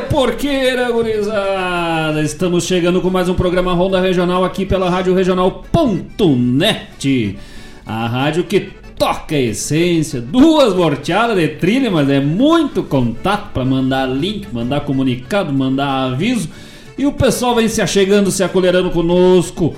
porqueira, gurizada! Estamos chegando com mais um programa Ronda Regional aqui pela Rádio Regional.net. A rádio que toca a essência, duas vorteadas de trilha, mas é muito contato para mandar link, mandar comunicado, mandar aviso. E o pessoal vem se achegando, se acolherando conosco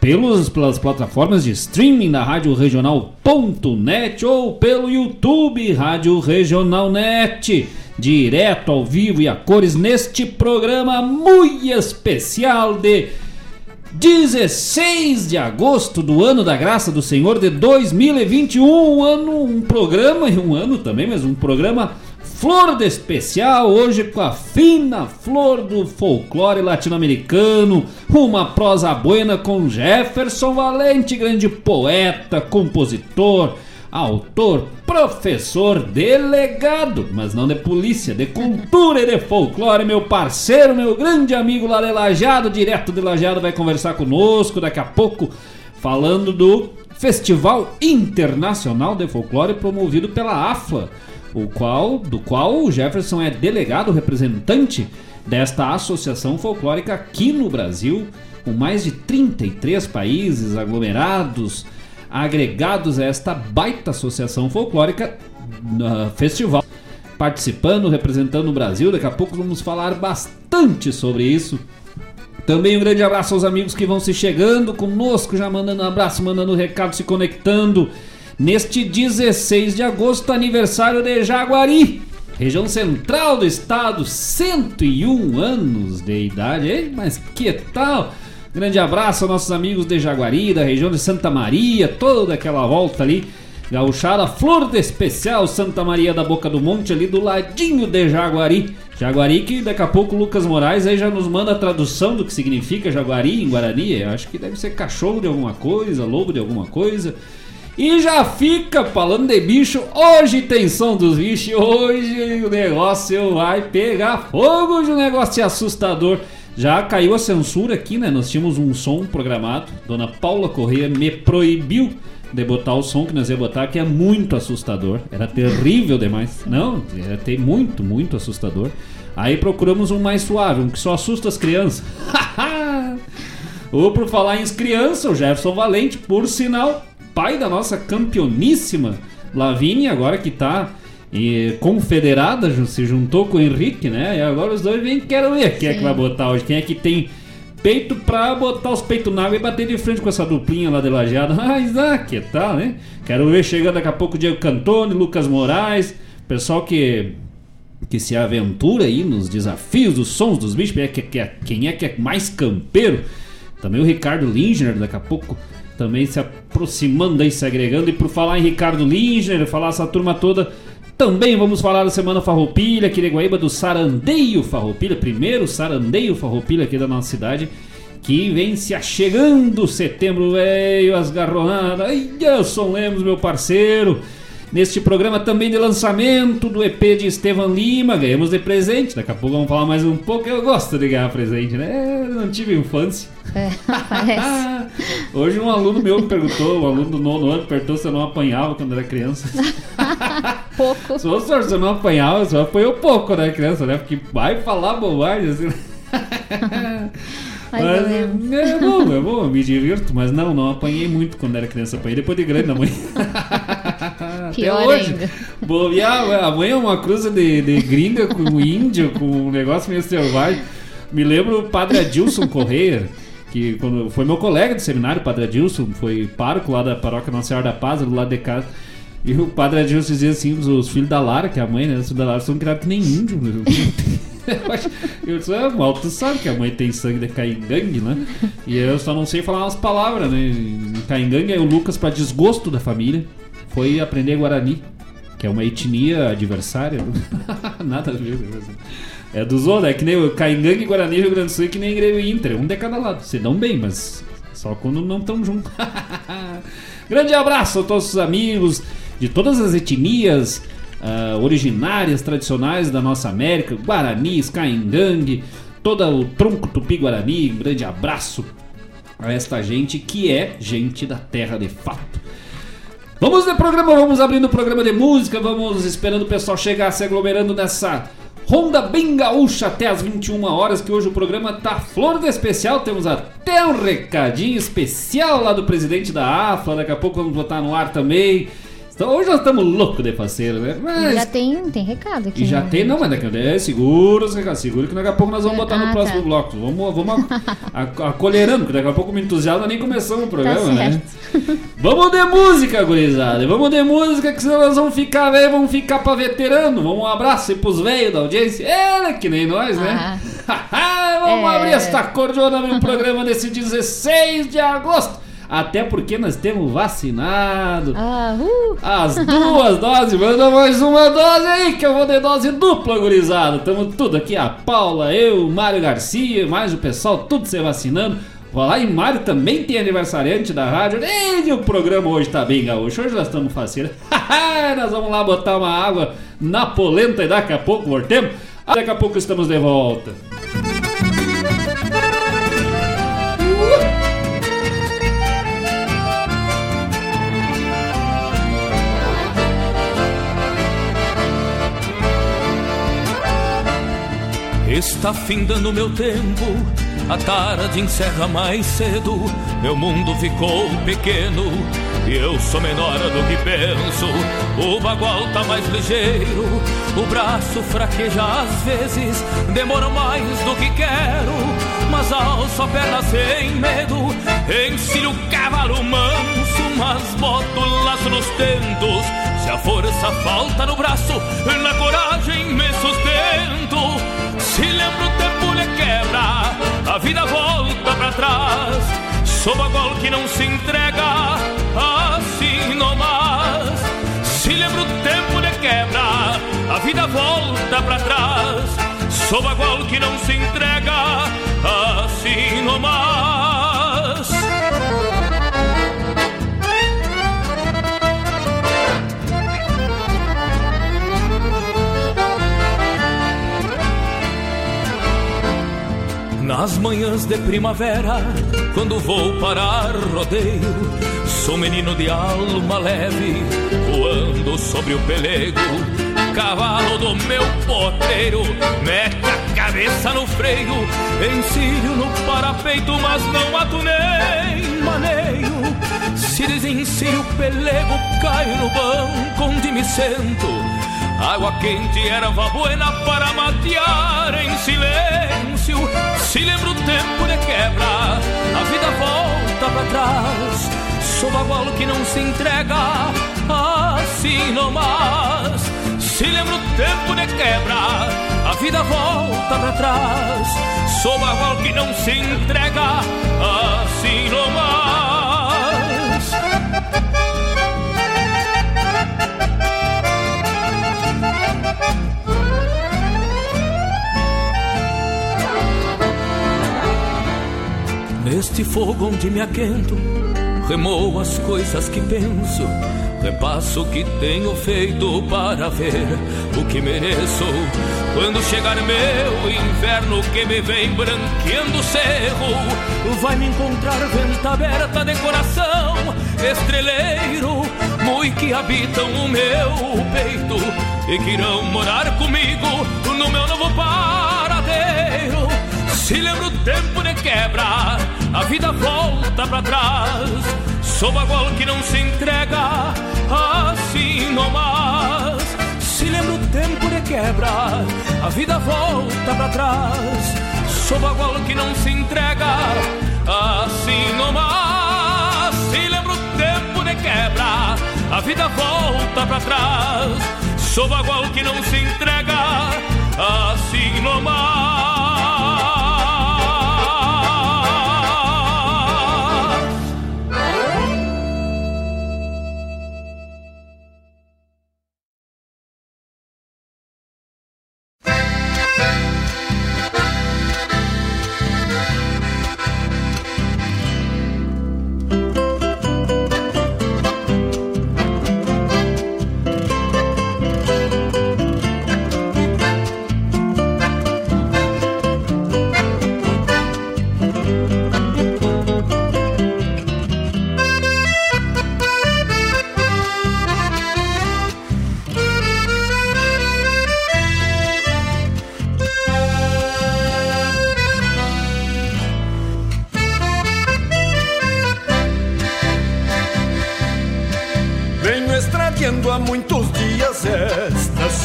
pelos, pelas plataformas de streaming da Rádio Regional.net ou pelo YouTube Rádio Regional Net direto ao vivo e a cores neste programa muito especial de 16 de agosto do ano da graça do Senhor de 2021, um. Ano, um programa e um ano também, mas um programa flor de especial. Hoje com a fina flor do folclore latino-americano, uma prosa buena com Jefferson Valente, grande poeta, compositor, autor, professor, delegado, mas não de polícia, de cultura e de folclore, meu parceiro, meu grande amigo lá de Lajado, direto de Lajado, vai conversar conosco daqui a pouco, falando do Festival Internacional de Folclore promovido pela AFLA, o qual, do qual o Jefferson é delegado, representante desta associação folclórica aqui no Brasil, com mais de 33 países aglomerados, agregados a esta baita associação folclórica uh, festival. Participando, representando o Brasil, daqui a pouco vamos falar bastante sobre isso. Também um grande abraço aos amigos que vão se chegando conosco, já mandando abraço, mandando recado, se conectando. Neste 16 de agosto, aniversário de Jaguari, região central do estado, 101 anos de idade. Ei, mas que tal? Grande abraço aos nossos amigos de Jaguari, da região de Santa Maria, toda aquela volta ali. Gauchada Flor de Especial Santa Maria da Boca do Monte, ali do ladinho de Jaguari. Jaguari que daqui a pouco o Lucas Moraes aí já nos manda a tradução do que significa Jaguari em Guarani. Eu acho que deve ser cachorro de alguma coisa, lobo de alguma coisa. E já fica falando de bicho, hoje tem som dos bichos, hoje o negócio vai pegar fogo, hoje o negócio é assustador. Já caiu a censura aqui, né? Nós tínhamos um som programado. Dona Paula Correia me proibiu de botar o som que nós ia botar, que é muito assustador. Era terrível demais. Não, era ter muito, muito assustador. Aí procuramos um mais suave, um que só assusta as crianças. Ou por falar em crianças, o Jefferson Valente, por sinal, pai da nossa campeoníssima Lavínia, agora que tá e confederada se juntou com o Henrique, né? E agora os dois vêm quero ver quem é que vai botar hoje, quem é que tem peito pra botar os peitos na água e bater de frente com essa duplinha lá de lajeada. Ah, que tal, né? Quero ver chegando daqui a pouco o Diego Cantone, Lucas Moraes, pessoal que que se aventura aí nos desafios dos sons dos bichos, é que, que, quem é que é mais campeiro. Também o Ricardo Lindner, daqui a pouco também se aproximando aí, se agregando. E por falar em Ricardo Lindner, falar essa turma toda, também vamos falar da Semana Farroupilha, aqui de Guaíba, do Sarandeio Farroupilha, primeiro Sarandeio Farroupilha aqui da nossa cidade, que vem se achegando setembro, veio as garronadas. Ai, Gelson Lemos, meu parceiro. Neste programa também de lançamento do EP de Estevan Lima, ganhamos de presente. Daqui a pouco vamos falar mais um pouco. Eu gosto de ganhar presente, né? Eu não tive infância. É, parece. Hoje um aluno meu me perguntou, um aluno do nono ano perguntou se eu não apanhava quando era criança. pouco. Se você não apanhava, você apanhou pouco quando era criança, né? Porque vai falar bobagem assim. Mas, é bom, é bom, eu me divirto, mas não, não apanhei muito quando era criança, apanhei depois de grande da mãe. Até hoje. Bobear, a mãe é uma cruza de, de gringa com índio, com um negócio meio selvagem. Me lembro o padre Adilson Correia, que quando foi meu colega de seminário, o padre Adilson, foi pároco lá da paróquia Nossa Senhora da Paz, do lado de casa. E o padre Adilson dizia assim: os, os filhos da Lara, que é a mãe, né? Os filhos da Lara são criados que nem índio. eu disse, ah, mal tu sabe que a mãe tem sangue de caingangue, né? E eu só não sei falar umas palavras, né? Caingangue é o Lucas, para desgosto da família, foi aprender Guarani, que é uma etnia adversária. Nada a ver. É dos outros, é que nem o Caingangue, Guarani, Rio Grande do Sul, que nem Grêmio Inter, um de cada lado. Se dão bem, mas só quando não estão juntos. Grande abraço a todos os amigos de todas as etnias uh, originárias, tradicionais da nossa América, Guaranis, Caingangue, todo o tronco tupi-guarani. Um grande abraço a esta gente que é gente da terra de fato. Vamos de programa, vamos abrindo o programa de música, vamos esperando o pessoal chegar se aglomerando nessa Ronda bem gaúcha até as 21 horas, que hoje o programa tá flor de especial. Temos até um recadinho especial lá do presidente da AFA. Daqui a pouco vamos botar no ar também. Então, hoje nós estamos loucos de parceiro, né? Mas... Já tem, tem recado aqui. E já né? tem, não, mas daqui a é, segura os recados, segura que daqui a pouco nós vamos botar ah, no próximo tá. bloco. Vamos, vamos acolherando, porque daqui a pouco me entusiasmo, nem começamos o programa, tá né? vamos de música, gurizada. Vamos de música, que senão nós vamos ficar velho, vamos ficar pra veterano. Vamos um abraço aí pros velhos da audiência. É, que nem nós, né? Ah. vamos é... abrir esta cordiona no programa desse 16 de agosto. Até porque nós temos vacinado. Ah, uh. As duas doses. Manda mais uma dose aí, que eu vou de dose dupla, gurizada. Tamo tudo aqui, a Paula, eu, o Mário Garcia, mais o pessoal, tudo se vacinando. Vou lá e Mário também tem aniversariante da rádio. E o programa hoje tá bem gaúcho. Hoje nós estamos fazendo. nós vamos lá botar uma água na polenta e daqui a pouco voltemos. Daqui a pouco estamos de volta. Está findando meu tempo, a tarde encerra mais cedo. Meu mundo ficou pequeno e eu sou menor do que penso. O bagual tá mais ligeiro, o braço fraqueja às vezes. Demora mais do que quero, mas alço a perna sem medo. Ensino o cavalo manso, mas boto o laço nos tentos. Se a força falta no braço, na coragem me sustento. Se lembra o tempo lhe quebra, a vida volta pra trás. Sou bagol que não se entrega assim nomás. Se lembra o tempo lhe quebra, a vida volta pra trás. Sou bagol que não se entrega assim nomás. Nas manhãs de primavera, quando vou parar rodeio, sou menino de alma leve, voando sobre o pelego. Cavalo do meu potreiro, mete a cabeça no freio, encilho no parapeito, mas não ato nem maneio. Se desencilho o pelego, caio no banco onde me sento Água quente, erva buena para matear em silêncio. Volta para trás. Sou bagual que não se entrega assim nomás. Se lembra o tempo de quebra, a vida volta para trás. Sou bagual que não se entrega assim nomás. Neste fogo onde me aquento, remou as coisas que penso, repasso o que tenho feito para ver o que mereço. Quando chegar meu inverno que me vem branqueando o cerro, vai me encontrar venta aberta de coração, estreleiro, muito que habitam o meu peito e que irão morar comigo no meu novo paradeiro. Se lembra o tempo de quebra, a vida volta pra trás. Sou bagual que não se entrega assim nomás. Se lembra o tempo de quebra, a vida volta pra trás. Sou bagual que não se entrega assim nomás. Se lembra o tempo de quebra, a vida volta pra trás. Sou bagual que não se entrega assim nomás.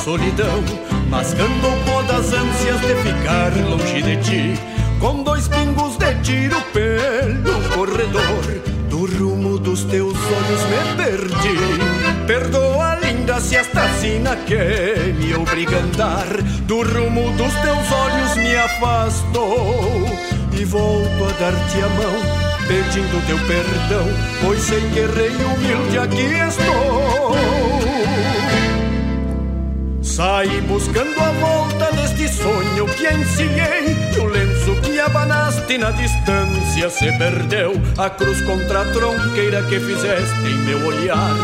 Solidão, mascando o pó ânsias de ficar longe de ti. Com dois pingos de tiro pelo corredor, do rumo dos teus olhos me perdi. Perdoa, linda, se esta sina que me obriga a andar, do rumo dos teus olhos me afastou. E volto a dar-te a mão pedindo teu perdão, pois sei que errei humilde aqui estou. Saí buscando a volta deste sonho que encilhei, e o lenço que abanaste na distância se perdeu. A cruz contra a tronqueira que fizeste em meu olhar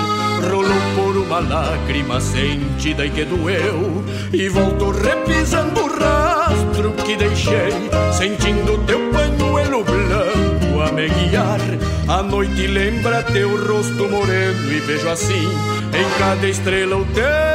rolou por uma lágrima sentida e que doeu, e volto repisando o rastro que deixei, sentindo teu pañuelo branco a me guiar. A noite lembra teu rosto moreno e vejo assim em cada estrela o teu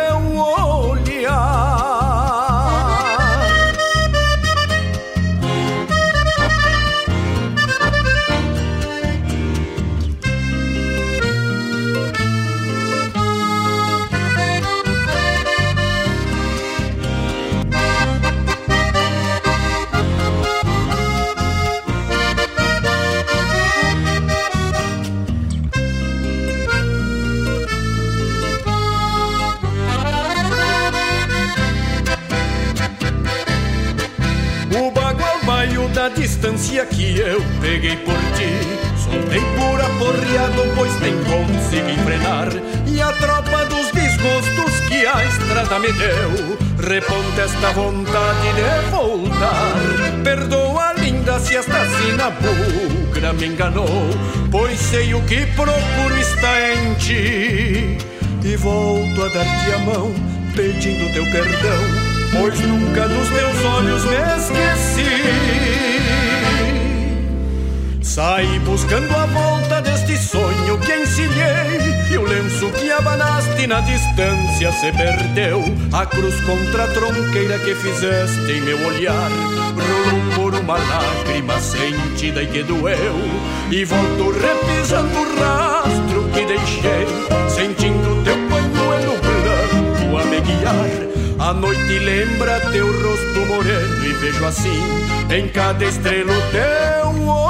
peguei por ti. Soltei por aporreado, pois nem consegui frenar. E a tropa dos desgostos que a estrada me deu Reponta esta vontade de voltar. Perdoa, linda, se esta sina bugra me enganou. Pois sei o que procuro está em ti. E volto a dar-te a mão, pedindo teu perdão pois nunca dos teus olhos me esqueci. Saí buscando a volta deste sonho que encilhei, e o lenço que abanaste na distância se perdeu. A cruz contra a tronqueira que fizeste em meu olhar rolou por uma lágrima sentida e que doeu. E volto repisando o rastro que deixei, sentindo teu pañuelo branco a me guiar. teu rosto moreno e vejo assim em cada estrela o teu olhar.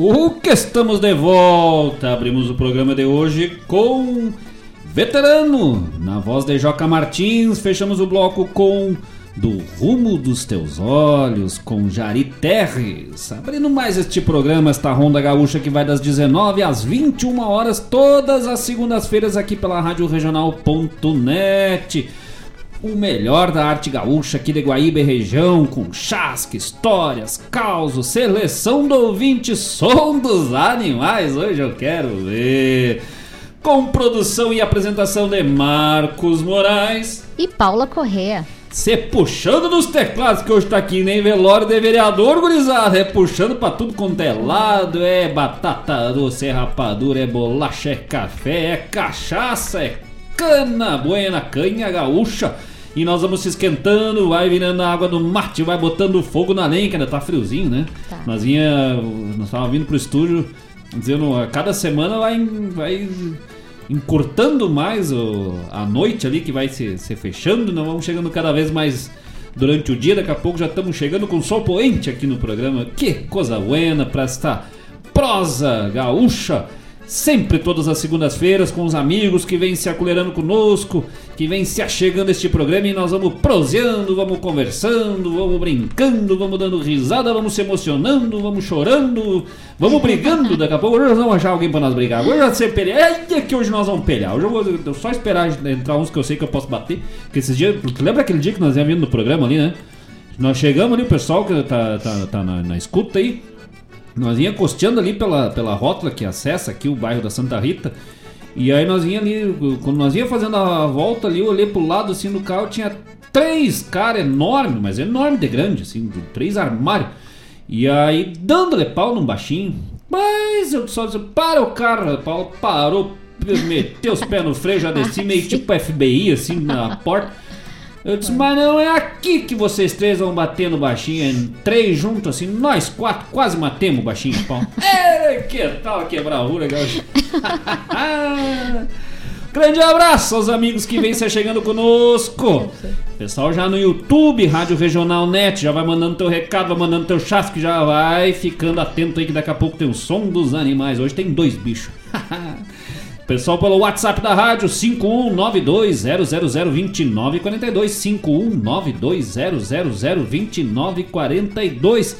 O que estamos de volta. Abrimos o programa de hoje com Veterano, na voz de Joca Martins. Fechamos o bloco com Do Rumo dos Teus Olhos, com Jari Terres. Abrindo mais este programa, esta Ronda Gaúcha que vai das 19 às 21 horas, todas as segundas-feiras aqui pela Rádio Regional.net o melhor da arte gaúcha aqui de Guaíba e região, com chasque, histórias, causos, seleção do ouvinte, som dos animais, hoje eu quero ver. Com produção e apresentação de Marcos Moraes. E Paula Correa. Se puxando dos teclados, que hoje tá aqui nem velório de vereador, gurizada. É puxando pra tudo quanto é lado. É batata doce, é rapadura, é bolacha, é café, é cachaça, é cana buena, canha gaúcha. E nós vamos se esquentando, vai virando a água do mate, vai botando fogo na lenha, que ainda tá friozinho, né? Tá. Nós vinha, nós tava vindo pro estúdio dizendo, a cada semana vai, vai encurtando mais o, a noite ali, que vai se, se fechando, nós vamos chegando cada vez mais durante o dia, daqui a pouco já estamos chegando com sol poente aqui no programa. Que coisa buena pra esta prosa gaúcha sempre todas as segundas-feiras com os amigos que vêm se acolherando conosco, que vêm se achegando este programa e nós vamos proseando, vamos conversando, vamos brincando, vamos dando risada, vamos se emocionando, vamos chorando, vamos brigando. Daqui a pouco hoje nós vamos achar alguém para nós brigar. Hoje vai ser pelear. Que hoje nós vamos pelear. Hoje eu vou eu só esperar entrar uns que eu sei que eu posso bater. Porque esses dias. Lembra aquele dia que nós íamos vindo no programa ali, né? Nós chegamos ali, o pessoal que tá, tá, tá na, na escuta aí. Nós ia costeando ali pela, pela rótula que acessa aqui o bairro da Santa Rita. E aí nós ia ali, quando nós ia fazendo a volta ali, eu olhei pro lado assim do carro, tinha três caras enormes, mas enorme de grande, assim, três armários. E aí, dando-lhe pau num baixinho. Mas eu só disse, para o carro, Paulo parou, meteu os pés no freio, já desci meio tipo FBI, assim, na porta. Eu disse, mas não é aqui que vocês três vão bater no baixinho. Três juntos, assim, nós quatro quase matemos o baixinho, pau. é, que tal quebrar o gaúcho? Grande abraço aos amigos que vêm se chegando conosco. Pessoal já no YouTube, Rádio Regional Net, já vai mandando teu recado, vai mandando teu chasque, já vai ficando atento aí que daqui a pouco tem o som dos animais. Hoje tem dois bichos. Pessoal pelo WhatsApp da rádio 5192002942 5192002942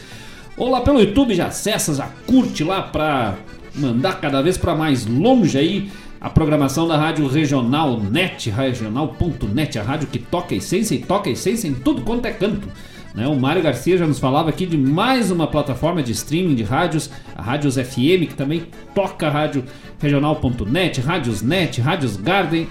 Ou lá pelo YouTube já acessa, já curte lá pra mandar cada vez pra mais longe aí a programação da Rádio Regional Net, regional.net, a rádio que toca a essência e toca a essência em tudo quanto é canto. Né? O Mário Garcia já nos falava aqui de mais uma plataforma de streaming de rádios, a Rádios FM, que também toca a rádio regional.net, Rádios Net, Rádios Garden,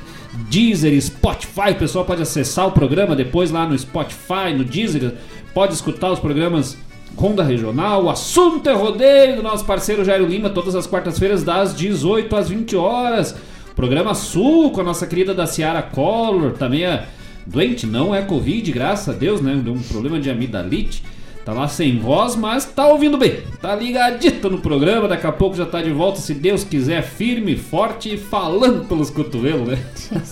Deezer, Spotify. O pessoal pode acessar o programa depois lá no Spotify, no Deezer, pode escutar os programas Ronda Regional, o assunto é rodeio do nosso parceiro Jairo Lima, todas as quartas-feiras, das 18 às 20 horas. Programa Sul com a nossa querida da Ciara Collor, também é doente, não é Covid, graças a Deus, né? Deu um problema de amidalite. Tá lá sem voz, mas tá ouvindo bem. Tá ligadito no programa, daqui a pouco já tá de volta, se Deus quiser, firme, forte e falando pelos cotovelos, né?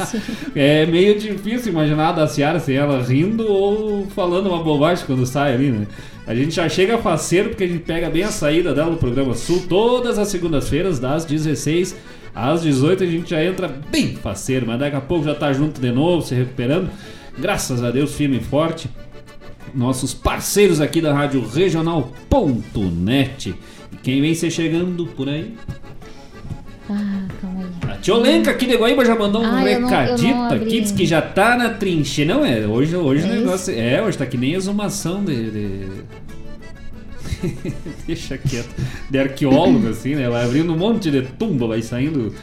é meio difícil imaginar a da Ciara sem ela rindo ou falando uma bobagem quando sai ali, né? A gente já chega faceiro porque a gente pega bem a saída dela no programa Sul todas as segundas-feiras, das 16 às 18 a gente já entra bem faceiro, mas daqui a pouco já tá junto de novo, se recuperando. Graças a Deus, firme e forte nossos parceiros aqui da Rádio Regional.net. E quem vem se chegando por aí? Ah, calma aí. A Tiolenca aqui de Guaíba já mandou um Ah, eu não- eu recadito não aqui, diz que já tá na trincheira. Não é, hoje, hoje É o negócio. É, hoje tá que nem exumação de. de- Deixa quieto. De arqueólogo, assim, né? Vai abrindo um monte de tumba, vai saindo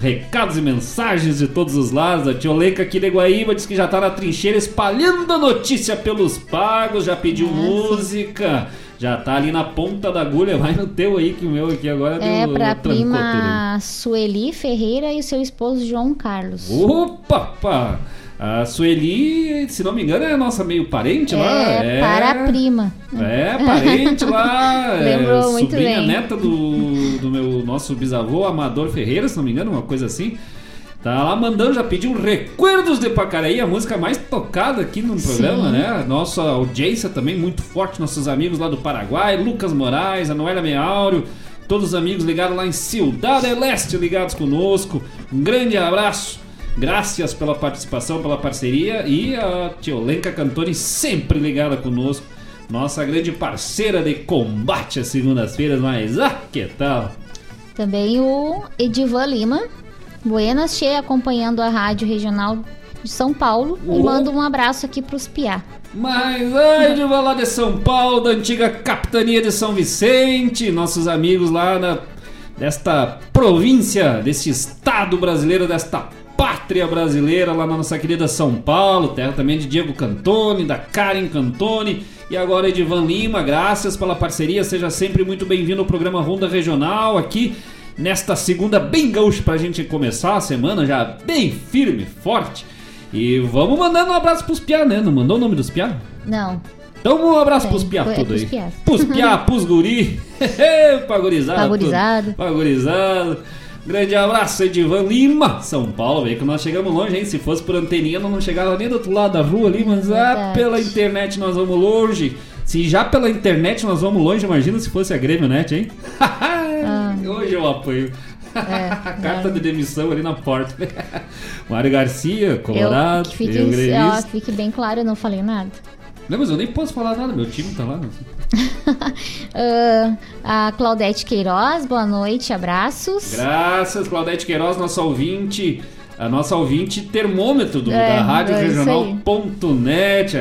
recados e mensagens de todos os lados. A Tiolenca aqui de Guaíba diz que já tá na trincheira espalhando a notícia pelos pagos, já pediu música. Já tá ali na ponta da agulha, vai no teu aí, que o meu aqui agora É deu- pra prima Sueli Ferreira e o seu esposo João Carlos. Opa, pá. A Sueli, se não me engano, é a nossa meio parente lá. É, para a prima. É, parente lá. é, Lembrou muito sobrinha bem. neta do, do meu nosso bisavô Amador Ferreira, se não me engano, uma coisa assim. Tá lá mandando, já pediu Recuerdos de Pacaraí, a música mais tocada aqui no programa, Sim. né? Nossa audiência também muito forte, nossos amigos lá do Paraguai, Lucas Moraes, a Meáurio, todos os amigos ligados lá em Ciudad del Este ligados conosco. Um grande abraço. Graças pela participação, pela parceria e a Tiolenka Cantoni sempre ligada conosco. Nossa grande parceira de combate às segundas-feiras, mas ah, que tal? Também o Edivan Lima. Buenas Che acompanhando a rádio regional de São Paulo. E Oh. manda um abraço aqui pros Piá. Mas ai, de lá de São Paulo, da antiga capitania de São Vicente, nossos amigos lá na, desta província, deste estado brasileiro, desta pátria brasileira, lá na nossa querida São Paulo, terra também de Diego Cantoni, da Karen Cantoni e agora Edivan Lima, graças pela parceria, seja sempre muito bem-vindo ao programa Ronda Regional aqui nesta segunda bem gaúcha pra gente começar a semana já bem firme, forte. E vamos mandando um abraço pros piá, né? Não mandou o nome dos piá? Não, Então um abraço Tem, pros piá é tudo aí. Pros piá, pros guri. Pagorizado. Pagorizado. Pagorizado. Grande abraço, Edivan Lima, São Paulo. Vê que nós chegamos longe, hein? Se fosse por anteninha, nós não chegava nem do outro lado da rua ali, mas ah, pela internet nós vamos longe. Se já pela internet nós vamos longe, imagina se fosse a Grêmio Net, hein? Hoje eu apoio. a carta de demissão ali na porta. Mário Garcia, eu Colorado, que fique, eu ó, fique bem claro, eu não falei nada. Não, mas eu nem posso falar nada, meu time tá lá. não sei. Ah, a Claudete Queiroz, boa noite, abraços. Graças, Claudete Queiroz, nossa ouvinte, a nossa ouvinte termômetro do, É, da Rádio é Regional.net.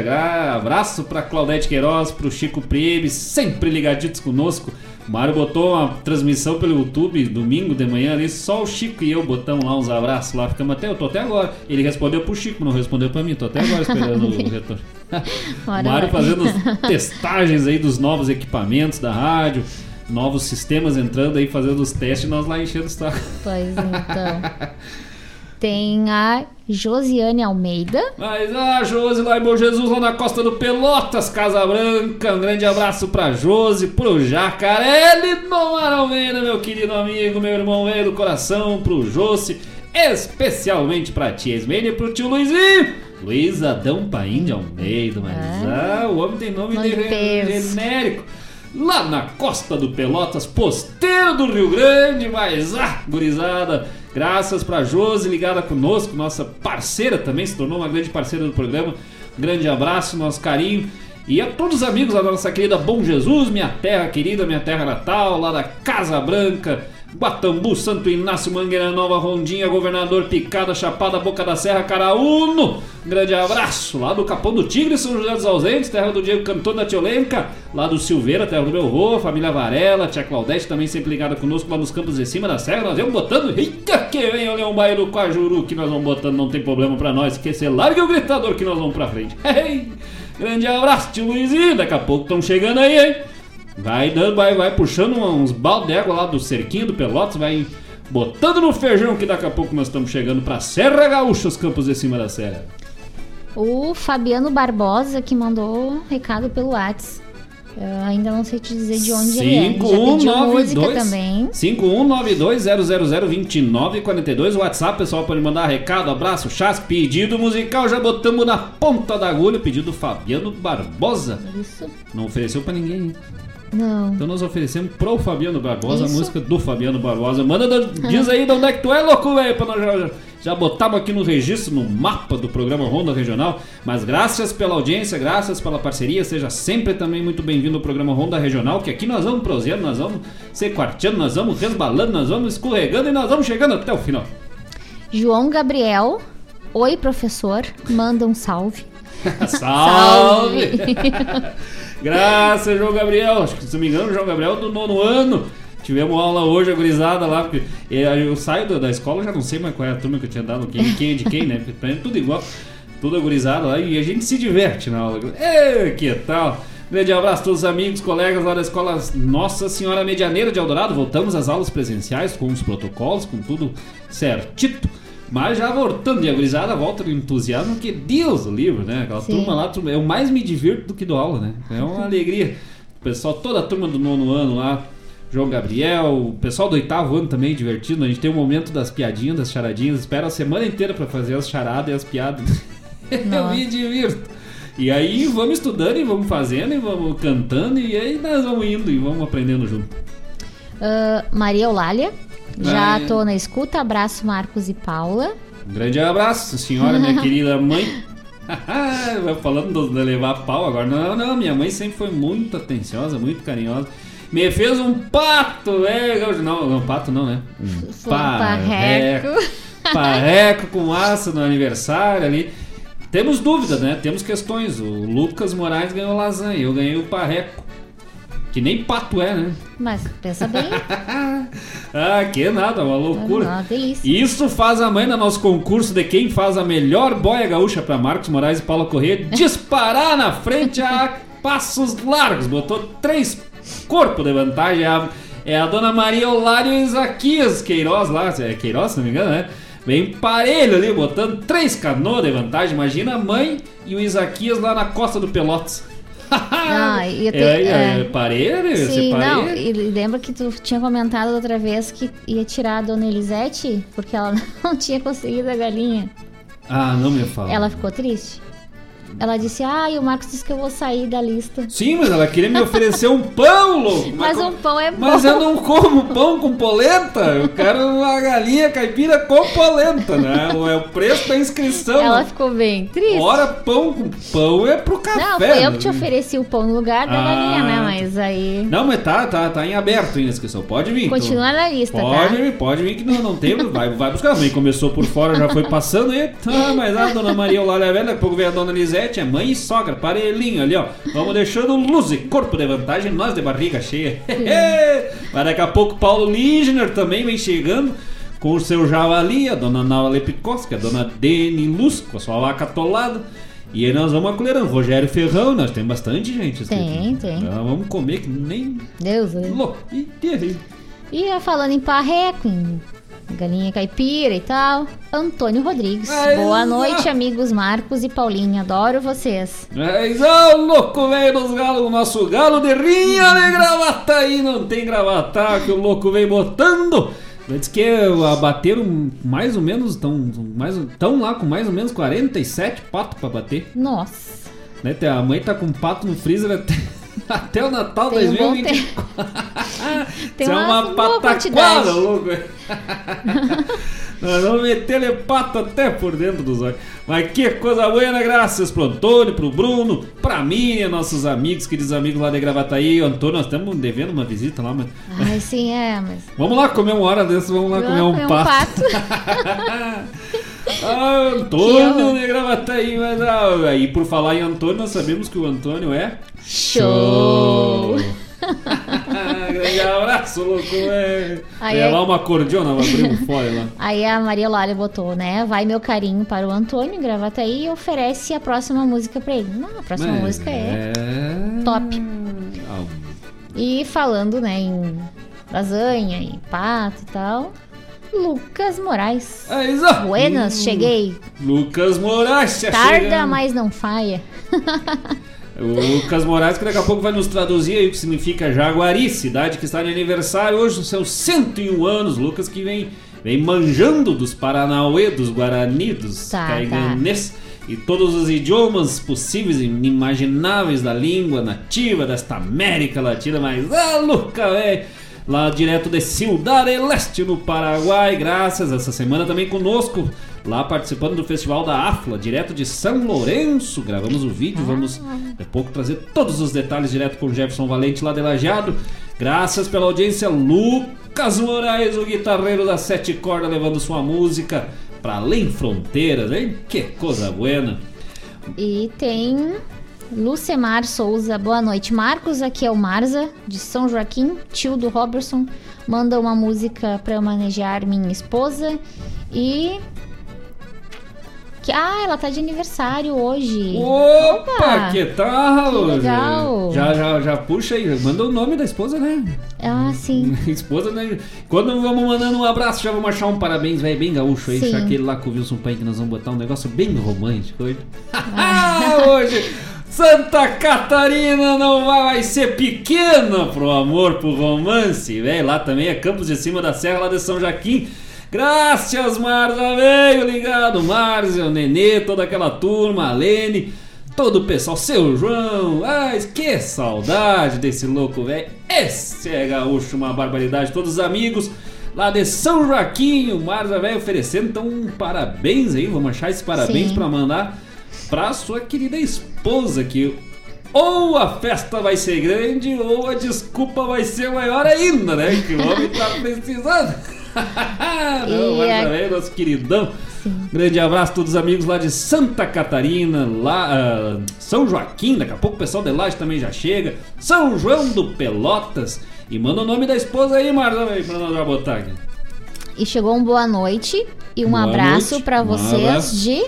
Abraço pra Claudete Queiroz, pro Chico Priebe, sempre ligaditos conosco. O Mário botou uma transmissão pelo YouTube domingo de manhã ali, só o Chico e eu botamos lá uns abraços lá, ficamos até, eu tô até agora. Ele respondeu pro Chico, não respondeu pra mim, tô até agora esperando o retorno. o Mário fazendo testagens aí dos novos equipamentos da rádio, novos sistemas entrando aí, fazendo os testes e nós lá enchendo o saco. Pois então. Tem a Josiane Almeida. Mas a Josi lá em Bom Jesus, lá na costa do Pelotas, Casa Branca. Um grande abraço pra Josi, pro Jacaré Domar Almeida, meu querido amigo, meu irmão do coração, pro Josi, especialmente pra tia Esmene e pro tio Luizinho. Luiz Adão Paim de Almeida, mas ah, o homem tem nome, de peso. genérico. Lá na costa do Pelotas, posteiro do Rio Grande, mas ah, gurizada, graças pra Josi ligada conosco, nossa parceira também, se tornou uma grande parceira do programa. Grande abraço, nosso carinho. E a todos os amigos da nossa querida Bom Jesus, minha terra querida, minha terra natal, lá da Casa Branca, Guatambu, Santo Inácio, Mangueira Nova, Rondinha, Governador Picada, Chapada, Boca da Serra, Caraúno. Grande abraço lá do Capão do Tigre, São José dos Ausentes, terra do Diego Cantor da Tiolenca, lá do Silveira, terra do meu Rô, família Varela, tia Claudete também sempre ligada conosco lá nos campos de cima da serra. Nós vamos botando, eita que vem o Leão Bairro do Quajuru, que nós vamos botando, não tem problema pra nós, esquecer, larga o gritador que nós vamos pra frente. Grande abraço, tio Luizinho, daqui a pouco estão chegando aí, hein? Vai dando, vai, vai puxando uns balde de água lá do cerquinho do Pelotas, vai botando no feijão que daqui a pouco nós estamos chegando pra Serra Gaúcha, os campos de cima da serra. O Fabiano Barbosa que mandou recado pelo Whats. Eu ainda não sei te dizer de onde ele é. Ele 5192 também. 5192-000-2942 WhatsApp, pessoal, pode mandar recado, abraço, chasque, pedido musical, já botamos na ponta da agulha, pedido do Fabiano Barbosa. Isso? Não ofereceu pra ninguém, hein? Não. Então nós oferecemos pro Fabiano Barbosa Isso. a música do Fabiano Barbosa. Manda, da- diz aí de onde é que tu é, louco, velho, pra nós já, já botamos aqui no registro, no mapa do programa Ronda Regional. Mas graças pela audiência, graças pela parceria, seja sempre também muito bem-vindo ao programa Ronda Regional, que aqui nós vamos proseando, nós vamos se quarteando, nós vamos resbalando, nós vamos escorregando e nós vamos chegando até o final. João Gabriel. Oi, professor. Manda um salve. Salve! Graças, João Gabriel. Acho que, se não me engano, João Gabriel é do nono ano. Tivemos aula hoje, agorizada lá, porque eu saio da, escola, já não sei mais qual é a turma que eu tinha dado, quem, quem é de quem, né? Porque pra mim é tudo igual, tudo agorizado lá e a gente se diverte na aula. Que tal? Grande abraço a todos os amigos, colegas lá da escola Nossa Senhora Medianeira de Eldorado. Voltamos às aulas presenciais com os protocolos, com tudo certito. Mas já voltando de agorizada, volta do entusiasmo, que Deus o livro, né? Aquela Sim. turma lá, eu mais me divirto do que do aula, né? É uma alegria. O pessoal, toda a turma do nono ano lá, João Gabriel, o pessoal do oitavo ano também divertido. A gente tem o momento das piadinhas, das charadinhas, espera a semana inteira pra fazer as charadas e as piadas. eu me divirto. E aí vamos estudando e vamos fazendo e vamos cantando e aí nós vamos indo e vamos aprendendo junto. Ah, Maria Eulália. Já Ai. tô na escuta. Abraço, Marcos e Paula. Um grande abraço, senhora, minha querida mãe. Falando do- de levar pau agora. Não, não, minha mãe sempre foi muito atenciosa, muito carinhosa. Me fez um pato, é, não, não, pato não, né? Um Foi um parreco. Parreco com aço no aniversário ali. Temos dúvida, né? Temos questões. O Lucas Moraes ganhou lasanha, eu ganhei o parreco. Que nem pato é, né? Mas pensa bem. Ah, que nada, uma loucura. Delícia. Isso faz a mãe no nosso concurso de quem faz a melhor boia gaúcha para Marcos Moraes e Paula Corrêa disparar na frente a passos largos. Botou três corpos de vantagem. É a, é a dona Maria Eulário e Isaquias Queiroz lá. É Queiroz, se não me engano, né? Bem parelho ali, botando três canoas de vantagem. Imagina a mãe e o Isaquias lá na costa do Pelotas. E eu te- é, é, você Sim, não, e lembra que tu tinha comentado outra vez que ia tirar a dona Elisete porque ela não tinha conseguido a galinha. Ah, não me fala. Ela ficou triste. Ela disse: Ah, e o Marcos disse que eu vou sair da lista. Sim, mas ela queria me oferecer um pão, louco. Mas com- um pão é Mas bom. eu não como pão com polenta. Eu quero uma galinha caipira com polenta, né? É o preço da inscrição. Ela ficou bem triste. Ora, pão com pão é pro café. não, foi eu né? que te ofereci o pão no lugar da Ah. galinha, né? Mas aí. Não, mas tá, tá, tá em aberto a inscrição. Pode vir. então. Continua na lista, Pode tá? vir, pode vir que não, não tem, vai, vai buscar. A mãe começou por fora, já foi passando aí. Ah, mas a dona Maria Eulália Velha, daqui a pouco veio a dona Lisete, é mãe e sogra, parelhinho ali, ó. Vamos deixando luz e corpo de vantagem, nós de barriga cheia. mas daqui a pouco Paulo Ligner também vem chegando com o seu javali, a dona Nala Lepikowski, a dona Deni Luz, com a sua vaca atolada. E aí nós vamos acolherando. Rogério Ferrão, nós temos bastante gente. Tem, tem. Nós vamos comer que nem Deus. Deus. louco. Ih, ih, E é falando em parreco, em galinha caipira e tal, Antônio Rodrigues. Ai, Boa noite, amigos Marcos e Paulinha. Adoro vocês. Mas, ó, louco velho dos galos, o nosso galo de rinha de gravata aí, não tem gravata que o louco vem botando. Diz que abateram mais ou menos, estão mais, tão lá com mais ou menos 47 patos pra bater. Nossa. Né? A mãe tá com pato no freezer até, até o Natal Tem um bom 2024. Tem é uma uma boa pataquada, louco. Nós vamos meter pato até por dentro dos olhos. Mas que coisa boa, graças pro Antônio, pro Bruno, pra mim, nossos amigos, queridos amigos lá de Gravataí. Antônio, nós estamos devendo uma visita lá, mas. Ai, sim, é, mas. Vamos lá comer uma hora dessas, vamos lá comer um comer um pato. ah, Antônio de Gravataí, mas ah, aí por falar em Antônio, nós sabemos que o Antônio é. Show! Grande abraço, louco, é. Aí, Levar aí- uma cordiona, vou abrir um fole lá. Aí a Maria Lália botou, né? Vai meu carinho para o Antônio, gravata aí e oferece a próxima música pra ele. Não, a próxima Mas música é top. Ah, E falando, né, em lasanha e pato e tal. Lucas Moraes. é isso. Buenas, Hum, cheguei. Lucas Moraes, já Tarda, chegando. mas não falha. O Lucas Moraes, que daqui a pouco vai nos traduzir aí o que significa Jaguari, cidade que está de aniversário hoje, nos seus 101 anos. Lucas que vem, vem manjando dos Paranauê, dos Guarani, dos Tá, caiganês e todos os idiomas possíveis e inimagináveis da língua nativa desta América Latina. Mas, ah, Lucas, velho! Lá direto de Ciudad del Este, no Paraguai, graças. Essa semana também conosco, lá participando do Festival da AFLA, direto de São Lourenço. Gravamos o vídeo, vamos a pouco trazer todos os detalhes direto com o Jefferson Valente lá de Lajeado. Graças pela audiência, Lucas Moraes, o guitarreiro das sete cordas, levando sua música para além fronteiras, hein? Que coisa buena. E tem Lucemar Souza, boa noite. Marcos, aqui é o Marza, de São Joaquim, tio do Robertson. Manda uma música pra eu manejar minha esposa. E. Que, ah, ela tá de aniversário hoje. Opa, que tal? Que legal. Já, já, já puxa aí, manda o nome da esposa, né? Ah, sim. Esposa, né? Quando vamos mandando um abraço, já vamos achar um parabéns, velho, bem gaúcho aí. Aquele lá com o Wilson Pai que nós vamos botar um negócio bem romântico hoje. Ah, hoje, Santa Catarina não vai, ser pequena pro amor, pro romance, velho. Lá também é Campos de Cima da Serra, lá de São Joaquim. Graças, Marza, veio ligado, Márcia, o Nenê, toda aquela turma, a Lene, todo o pessoal, seu João, ai, que saudade desse louco, velho. Esse é gaúcho, uma barbaridade, todos os amigos lá de São Joaquim, o Marza, velho, oferecendo, então, um parabéns aí, vamos achar esse parabéns pra mandar pra sua querida esposa que ou a festa vai ser grande ou a desculpa vai ser maior ainda, né? Que o homem tá precisando. Não, mas a- também, nosso queridão. Grande abraço a todos os amigos lá de Santa Catarina, lá ah, São Joaquim, daqui a pouco o pessoal de Laje também já chega. São João do Pelotas. E manda o nome da esposa aí, Marza, aí, pra nós já botar aqui. E chegou um boa noite e um Boa abraço Um vocês de.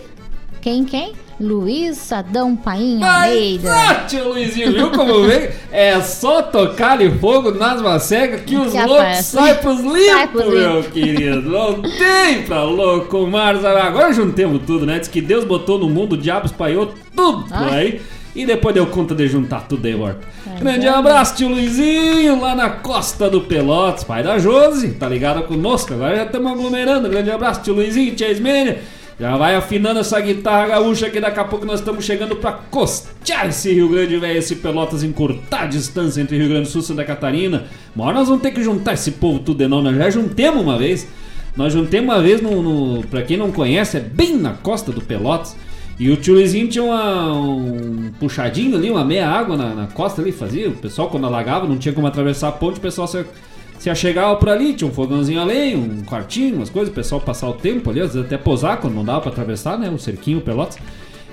Quem, quem? Luiz Sadão Painha Almeida. Ah, tio Luizinho, viu como vem? É só tocar em fogo nas macegas que os Que loucos saem pros Sai limpos, pros meu querido. Não tem pra louco, Marza. Agora juntemos tudo, né? Diz que Deus botou no mundo, o diabo espalhou tudo Ai. aí. E depois deu conta de juntar tudo aí, morto. Grande abraço, tio Luizinho, lá na costa do Pelotas, pai da Josi, tá ligado conosco? Agora já estamos aglomerando. Grande abraço, tio Luizinho, tia Ismênia. Já vai afinando essa guitarra gaúcha que daqui a pouco nós estamos chegando pra costear esse Rio Grande, velho, esse Pelotas encurtar a distância entre Rio Grande do Sul e Santa Catarina. Uma hora nós vamos ter que juntar esse povo tudo de novo, nós já juntemos uma vez. Nós juntemos uma vez no, no. Pra quem não conhece, é bem na costa do Pelotas. E o tio Luizinho tinha uma- um puxadinho ali, uma meia água na, na costa ali, fazia. O pessoal quando alagava, não tinha como atravessar a ponte, o pessoal se, se achegava por ali, tinha um fogãozinho além, um quartinho, umas coisas, o pessoal passar o tempo ali, às vezes até posar quando não dava pra atravessar, né? O cerquinho, o Pelotas.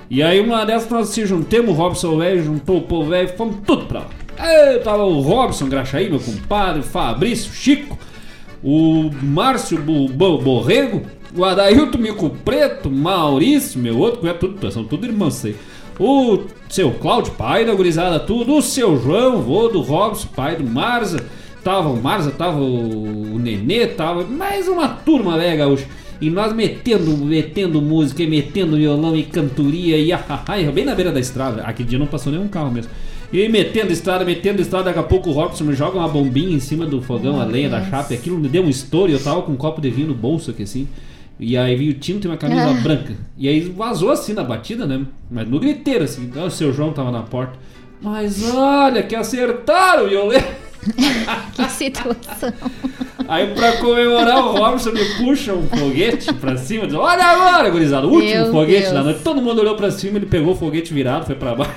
E aí uma dessas nós se juntemos, o Robson velho, juntou o povo velho, fomos tudo pra lá. Aí tava o Robson, Graxaí, meu compadre, o Fabrício, Chico, o Márcio Bo- Borrego, o Adailton Mico Preto, Maurício, meu outro, é tudo, são tudo irmãos aí. O seu Cláudio, pai da gurizada, tudo. O seu João, vô do Robson, pai do Marza. Tava o Marza, tava o, o Nenê, tava mais uma turma, né, gaúcho? E nós metendo, metendo música, e metendo violão e cantoria e ah, ah, ah, bem na beira da estrada. Aquele dia não passou nenhum carro mesmo. E metendo estrada, metendo estrada, daqui a pouco o Robson me joga uma bombinha em cima do fogão, a lenha da chapa, e aquilo me deu um estouro e eu tava com um copo de vinho no bolso aqui assim. E aí veio o Tinto e uma camisa Ah. branca. E aí vazou assim na batida, né? Mas no griteiro, assim. Então o seu João tava na porta. Mas olha, que acertaram! Eu lembro. Que situação. Aí pra comemorar o Robson me puxa um foguete pra cima, diz, olha agora, gurizada, o último Meu foguete Deus. da noite. Todo mundo olhou pra cima, ele pegou o foguete virado, foi pra baixo.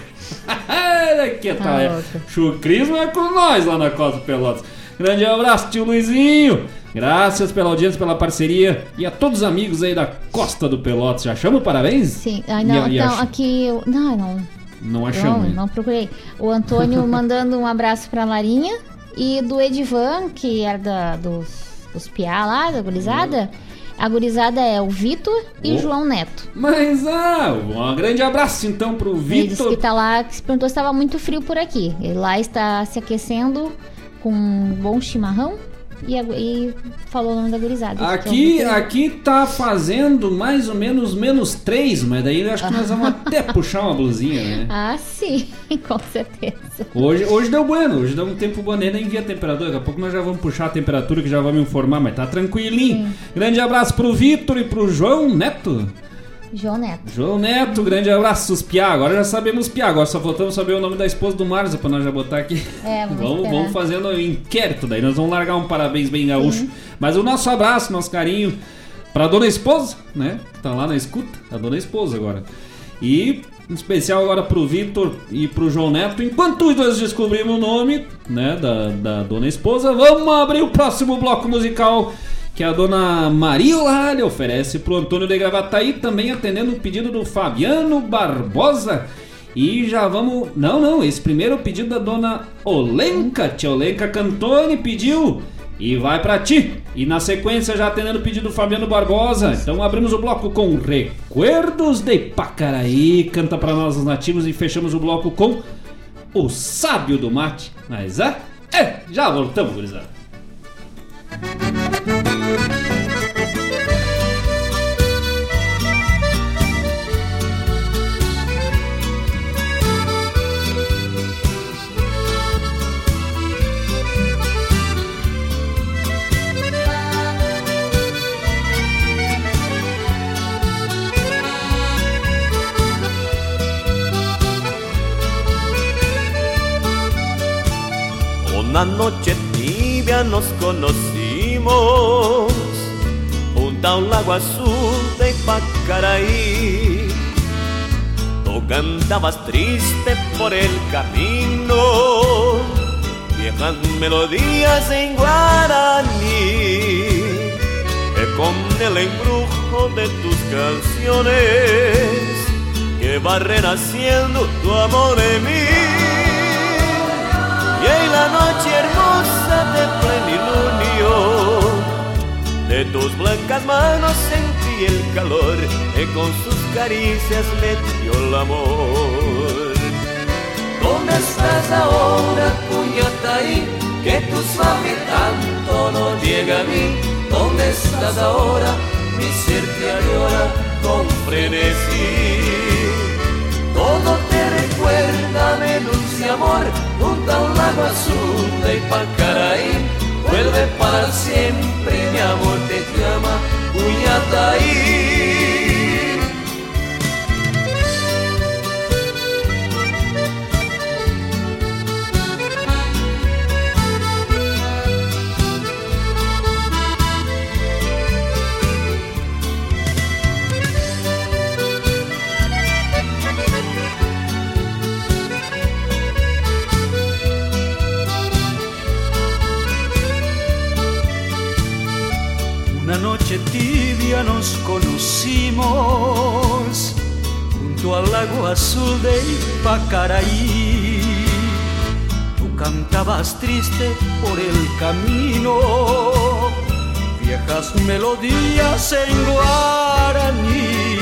que Tá tal? é? Chucrismo é com nós lá na Costa Pelotas. Grande abraço, tio Luizinho. Graças pela audiência, pela parceria e a todos os amigos aí da Costa do Pelotas. Já chama o parabéns? Sim, ai, não, E- então aqui. eu- Não, não. Não achamos. Não, não procurei. O Antônio mandando um abraço pra Larinha e do Edivan, que era da, dos, dos Piá lá, da gurizada. A gurizada é o Vitor e Oh. o João Neto. Mas, ah, um grande abraço então pro Ele disse que Vitor. tá lá, que se perguntou se estava muito frio por aqui. Ele lá está se aquecendo com um bom chimarrão e, e falou o nome da gurizada. é Aqui, aqui tá fazendo mais ou menos menos 3, mas daí eu acho que nós vamos até puxar uma blusinha, né? Ah, sim, com certeza. Hoje, hoje deu bueno, hoje deu um tempo bom, nem envia a temperatura. Daqui a pouco nós já vamos puxar a temperatura que já vamos informar, mas tá tranquilinho. Grande abraço pro Vitor e pro João Neto. João Neto. João Neto, grande abraço, os Piá. Agora já sabemos Piá, agora só faltamos saber o nome da esposa do Marza pra nós já botar aqui. É, vamos vamos, esperar. vamos fazendo um inquérito, daí nós vamos largar um parabéns bem gaúcho. Mas o nosso abraço, nosso carinho pra dona esposa, né? Que tá lá na escuta, a dona esposa agora. E em especial agora pro Vitor e pro João Neto. Enquanto nós descobrimos o nome, né, da, da dona esposa, vamos abrir o próximo bloco musical que a dona Maria Olália oferece pro Antônio de Gravataí, também atendendo o pedido do Fabiano Barbosa. E já vamos. Não, não, esse primeiro pedido da dona Olenka. Tia Olenka Cantoni pediu. E vai pra ti. E na sequência, já atendendo o pedido do Fabiano Barbosa. Então abrimos o bloco com Recuerdos de Pacaraí. Canta pra nós os nativos e fechamos o bloco com O Sábio do Mate. Mas é? É, já voltamos, gurizada. Una noche tibia nos conocimos junto a un lago azul de Pacaraí. Tú cantabas triste por el camino, viejas melodías en guaraní, que con el embrujo de tus canciones que va renaciendo tu amor en mí. Y en la noche hermosa de plenilunio De tus blancas manos sentí el calor Que con sus caricias me dio el amor ¿Dónde estás ahora, Cuñataí? Que tu suave canto no llega a mí. ¿Dónde estás ahora? Mi ser te añora con frenesí. Todo te recuerda, me dulce amor, junto a un lago azul de Pacaraí. Vuelve para siempre, mi amor te llama, Cuñataí. Noche tibia nos conocimos junto al lago azul de Ipacaraí. Tú cantabas triste por el camino, viejas melodías en guaraní.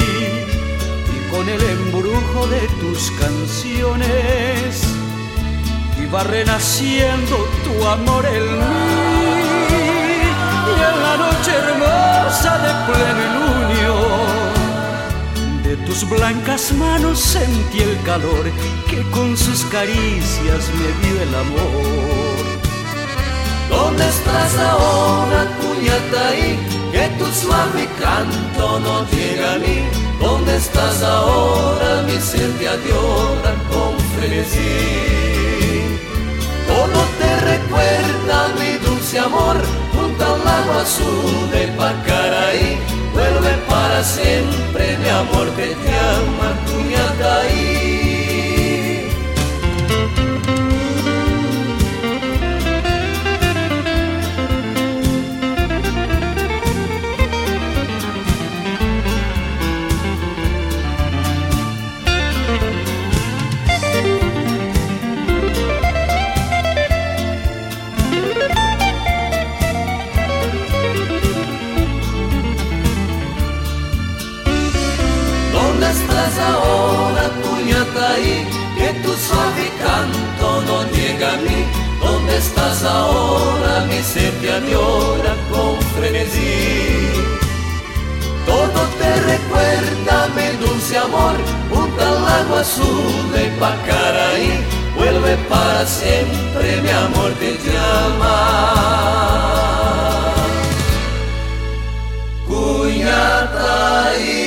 Y con el embrujo de tus canciones iba renaciendo tu amor en mí. En la noche hermosa de plenilunio de tus blancas manos sentí el calor que con sus caricias me dio el amor. ¿Dónde estás ahora, Cuñataí? Que tu suave canto no llega a mí. ¿Dónde estás ahora? Mi ser te adora con frenesí. Recuerda, mi dulce amor junto al lago azul de Pacaraí. Vuelve para siempre, mi amor, que te ama Cuñataí. Ahora, ahí que tu suave canto no llega a mí. ¿Dónde estás ahora? Mi ser te añora con frenesí. Todo te recuerda, mi dulce amor, junto al lago azul de Pacaraí. Vuelve para siempre, mi amor te llama. Cuñataí.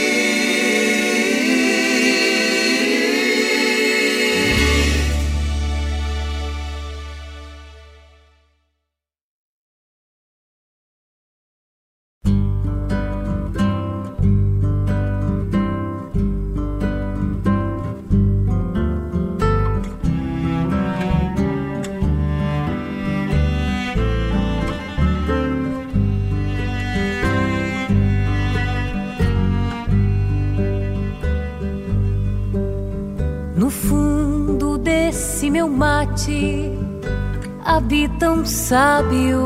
Sábio,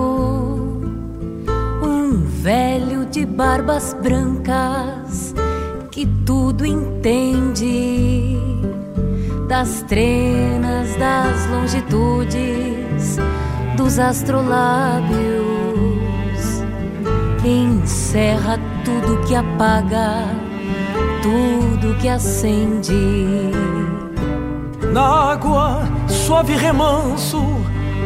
um velho de barbas brancas que tudo entende das trenas, das longitudes, dos astrolábios. Encerra tudo que apaga, tudo que acende. Na água, suave remanso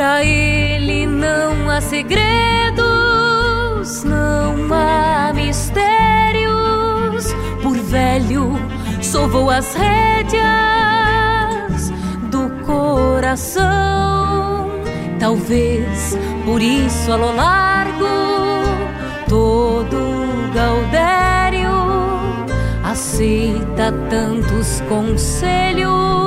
Pra ele não há segredos, não há mistérios. Por velho, sovou as rédeas do coração. Talvez por isso, a lo largo, todo Gaudério aceita tantos conselhos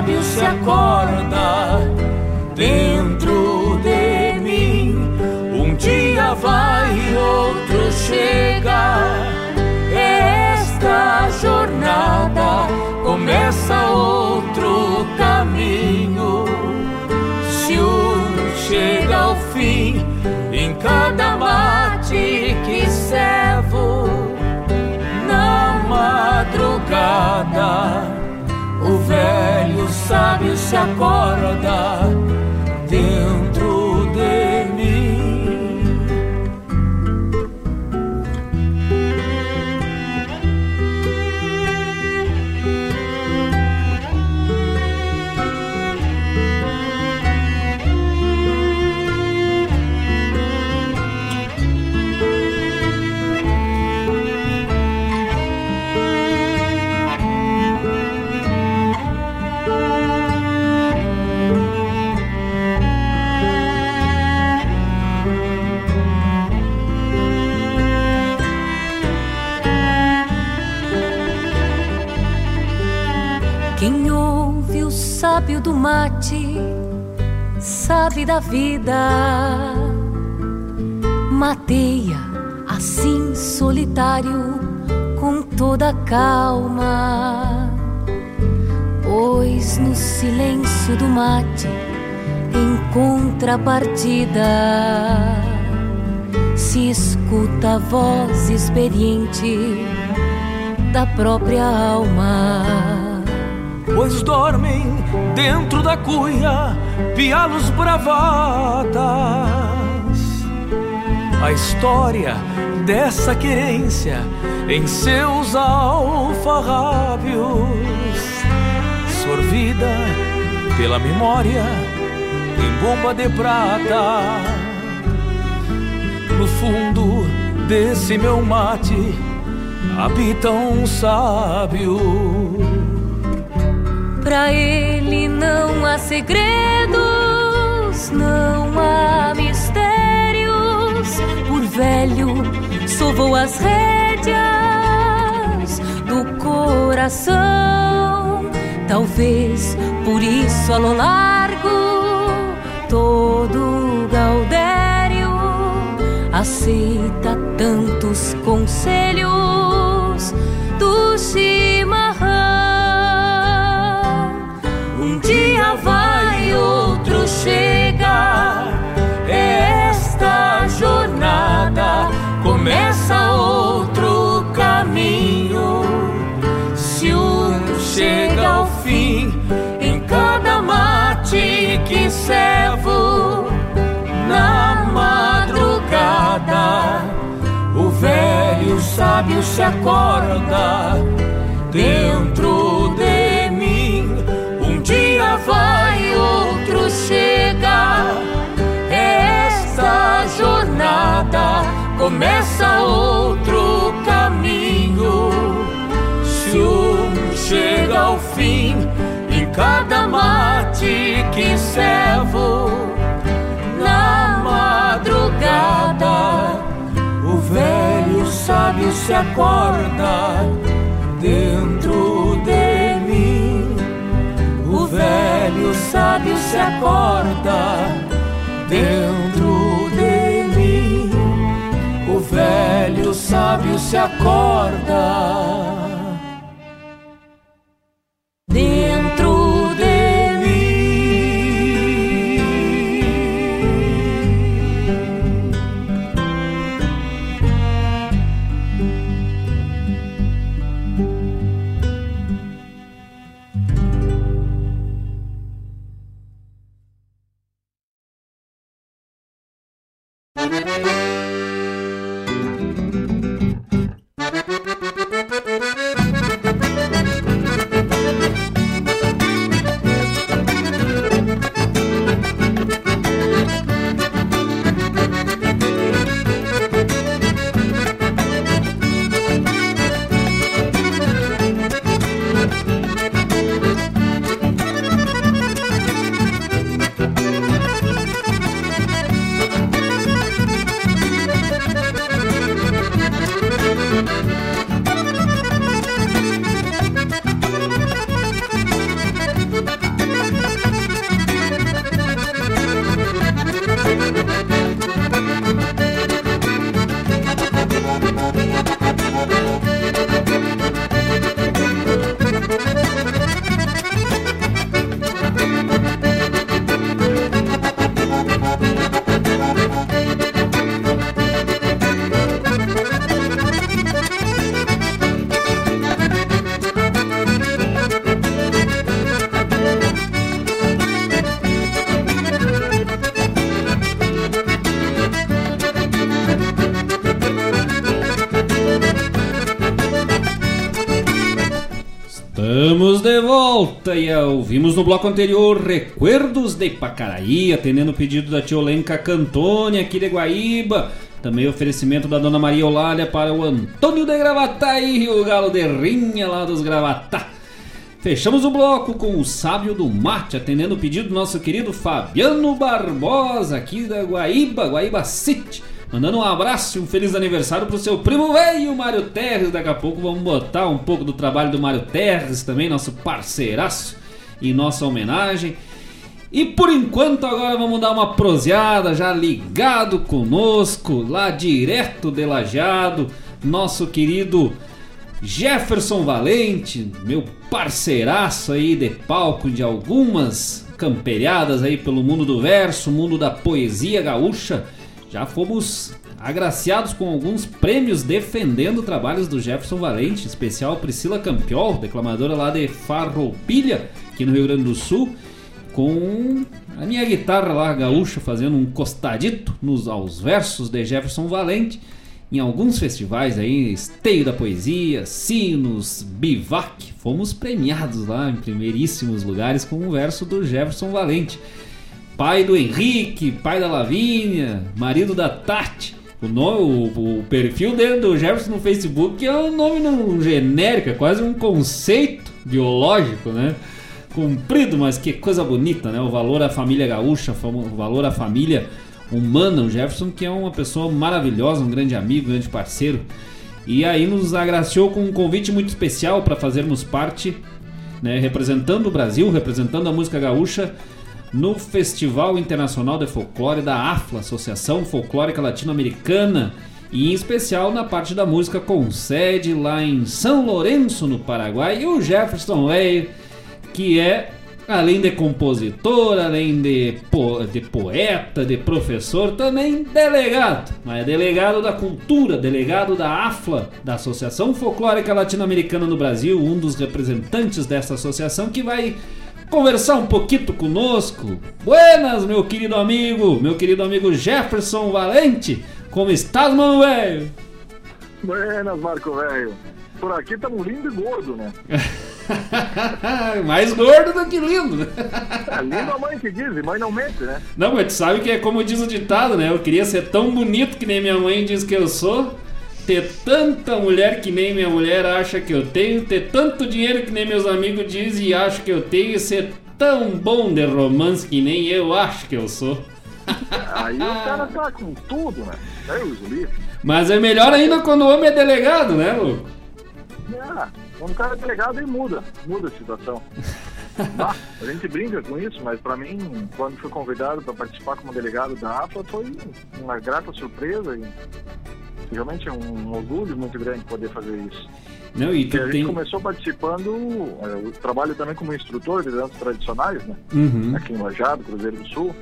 sábio se acorda dentro de mim. Um dia vai outro chega. Esta jornada começa outro caminho. Se um chega ao fim, em cada mate que servo, na madrugada, velho sábio se acorda dentro de mate, sabe da vida. mateia assim solitário com toda calma. Pois no silêncio do mate, em contrapartida, se escuta a voz experiente da própria alma. Pois dormem dentro da cuia pialos bravatas. A história dessa querência em seus alfarrábios, sorvida pela memória em bomba de prata. No fundo desse meu mate habita um sábio. Pra ele não há segredos, não há mistérios. Por velho, sovou as rédeas do coração. Talvez por isso, a lo largo, todo Gaudério aceita tantos conselhos do chimarrão. Chega ao fim, em cada mate que servo, na madrugada, o velho sábio se acorda dentro de mim. Um dia vai, outro chega. Esta jornada começa outro chega ao fim, em cada mate que servo, na madrugada, o velho sábio se acorda dentro de mim. O velho sábio se acorda dentro de mim. O velho sábio se acorda e ouvimos no bloco anterior Recuerdos de Pacaraí, atendendo o pedido da tia Olenca Cantone aqui de Guaíba. Também oferecimento da dona Maria Olália para o Antônio de Gravataí, o galo de rinha lá dos Gravatá. Fechamos o bloco com o Sábio do Mate, atendendo o pedido do nosso querido Fabiano Barbosa, aqui da Guaíba, Guaíba City. Mandando um abraço e um feliz aniversário pro seu primo velho, Mário Terres. Daqui a pouco vamos botar um pouco do trabalho do Mário Terres também, nosso parceiraço, em nossa homenagem. E por enquanto agora vamos dar uma proseada já ligado conosco, lá direto de Lajeado, nosso querido Jefferson Valente, meu parceiraço aí de palco de algumas camperiadas aí pelo mundo do verso, mundo da poesia gaúcha. Já fomos agraciados com alguns prêmios defendendo trabalhos do Jefferson Valente, especial Priscila Campiol, declamadora lá de Farroupilha, aqui no Rio Grande do Sul, com a minha guitarra lá gaúcha fazendo um costadito nos aos versos de Jefferson Valente em alguns festivais aí, Esteio da Poesia, Sinos, Bivac, fomos premiados lá em primeiríssimos lugares com o verso do Jefferson Valente. Pai do Henrique, pai da Lavínia, marido da Tati. O, nome, o, o perfil dele do Jefferson no Facebook é um nome não genérico, é quase um conceito biológico, né? Comprido, mas que coisa bonita, né? O valor à família gaúcha, o valor à família humana, o Jefferson, que é uma pessoa maravilhosa, um grande amigo, um grande parceiro. E aí nos agraciou com um convite muito especial para fazermos parte, né, representando o Brasil, representando a música gaúcha no Festival Internacional de Folclore da AFLA, Associação Folclórica Latino-Americana, e em especial na parte da música com sede lá em São Lourenço, no Paraguai, e o Jefferson Leio, que é além de compositor, além de, po de poeta, de professor, também delegado. Mas é delegado da cultura, delegado da AFLA, da Associação Folclórica Latino-Americana no Brasil, um dos representantes dessa associação que vai conversar um pouquinho conosco. Buenas, meu querido amigo, meu querido amigo Jefferson Valente. Como estás, mano velho? Buenas, Marco velho. Por aqui estamos lindo e gordo, né? Mais gordo do que lindo? É lindo a mãe que diz, mãe não mente, né? Não, mas tu sabe que é como diz o ditado, né? Eu queria ser tão bonito que nem minha mãe diz que eu sou, ter tanta mulher que nem minha mulher acha que eu tenho, ter tanto dinheiro que nem meus amigos dizem e acham que eu tenho, e ser tão bom de romance que nem eu acho que eu sou. Aí o cara tá com tudo, né? Deus Mas é melhor ainda quando o homem é delegado, né, louco? É. Quando o cara é delegado, aí muda, muda a situação. Bah, a gente brinca com isso, mas para mim, quando fui convidado para participar como delegado da AFA, foi uma grata surpresa e realmente é um orgulho muito grande poder fazer isso. Não, e, e a tem... gente começou participando, é, eu trabalho também como instrutor de danças tradicionais, né? Uhum. Aqui em Lajado, Cruzeiro do Sul.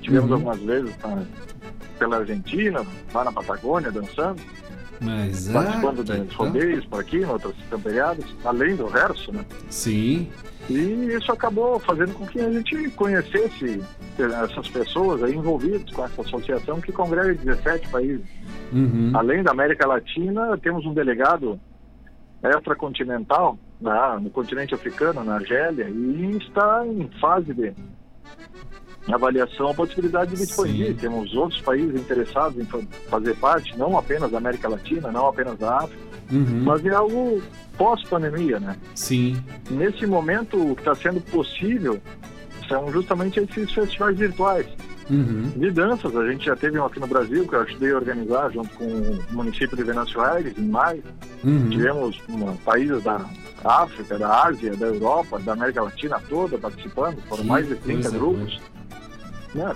Tivemos Uhum. algumas vezes tá, pela Argentina, lá na Patagônia, dançando. Mas participando que dos rodeios por aqui, em outras camperiadas, além do verso, né? Sim. E isso acabou fazendo com que a gente conhecesse essas pessoas aí envolvidas com essa associação que congrega 17 países. Uhum. Além da América Latina, temos um delegado extracontinental na, no continente africano, na Argélia, e está em fase de avaliação a possibilidade de expandir. Temos outros países interessados em fa- fazer parte, não apenas da América Latina, não apenas da África, Uhum. mas é algo pós-pandemia, né? Sim. Nesse momento, o que está sendo possível são justamente esses festivais virtuais Uhum. de danças. A gente já teve um aqui no Brasil, que eu ajudei a organizar junto com o município de Venâncio Aires, em maio. Uhum. Tivemos uma, países da África, da Ásia, da Europa, da América Latina toda participando. Foram mais de 30 coisa grupos. É,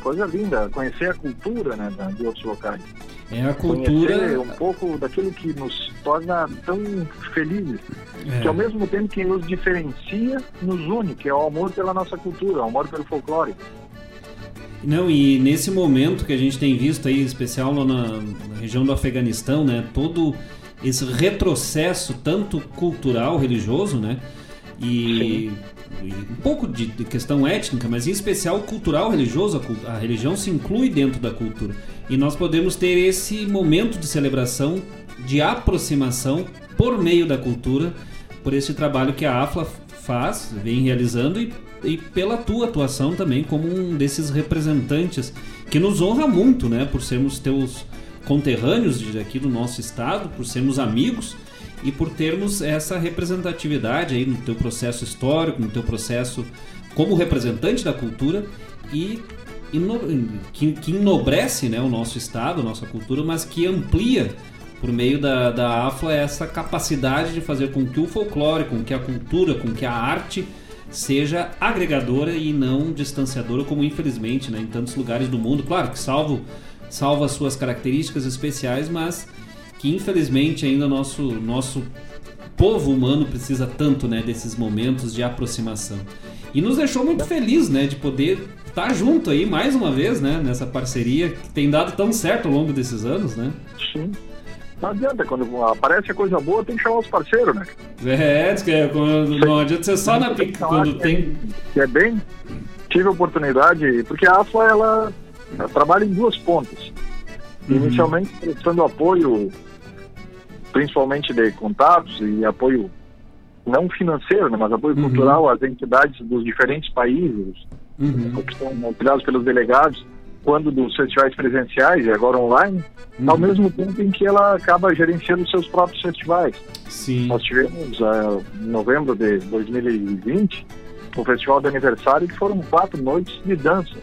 coisa linda, conhecer a cultura né, de outros locais. É a Conhecer cultura. um pouco daquilo que nos torna tão felizes. É. Que ao mesmo tempo que nos diferencia, nos une, que é o amor pela nossa cultura, o amor pelo folclore. Não, e nesse momento que a gente tem visto aí, especial lá na, na região do Afeganistão, né? Todo esse retrocesso, tanto cultural, religioso, né? E, e um pouco de, de questão étnica, mas em especial cultural, religioso, a, a religião se inclui dentro da cultura. E nós podemos ter esse momento de celebração, de aproximação por meio da cultura, por esse trabalho que a AFLA faz, vem realizando e, e pela tua atuação também como um desses representantes que nos honra muito, né, por sermos teus conterrâneos aqui do nosso estado, por sermos amigos e por termos essa representatividade aí no teu processo histórico, no teu processo como representante da cultura e que, enobrece né, o nosso estado, a nossa cultura, mas que amplia por meio da, da AFLA essa capacidade de fazer com que o folclore, com que a cultura, com que a arte seja agregadora e não distanciadora, como infelizmente né, em tantos lugares do mundo. Claro que salvo, as suas características especiais, mas que infelizmente ainda nosso, nosso povo humano precisa tanto né, desses momentos de aproximação. E nos deixou muito feliz né, de poder estar junto aí mais uma vez né, nessa parceria que tem dado tão certo ao longo desses anos. Né? Sim. Não adianta, quando aparece a coisa boa, tem que chamar os parceiros, né? É, é, quando, não adianta ser só na pica quando tem. É bem. Tive a oportunidade, porque a AFLA ela, ela trabalha em duas pontas. Uhum. Inicialmente prestando apoio, principalmente de contatos e apoio não financeiro, né, mas apoio Uhum. cultural às entidades dos diferentes países, Uhum. que são auxiliados pelos delegados, quando dos festivais presenciais e agora online, Uhum. ao mesmo tempo em que ela acaba gerenciando seus próprios festivais. Sim. Nós tivemos, ah, em novembro de 2020, o festival de aniversário, que foram quatro noites de dança.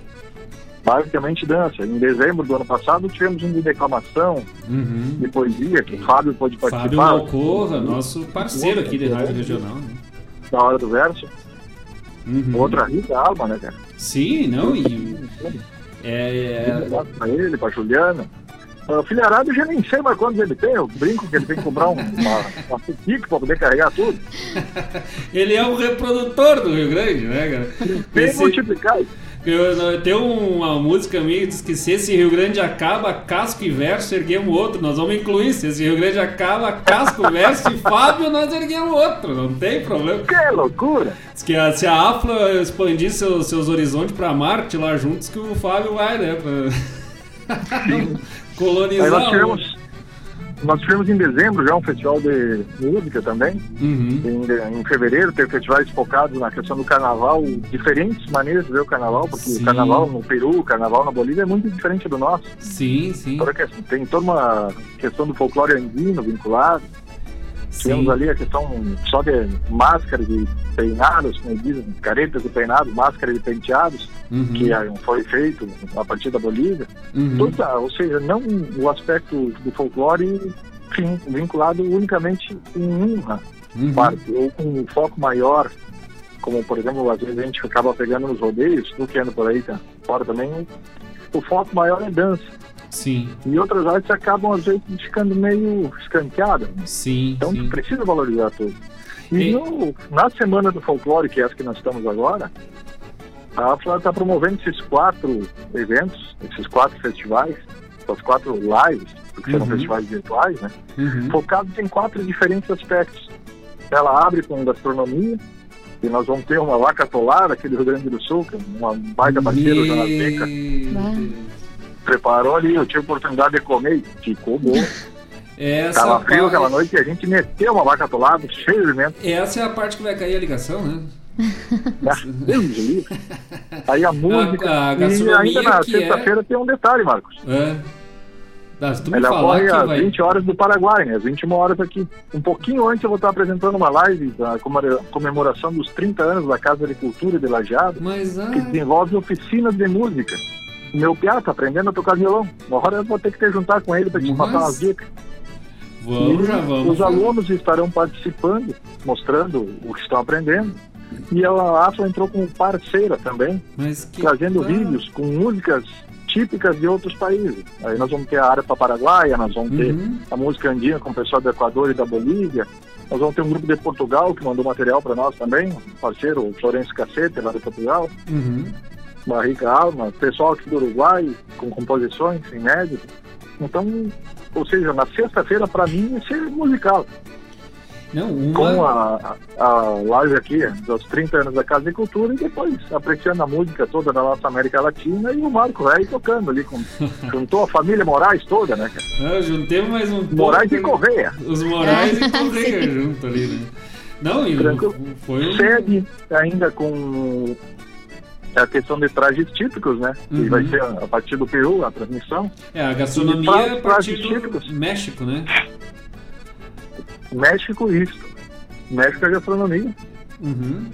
Basicamente dança. Em dezembro do ano passado, tivemos um de declamação, Uhum. de poesia, que o Fábio pôde Fábio participar. Malcorra, nosso parceiro aqui de rádio regional. Né? Da hora do verso. Uhum. Outra rica alma, né, cara? Sim, não, e. É, Um abraço pra ele, pra Juliana. Ah, O filharado eu já nem sei mais quantos ele tem. Eu brinco que ele tem que comprar um, uma, uma pique pra poder carregar tudo. ele é o reprodutor do Rio Grande, né, cara? Bem Esse- multiplicado. Eu, tem uma música minha que diz que se esse Rio Grande acaba, casco e verso, erguemos outro. Nós vamos incluir. Se esse Rio Grande acaba, casco, verso e Fábio, nós erguemos outro. Não tem problema. Que loucura! Diz que a- se a Afla expandir seus, seus horizontes pra Marte lá juntos, que o Fábio vai, né? Pra colonizar. Aí nós tivemos, nós tivemos em dezembro já um festival de música também. Uhum. Em, em fevereiro teve festivais focados na questão do carnaval, diferentes maneiras de ver o carnaval, porque Sim. o carnaval no Peru, o carnaval na Bolívia é muito diferente do nosso. Sim, sim. Tem toda uma questão do folclore andino vinculado. Tivemos ali a questão só de máscaras e peinados, como dizem, caretas e peinados, máscaras e penteados, Uhum. que ah, foi feito a partir da Bolívia. Uhum. Toda, ou seja, não o aspecto do folclore sim, vinculado unicamente em uma Uhum. parte, ou com um foco maior, como por exemplo, às vezes a gente acaba pegando nos rodeios, tu que anda por aí tá, fora também, o foco maior é dança. Sim, E outras artes acabam às vezes ficando meio escanteadas. sim, Então sim. precisa valorizar tudo. E E- no- na Semana do Folclore, que é essa que nós estamos agora, a AFLA está promovendo esses quatro eventos, esses quatro festivais, essas quatro lives, porque serão Uhum. festivais virtuais, né? Uhum. Focados em quatro diferentes aspectos. Ela abre com gastronomia, e nós vamos ter uma vaca atolada aqui do Rio Grande do Sul, que é uma baita parceira, o Jonas Beca, preparou ali, eu tive a oportunidade de comer e ficou bom. Essa, Tava frio pa- aquela noite e a gente meteu uma vaca atolada, cheio de alimento. essa é a parte que vai cair a ligação, né? Ah. Aí a música. A- a e ainda na é- sexta-feira tem um detalhe, Marcos. É. Se tu me Ela falar corre às vai. 20 horas do Paraguai, né? Às 21 horas aqui. Um pouquinho antes eu vou estar apresentando uma live da comemora- comemoração dos 30 anos da Casa de Cultura de Lajeado, Mas, ah, que desenvolve oficinas de música. Meu piá tá aprendendo a tocar violão. Uma hora eu vou ter que te juntar com ele para te Mas- passar umas dicas. vamos, E já vamos. Os alunos estarão participando, mostrando o que estão aprendendo. E a AFLA entrou como parceira também, trazendo vídeos com músicas típicas de outros países. Aí nós vamos ter a área para Paraguaia, nós vamos ter Uhum. a música andina com o pessoal do Equador e da Bolívia. Nós vamos ter um grupo de Portugal que mandou material para nós também, um parceiro, o Florencio Cacete, lá de Portugal, Uhum. Barrica Alma, pessoal aqui do Uruguai, com composições inéditas. Então, ou seja, na sexta-feira, para mim, vai ser musical. Não, uma... Com a, a, live aqui dos 30 anos da Casa de Cultura e depois apreciando a música toda da nossa América Latina e o Marco Rei tocando ali. Com, juntou a família Moraes toda, né, cara? Ah, juntemos mais um pouco Moraes e. Correia. Os Moraes e Correia junto ali, né? Não, e foi um... Segue ainda com a questão de trajes típicos, né? Que Uhum. vai ser a partir do Peru, a transmissão. É, a gastronomia pra- é a partir do típicos. México, né? México, isso. México é gastronomia. Uhum.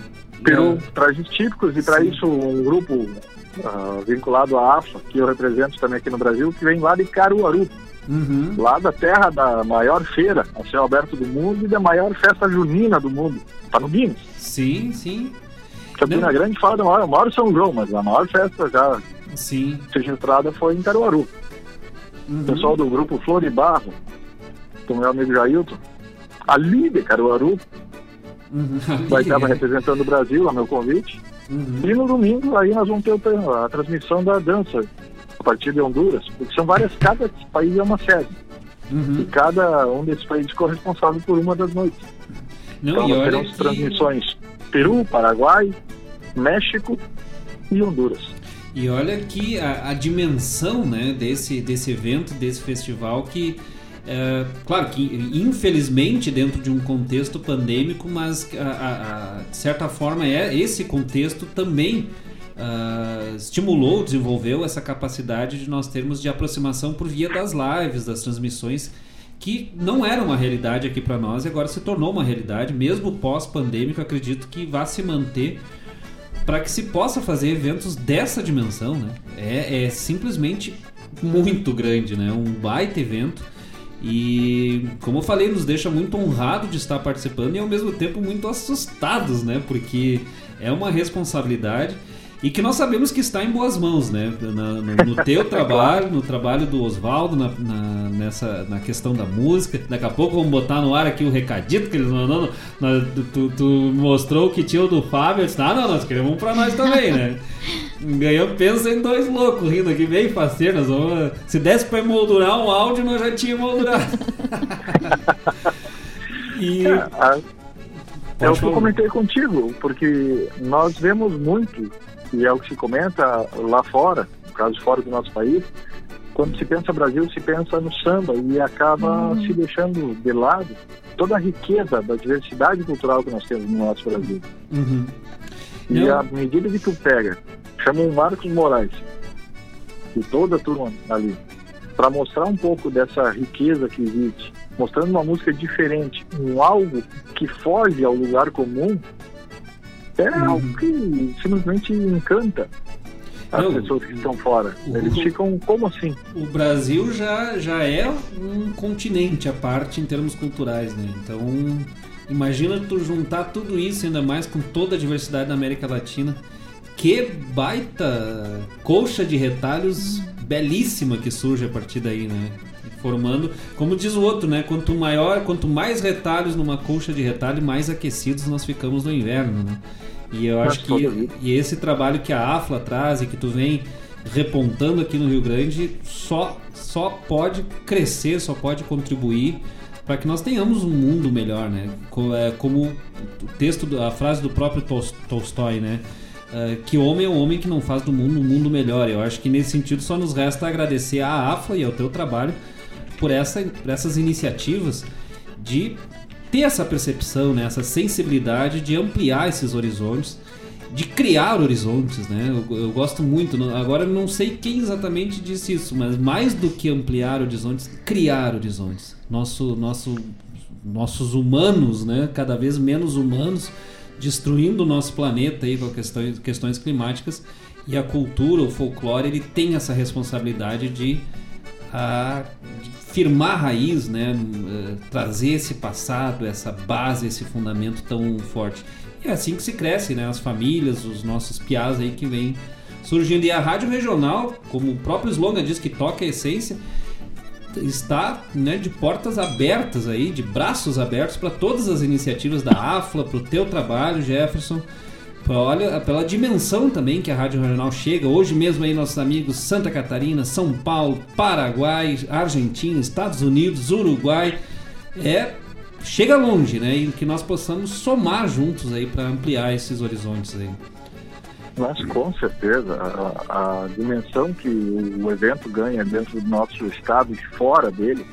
Peru, trajes típicos, e para isso um grupo ah, vinculado à AFA, que eu represento também aqui no Brasil, que vem lá de Caruaru, Uhum. lá da terra da maior feira a céu aberto do mundo e da maior festa junina do mundo. Tá no Guinness. Sim, sim. Campina Grande fala do maior, maior São João, mas a maior festa já Sim. registrada foi em Caruaru. Uhum. O pessoal do grupo Flor e Barro, do meu amigo Jailton, ali de Caruaru, Uhum. vai estar representando o Brasil, a meu convite. Uhum. E no domingo aí nós vamos ter a transmissão da dança a partir de Honduras, porque são várias, cada país é uma sede. Uhum. E cada um desses países corresponsável por uma das noites. Não, então teremos que- transmissões Peru, Paraguai, México e Honduras. E olha que a, a dimensão né, desse, desse evento, desse festival, que, é, claro que infelizmente dentro de um contexto pandêmico, mas a- a- de certa forma é esse contexto também ah, estimulou, desenvolveu essa capacidade de nós termos de aproximação por via das lives, das transmissões, que não era uma realidade aqui para nós e agora se tornou uma realidade, mesmo pós-pandêmico, acredito que vai se manter para que se possa fazer eventos dessa dimensão, né? É, é simplesmente muito grande, né? Um baita evento. E, como eu falei, nos deixa muito honrado de estar participando e ao mesmo tempo muito assustados, né? Porque é uma responsabilidade e que nós sabemos que está em boas mãos, né? Na- no, no teu trabalho, no trabalho do Oswaldo, na, na- nessa, na questão da música. Daqui a pouco vamos botar no ar aqui o recadito que eles mandou. na- tu, tu mostrou que tinha o do Fábio. Eu disse, ah, não, nós queremos um pra nós também, né? Ganhou, pensa em dois loucos rindo aqui, bem faceiro. Vamos, se desse pra emoldurar um áudio, nós já tínhamos moldurado. e. É, a- é o que eu comentei contigo, porque nós vemos muito, e é o que se comenta lá fora, no caso fora do nosso país, quando se pensa Brasil, se pensa no samba e acaba se deixando de lado toda a riqueza da diversidade cultural que nós temos no nosso Brasil. Uhum. E Não. à medida que tu pega, chama o Marcos Moraes e toda a turma ali, para mostrar um pouco dessa riqueza que existe, mostrando uma música diferente, um algo que foge ao lugar comum, é Uhum. algo que simplesmente encanta as Não, pessoas que estão fora. Eles o- ficam como assim? O Brasil já, já é um continente à parte em termos culturais, né? Então, imagina tu juntar tudo isso, ainda mais com toda a diversidade da América Latina. Que baita colcha de retalhos belíssima que surge a partir daí, né? Formando, como diz o outro, né? Quanto maior, quanto mais retalhos numa colcha de retalho, mais aquecidos nós ficamos no inverno, né? E eu acho que e esse trabalho que a AFLA traz e que tu vem repontando aqui no Rio Grande só, só pode crescer, só pode contribuir para que nós tenhamos um mundo melhor, né? É, Como o texto, a frase do próprio Tol- Tolstói, né? É, que homem é o homem que não faz do mundo um mundo melhor. Eu acho que nesse sentido só nos resta agradecer à AFLA e ao teu trabalho por, essa, por essas iniciativas de ter essa percepção, né, essa sensibilidade de ampliar esses horizontes, de criar horizontes, né? Eu, eu gosto muito. Agora não sei quem exatamente disse isso, mas mais do que ampliar horizontes, criar horizontes. Nosso, nosso, nossos humanos, né? Cada vez menos humanos, destruindo o nosso planeta aí com questões, questões climáticas. E a cultura, o folclore, ele tem essa responsabilidade de a de firmar raiz, né? eh, trazer esse passado, essa base, esse fundamento tão forte. E é assim que se cresce, né? As famílias, os nossos piás aí que vêm surgindo. E a rádio regional, como o próprio slogan diz que toca a essência, está né, de portas abertas aí, de braços abertos para todas as iniciativas da AFLA, para o teu trabalho, Jefferson. Olha, pela dimensão também que a Rádio Regional chega. Hoje mesmo aí nossos amigos Santa Catarina, São Paulo, Paraguai, Argentina, Estados Unidos, Uruguai. É chega longe, né? E que nós possamos somar juntos aí para ampliar esses horizontes aí. Mas com certeza, a, a dimensão que o evento ganha dentro do nosso estado e fora dele,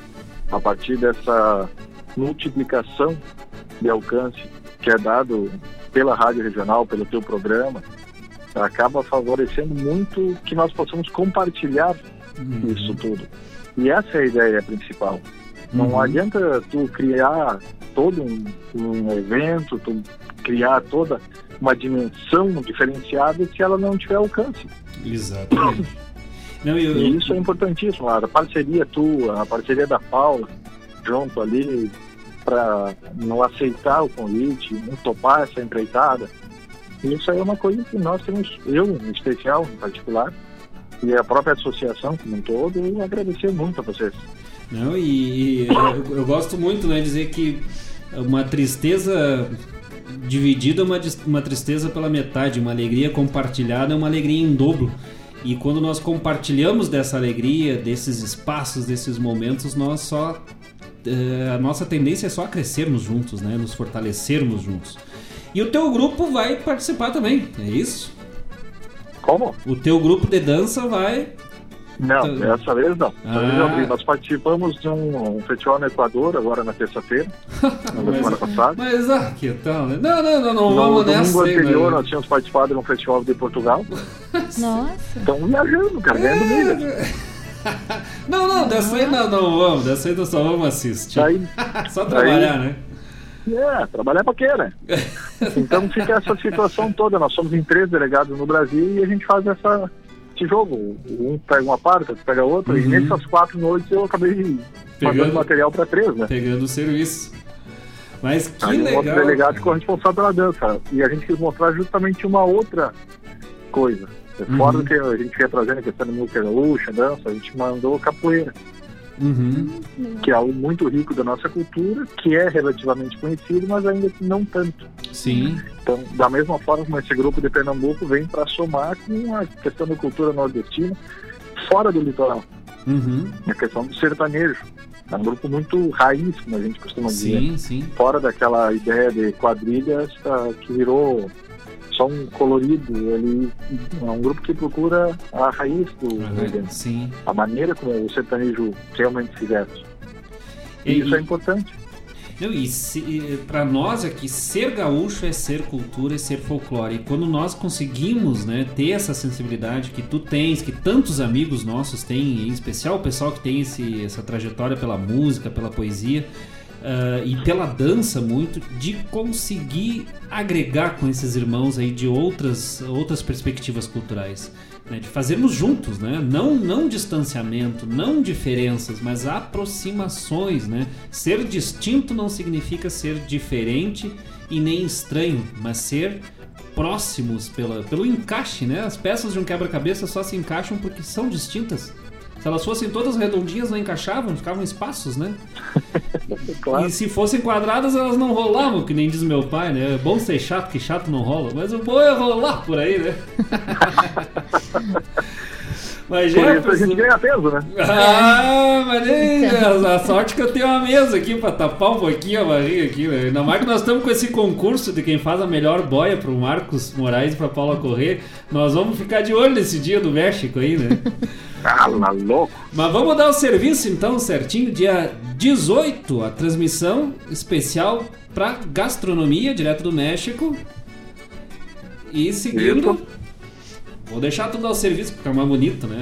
a partir dessa multiplicação de alcance que é dado pela rádio regional, pelo teu programa, acaba favorecendo muito que nós possamos compartilhar isso tudo. E essa é a ideia principal. Não Uhum. adianta tu criar todo um, um evento, tu criar toda uma dimensão diferenciada se ela não tiver alcance. Exatamente. Não, eu, E isso é importantíssimo. A parceria tua, a parceria da Paula, junto ali, para não aceitar o convite, não topar essa empreitada, Isso aí é uma coisa que nós temos, eu em especial, em particular, e a própria associação como um todo, eu agradecer muito a vocês. Não, e, e eu, eu, gosto muito, né, dizer que uma tristeza dividida é uma, uma tristeza pela metade, uma alegria compartilhada é uma alegria em dobro. E quando nós compartilhamos dessa alegria, desses espaços, desses momentos, nós só a nossa tendência é só crescermos juntos, né? Nos fortalecermos juntos. E o teu grupo vai participar também, é isso? Como? O teu grupo de dança vai não, então- dessa vez não. Ah. Nós participamos de um, um, festival no Equador, agora na terça-feira, na semana passada. Mas ah, que tal, né? Não, não, não, não no vamos nessa. No anterior nós tínhamos participado de um festival de Portugal. Nossa. Estão viajando, cara, ganhando é... milhas. Não, não, dessa aí não, não vamos, dessa aí nós só vamos assistir. Daí, só trabalhar, daí, né? É, trabalhar pra quê, né? então fica essa situação toda. Nós somos em três delegados no Brasil e a gente faz essa, esse jogo. Um pega uma parte, outro pega outra, uhum. e nessas quatro noites eu acabei pegando mandando material para três, né? Pegando o serviço. Mas que Aí legal. Um outro delegado ficou responsável pela dança. E a gente quis mostrar justamente uma outra coisa. Fora uhum. do que a gente ia trazendo a questão do música gaúcha, dança, a gente mandou capoeira. Uhum. Que é algo muito rico da nossa cultura, que é relativamente conhecido, mas ainda não tanto. Sim. Então, da mesma forma como esse grupo de Pernambuco vem para somar com a questão da cultura nordestina fora do litoral. Uhum. A questão do sertanejo. É um grupo muito raiz, como a gente costuma dizer. Sim, sim. Fora daquela ideia de quadrilhas tá, que virou só um colorido. Ele é um grupo que procura a raiz do uhum, sim. a maneira como o sertanejo realmente se veste. E, e isso é importante. Não, e para nós aqui, ser gaúcho é ser cultura e ser folclore. E quando nós conseguimos né, ter essa sensibilidade que tu tens, que tantos amigos nossos têm, em especial o pessoal que tem esse, essa trajetória pela música, pela poesia, uh, e pela dança muito, de conseguir agregar com esses irmãos aí de outras, outras perspectivas culturais. Né, de fazermos juntos, né? não, não distanciamento, não diferenças, mas aproximações. Né? Ser distinto não significa ser diferente e nem estranho, mas ser próximos pela, pelo encaixe. Né? As peças de um quebra-cabeça só se encaixam porque são distintas. Se elas fossem todas redondinhas, não encaixavam, ficavam espaços, né? claro. E se fossem quadradas, elas não rolavam, que nem diz meu pai, né? É bom ser chato, que chato não rola. Mas o bom é rolar por aí, né? Mas Por isso a gente ganha peso, né? Ah, mas nem, a sorte que eu tenho uma mesa aqui pra tapar um pouquinho a barriga aqui, né? Ainda mais que nós estamos com esse concurso de quem faz a melhor boia pro Marcos Moraes e pra Paula Correr. Nós vamos ficar de olho nesse dia do México aí, né? Cala, louco. Mas vamos dar o serviço então certinho, dia 18, a transmissão especial para gastronomia direto do México. E seguindo. Isso. Vou deixar tudo ao serviço, porque é mais bonito, né?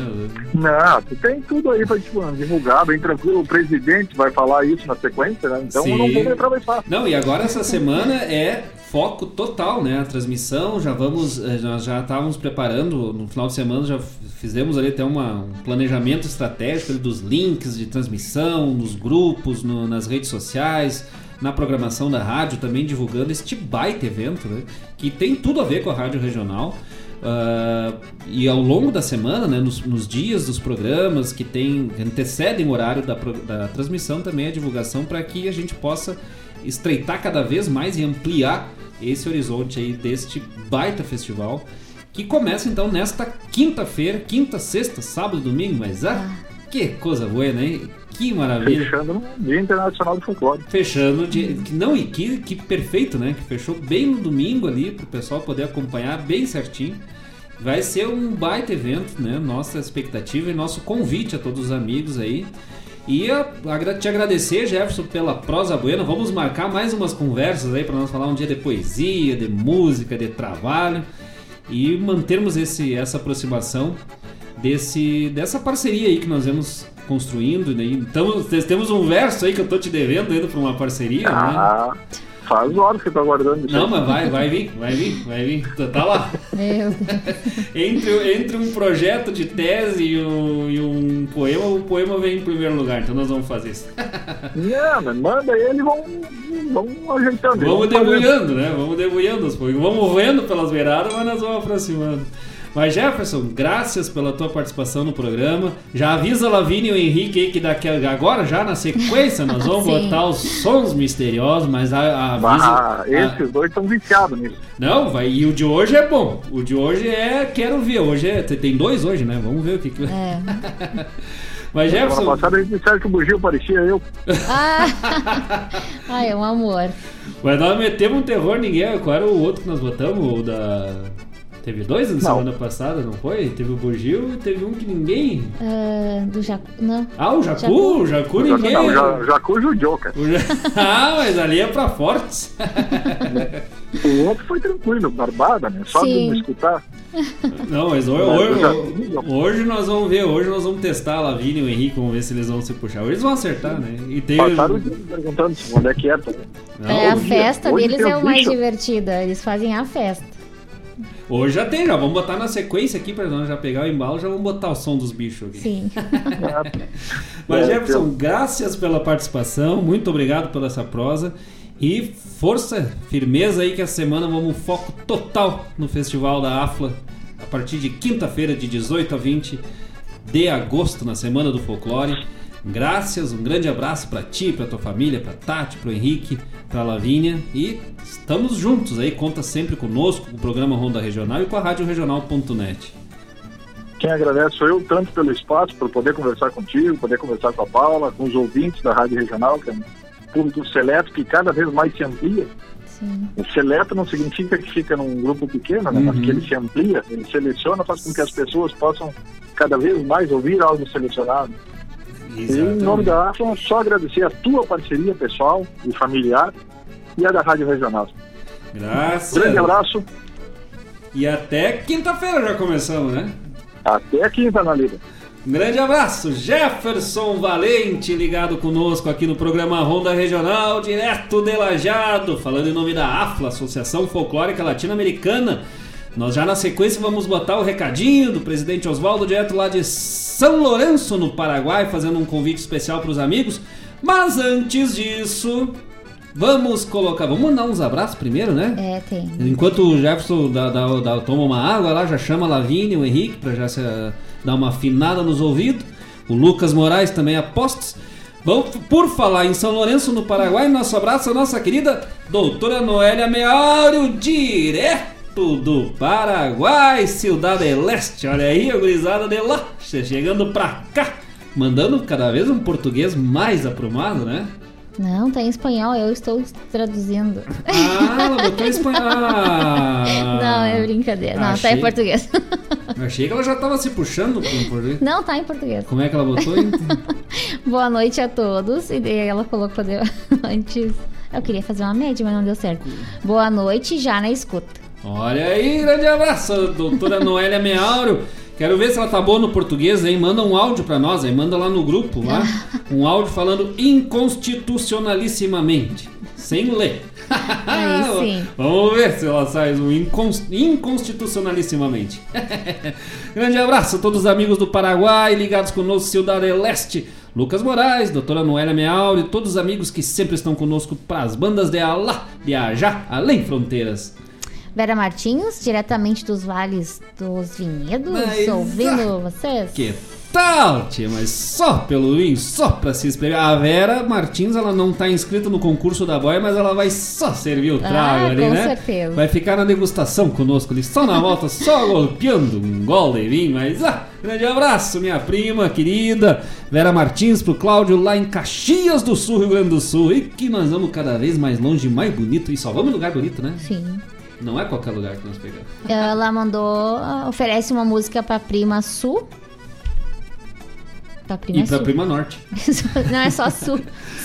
Não, tu tem tudo aí pra tipo, divulgar, bem tranquilo. O presidente vai falar isso na sequência, né? Então Sim. eu não vou me atravessar. Não, e agora essa semana é foco total, né? A transmissão, já vamos, eh, nós já estávamos preparando, no final de semana já fizemos ali até uma, um planejamento estratégico dos links de transmissão, nos grupos, no, nas redes sociais, na programação da rádio, também divulgando este baita evento, né? Que tem tudo a ver com a rádio regional. Uh, e ao longo da semana, né, nos, nos, dias dos programas que tem antecedem o horário da, da transmissão, também a divulgação para que a gente possa estreitar cada vez mais e ampliar esse horizonte aí deste baita festival que começa então nesta quinta-feira, quinta, sexta, sábado, domingo, mas ah, que coisa boa, né? Que maravilha. Fechando no Dia Internacional do Folclore. Fechando, de, não, e que, que perfeito, né? Que fechou bem no domingo ali, para o pessoal poder acompanhar bem certinho. Vai ser um baita evento, né? Nossa expectativa e nosso convite a todos os amigos aí. E te agradecer, Jefferson, pela prosa buena. Vamos marcar mais umas conversas aí para nós falar um dia de poesia, de música, de trabalho e mantermos esse, essa aproximação desse, dessa parceria aí que nós vemos construindo. Né? Então, temos um verso aí que eu tô te devendo ainda para uma parceria. Né? Ah, né? Faz horas que eu tô aguardando isso. Não, aí. mas vai, vai vir, vai vir, vai vir. Tá- Tá lá. Meu Deus. Entre, entre um projeto de tese e um, e um poema, o poema vem em primeiro lugar, então nós vamos fazer isso. Não, mas manda ele e vamos, vamos ajeitando. Vamos debulhando, né? Vamos debulhando os poemas. Vamos vendo pelas beiradas, mas nós vamos aproximando. Mas Jefferson, graças pela tua participação no programa. Já avisa a Lavínia e o Henrique aí que daqui a- agora, já na sequência, nós vamos botar os sons misteriosos, mas a, a avisa. Ah, a- esses dois estão viciados nisso. Não, vai. E o de hoje é bom. O de hoje é. Quero ver. Hoje é. tem- Tem dois hoje, né? Vamos ver o que. que... É. Mas Semana Jefferson. passada eles disseram que o bugio parecia eu. Ah. Ai, é um amor. Mas nós metemos um terror, ninguém. Qual era o outro que nós botamos? O da. Teve dois na semana passada, não foi? Teve o Bugio e teve um que ninguém. Ah, do Jacu. Não. Ah, o Jacu, Jacu. o Jacu ninguém. não, já, já cujo o Joker. O Ja- ah, mas ali é pra fortes. O outro foi tranquilo, barbada, né? Só Sim. de me escutar. Não, mas hoje, hoje, hoje nós vamos ver, hoje nós vamos testar a Lavínia e o Henrique, vamos ver se eles vão se puxar. Hoje eles vão acertar, né? E tem. Passaram o dia perguntando se onde é que é. Tá? Não, é, a hoje- festa hoje deles é o o mais divertida. Eles fazem a festa. Hoje já tem, já vamos botar na sequência aqui pra nós já pegar o embalo, já vamos botar o som dos bichos aqui. Sim. Mas É, Jefferson, eu- graças pela participação, muito obrigado pela essa prosa e força, firmeza aí que essa semana vamos foco total no Festival da AFLA a partir de quinta-feira de 18 a 20 de agosto na Semana do Folclore. Graças, um grande abraço pra ti, pra tua família, pra Tati, pro Henrique, pra Lavínia e estamos juntos aí, conta sempre conosco, com o programa Ronda Regional e com a Rádio Regional.net. Quem agradece sou eu, tanto pelo espaço, por poder conversar contigo, poder conversar com a Paula, com os ouvintes da Rádio Regional, que é um público seleto que cada vez mais se amplia. Sim. O seleto não significa que fica num grupo pequeno, né? mas Uhum. que ele se amplia, ele seleciona, faz com que as pessoas possam cada vez mais ouvir algo selecionado. E em nome da AFA, só agradecer a tua parceria pessoal e familiar e a da Rádio Regional. Graças. Grande abraço, E até quinta-feira já começamos, né? até quinta na Liga. Um grande abraço, Jefferson Valente, ligado conosco aqui no programa Ronda Regional, direto de Lajado, falando em nome da AFLA, Associação Folclórica Latino-Americana. Nós já na sequência vamos botar o recadinho do presidente Oswaldo, direto lá de São Lourenço, no Paraguai, fazendo um convite especial para os amigos. Mas antes disso, vamos colocar. Vamos mandar uns abraços primeiro, né? É, tem. Enquanto o Jefferson dá, dá- dá- toma uma água lá, já chama a Lavínia e o Henrique para já se, ah, dar uma afinada nos ouvidos. O Lucas Moraes também apostos. Vamos, por falar em São Lourenço, no Paraguai, nosso abraço à nossa querida doutora Noélia Meário, direto do Paraguai, Cidade Leste. Olha aí, a gurizada de lá, chegando pra cá, mandando cada vez um português mais aprumado, né? Não, tá em espanhol, eu estou traduzindo. Ah, ela botou em espanhol. Não, é brincadeira. Não, tá Achei- em português. Eu achei que ela já tava se puxando pro português. Não, tá em português. Como é que ela botou? hein? Boa noite a todos. E daí ela colocou antes. Eu queria fazer uma média, mas não deu certo. Boa noite, já na escuta. Olha aí, grande abraço, doutora Noélia Meauro. Quero ver se ela tá boa no português, hein? Manda um áudio pra nós, aí manda lá no grupo, lá. Um áudio falando inconstitucionalissimamente. Sem ler. Aí. Vamos ver se ela sai um incons- inconstitucionalissimamente. Grande abraço a todos os amigos do Paraguai ligados conosco, Cidade Leste. Lucas Moraes, doutora Noélia Meauri, todos os amigos que sempre estão conosco para as bandas de Alá, viajar além fronteiras. Vera Martins, diretamente dos vales dos vinhedos, Mas, ouvindo vocês. Que tal, tia? Mas só pelo vinho, só pra se espremer. A Vera Martins, ela não tá inscrita no concurso da boia, mas ela vai só servir o trago Ah, ali, com né? certeza. Vai ficar na degustação conosco ali, só na volta, só golpeando um gol de vinho. Mas, ah, grande abraço, minha prima querida Vera Martins, pro Cláudio lá em Caxias do Sul, Rio Grande do Sul. E que nós vamos cada vez mais longe, mais bonito. E só vamos em lugar bonito, né? Sim. Não é qualquer lugar que nós pegamos. Ela mandou, oferece uma música pra prima Sul. Pra prima E pra Sul. prima norte. Não é só Sul.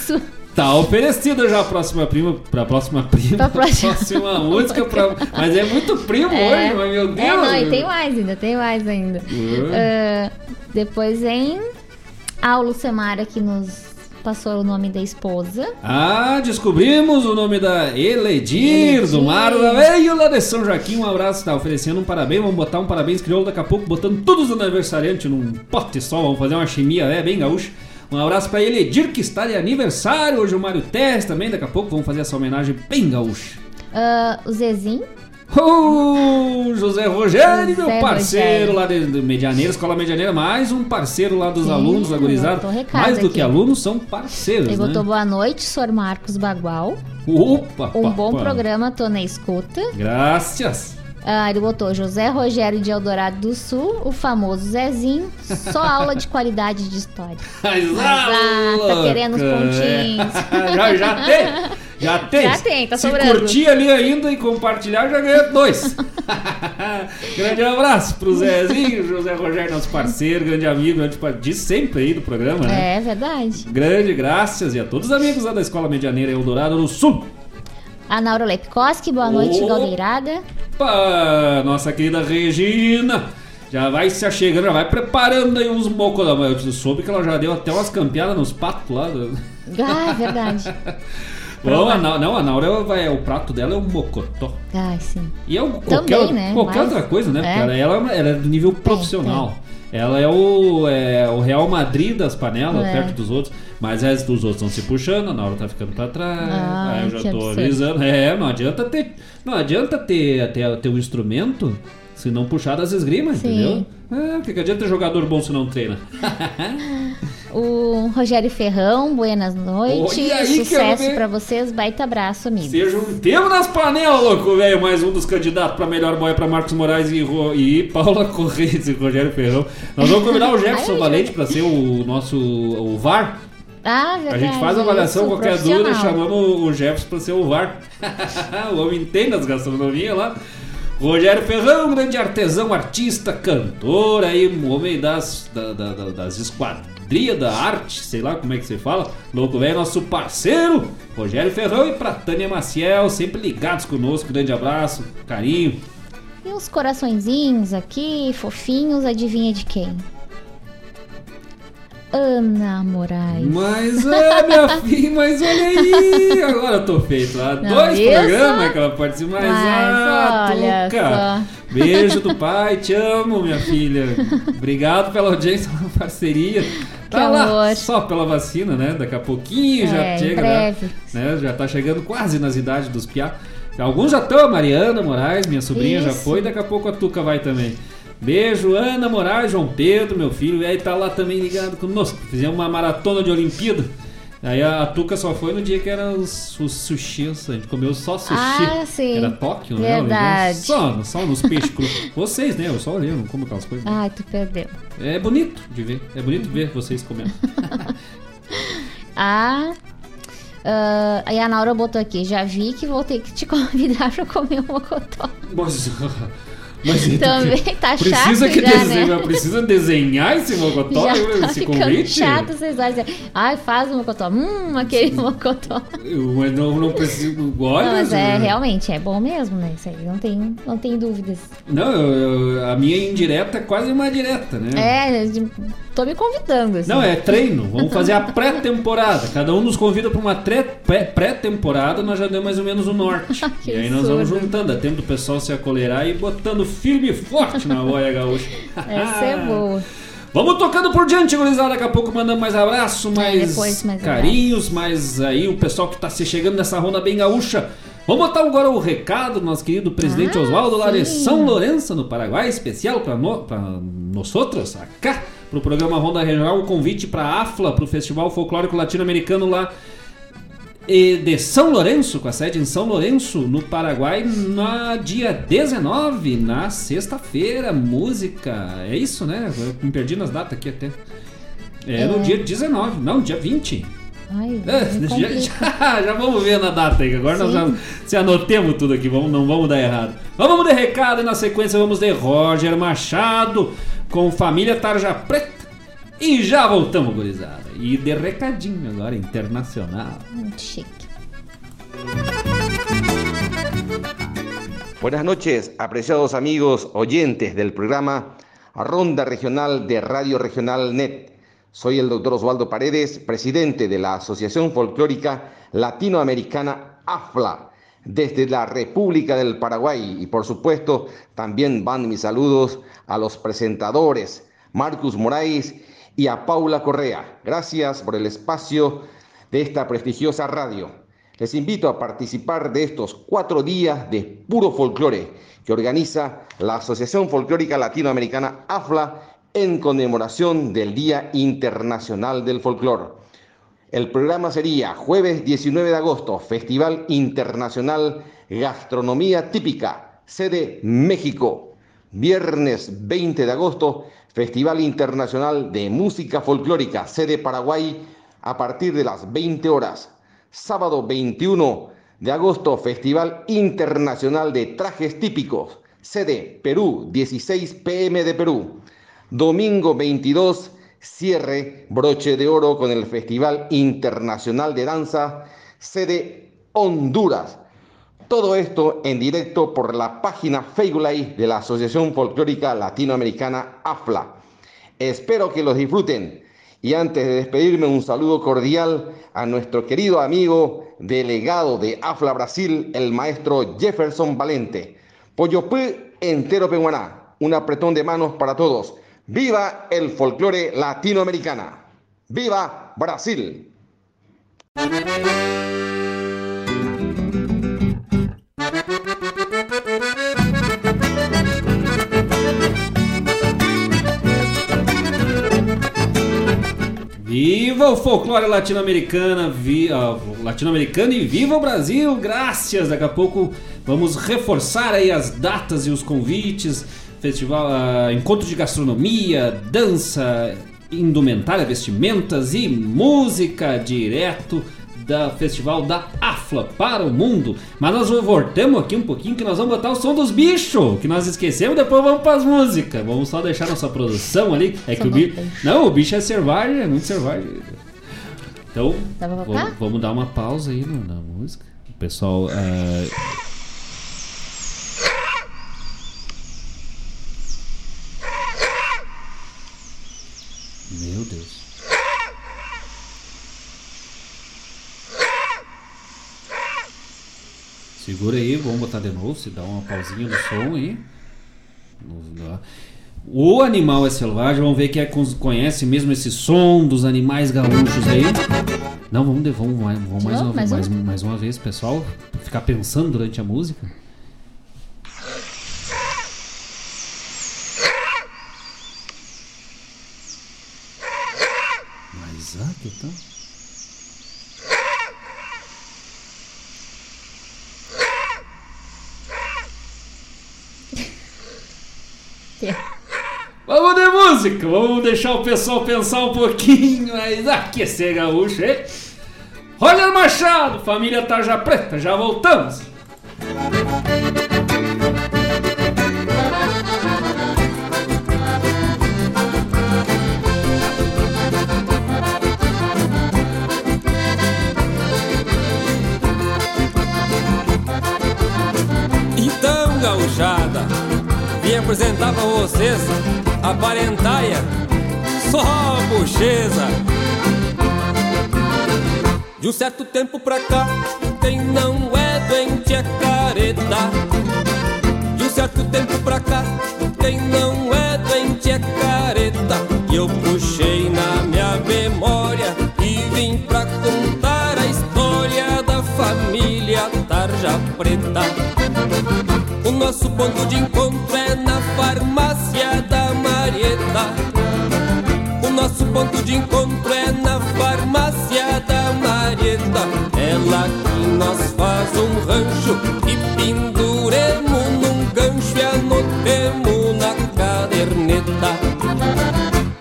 Sul. Tá oferecida já a próxima prima, pra próxima prima, Pra próxima. próxima música, pra... mas é muito primo É. hoje, mas meu Deus. É, não, e tem mais ainda, tem mais ainda. Uhum. Ah, depois vem. Ah, o Lucemar aqui nos passou o nome da esposa. Ah, descobrimos o nome da Eledir, Eledir. do Veio lá de São Joaquim. Um abraço, tá oferecendo um parabéns. Vamos botar um parabéns crioulo daqui a pouco, botando todos os aniversariantes num pote só. Vamos fazer uma chimia, é bem gaúcha. Um abraço pra Eledir, que está de aniversário. Hoje o Mário Tess também. Daqui a pouco vamos fazer essa homenagem bem gaúcha. Ah, o Zezinho. Oh, José Rogério, José meu parceiro Rogério. lá de, de Medianeira, Escola Medianeira, mais um parceiro lá dos Sim, alunos, recado Mais do aqui. que alunos, são parceiros, Ele né? botou boa noite, Sr. Marcos Bagual. Opa, Um bom programa, tô na escuta. Graças. Ah, ele botou José Rogério de Eldorado do Sul, o famoso Zezinho, só aula de qualidade de história. Mas, ah, tá querendo os pontinhos. é. já, já tem. Já tem. Já tem, tá Se sobrando. curtir ali ainda e compartilhar, já ganhou dois. grande abraço pro Zezinho, José Rogério, nosso parceiro, grande amigo, grande de sempre aí do programa, né? É verdade. Grande graças e a todos os amigos lá da Escola Medianeira Eldorado do Sul. A Naura Lepkoski, boa noite. Galdeirada. Nossa querida Regina. Já vai se achegando, já vai preparando aí uns mocos. Eu soube que ela já deu até umas campeadas nos patos lá. do- Ah, é verdade. Não, a, não, a Naura vai, o prato dela é um mocotó. Ai, sim. E é qualquer, Também, né? qualquer Mas- outra coisa, né? Porque é. ela, ela, ela é do nível profissional. Ela é o, é o Real Madrid das panelas, É. perto dos outros. Mas as dos outros estão se puxando, a Naura tá ficando pra trás. Ai, aí eu já tô absurdo. avisando. É, não adianta ter. Não adianta ter, ter, ter um instrumento se não puxar das esgrimas, Sim. entendeu? O que, adianta ter jogador bom se não treina? O Rogério Ferrão, buenas noites. Aí Sucesso pra vocês, baita abraço, amigo. Seja um tempo nas panelas, louco, velho. Mais um dos candidatos pra melhor boia pra Marcos Moraes e, Ro- e Paula Correia e Rogério Ferrão. Nós vamos convidar o Jefferson Valente pra ser o nosso o VAR. Ah, A gente faz a avaliação, isso, qualquer dúvida, chamamos o Jefferson pra ser o VAR. o homem entende as gastronomias lá. Rogério Ferrão, grande artesão, artista, cantor, aí, um homem das, da- da- da- das esquadrias da arte, sei lá como é que você fala. Louco velho, nosso parceiro, Rogério Ferrão e pra Tânia Maciel, sempre ligados conosco. Grande abraço, carinho. E uns coraçõezinhos aqui, fofinhos, adivinha de quem? Ana Moraes. Mas é, minha filha, mas olha aí, agora eu tô feito. Há Não, dois programas que ela participa, mas, Mas ah, olha Tuca. só. Beijo do pai, te amo, minha filha. Obrigado pela audiência, pela parceria. Tá lá, amor. só pela vacina, né? Daqui a pouquinho já É, chega, breve. Né? Já tá chegando quase nas idades dos piá. Alguns já estão, a Mariana Moraes, minha sobrinha já Isso. foi, daqui a pouco a Tuca vai também. Beijo, Ana Moraes, João Pedro, meu filho, e aí tá lá também ligado conosco. Fizemos uma maratona de Olimpíada. Aí a, Tuca só foi no dia que era os, os sushis, a gente comeu só sushi. Ah, sim. Era Tóquio, né? Verdade. Só, só nos peixes crus. Vocês, né? Eu só olhei, eu não como aquelas coisas. Ai, tu perdeu. É bonito de ver, é bonito ver vocês comendo. Ah, ah, aí a Naura botou aqui, já vi que vou ter que te convidar pra comer um mocotó. Mas, mas Também tá precisa chato que já, desenhe- né? Precisa desenhar esse mocotó, Já tá esse convite? chato, vocês vão dizer, ai, faz um mocotó. Hum, aquele mocotó. Mas não, não preciso. Olha, Não, mas é, Zé. realmente, é bom mesmo, né? Isso aí, não tem, não tem dúvidas. Não, eu- eu- a minha indireta é quase uma direta, né? É, de- tô me convidando, assim. Não, é treino. Vamos fazer a pré-temporada. Cada um nos convida para uma pré-temporada, nós já demos mais ou menos o norte. E aí nós vamos absurdo. juntando, dá tempo do pessoal se acolherar e botando firme e forte na boia gaúcha. Essa é boa. Vamos tocando por diante, gurizada. Daqui a pouco mandando mais abraço, mais, É, mais carinhos, mais aí o pessoal que tá se chegando nessa ronda bem gaúcha. Vamos botar agora o recado do nosso querido presidente Ah, Oswaldo sim. São Lourenço, no Paraguai, especial para no, nós outros, acá, pro programa Ronda Regional, o convite para a AFLA, pro Festival Folclórico Latino-Americano lá de São Lourenço, com a sede em São Lourenço, no Paraguai, na dia 19, na sexta-feira, música. É isso, né? Eu me perdi nas datas aqui até. É, no É. dia 19, não, dia 20. Ai, É, me já, já- já vamos ver na data aí, agora nós Sim. já se anotemos tudo aqui, vamos, não vamos dar errado. Vamos de recado e na sequência vamos de Roger Machado com Família Tarja Preta. E já voltamos, gurizada. E de recadinho agora, internacional. Muito chique. Buenas noches, apreciados amigos oyentes del programa Ronda Regional de Radio Regional Net. Soy el doctor Osvaldo Paredes, presidente de la Asociación Folclórica Latinoamericana AFLA, desde la República del Paraguay. Y por supuesto, también van mis saludos a los presentadores, Marcus Moraes y a Paula Correa. Gracias por el espacio de esta prestigiosa radio. Les invito a participar de estos cuatro días de puro folclore que organiza la Asociación Folclórica Latinoamericana AFLA en conmemoración del Día Internacional del Folclor. El programa sería jueves 19 de agosto, Festival Internacional Gastronomía Típica, sede México. Viernes 20 de agosto, Festival Internacional de Música Folclórica, sede Paraguay, a partir de las 20 horas. Sábado 21 de agosto, Festival Internacional de Trajes Típicos, sede Perú, 16 pm de Perú. Domingo 22, cierre broche de oro con el Festival Internacional de Danza, sede Honduras. Todo esto en directo por la página Facebook de la Asociación Folclórica Latinoamericana AFLA. Espero que los disfruten. Y antes de despedirme, un saludo cordial a nuestro querido amigo delegado de AFLA Brasil, el maestro Jefferson Valente. Pollo entero peguaná. Un apretón de manos para todos. ¡Viva el folclore latinoamericana! ¡Viva Brasil! Viva o folclore latino-americana, vi, uh, latino-americano e viva o Brasil! Graças! Daqui a pouco vamos reforçar aí as datas e os convites festival, uh, encontro de gastronomia, dança, indumentária, vestimentas e música direto da festival da AFLA para o mundo. Mas nós voltamos aqui um pouquinho que nós vamos botar o som dos bichos, que nós esquecemos, depois vamos para as músicas. Vamos só deixar nossa produção ali. É que o bicho. Não, o bicho é selvagem, é muito selvagem. Então, vamos, vamos, dar uma pausa aí na música. O pessoal. Uh, Meu Deus. Segura aí, vamos botar de novo, se dá uma pausinha no som aí. O animal é selvagem, vamos ver quem é conhece mesmo esse som dos animais gaúchos aí. Não, vamos, vamos, vamos mais, uma, mais, mais, mais uma vez, pessoal. Ficar pensando durante a música. Então. Vamos de música, vamos deixar o pessoal pensar um pouquinho, mas aquecer gaúcho, hein? Roger Machado, família Tarja Preta, já voltamos. Vim apresentar pra vocês a parentaia. Só a bocheza. De um certo tempo pra cá Quem não é doente é careta. De um certo tempo pra cá Quem não é doente é careta. E eu puxei na minha memória E vim pra contar a história da família Tarja Preta nosso ponto de encontro é na farmácia da Marieta. O nosso ponto de encontro é na farmácia da Marieta. É lá que nós faz um rancho e penduremos num gancho e anotemos na caderneta.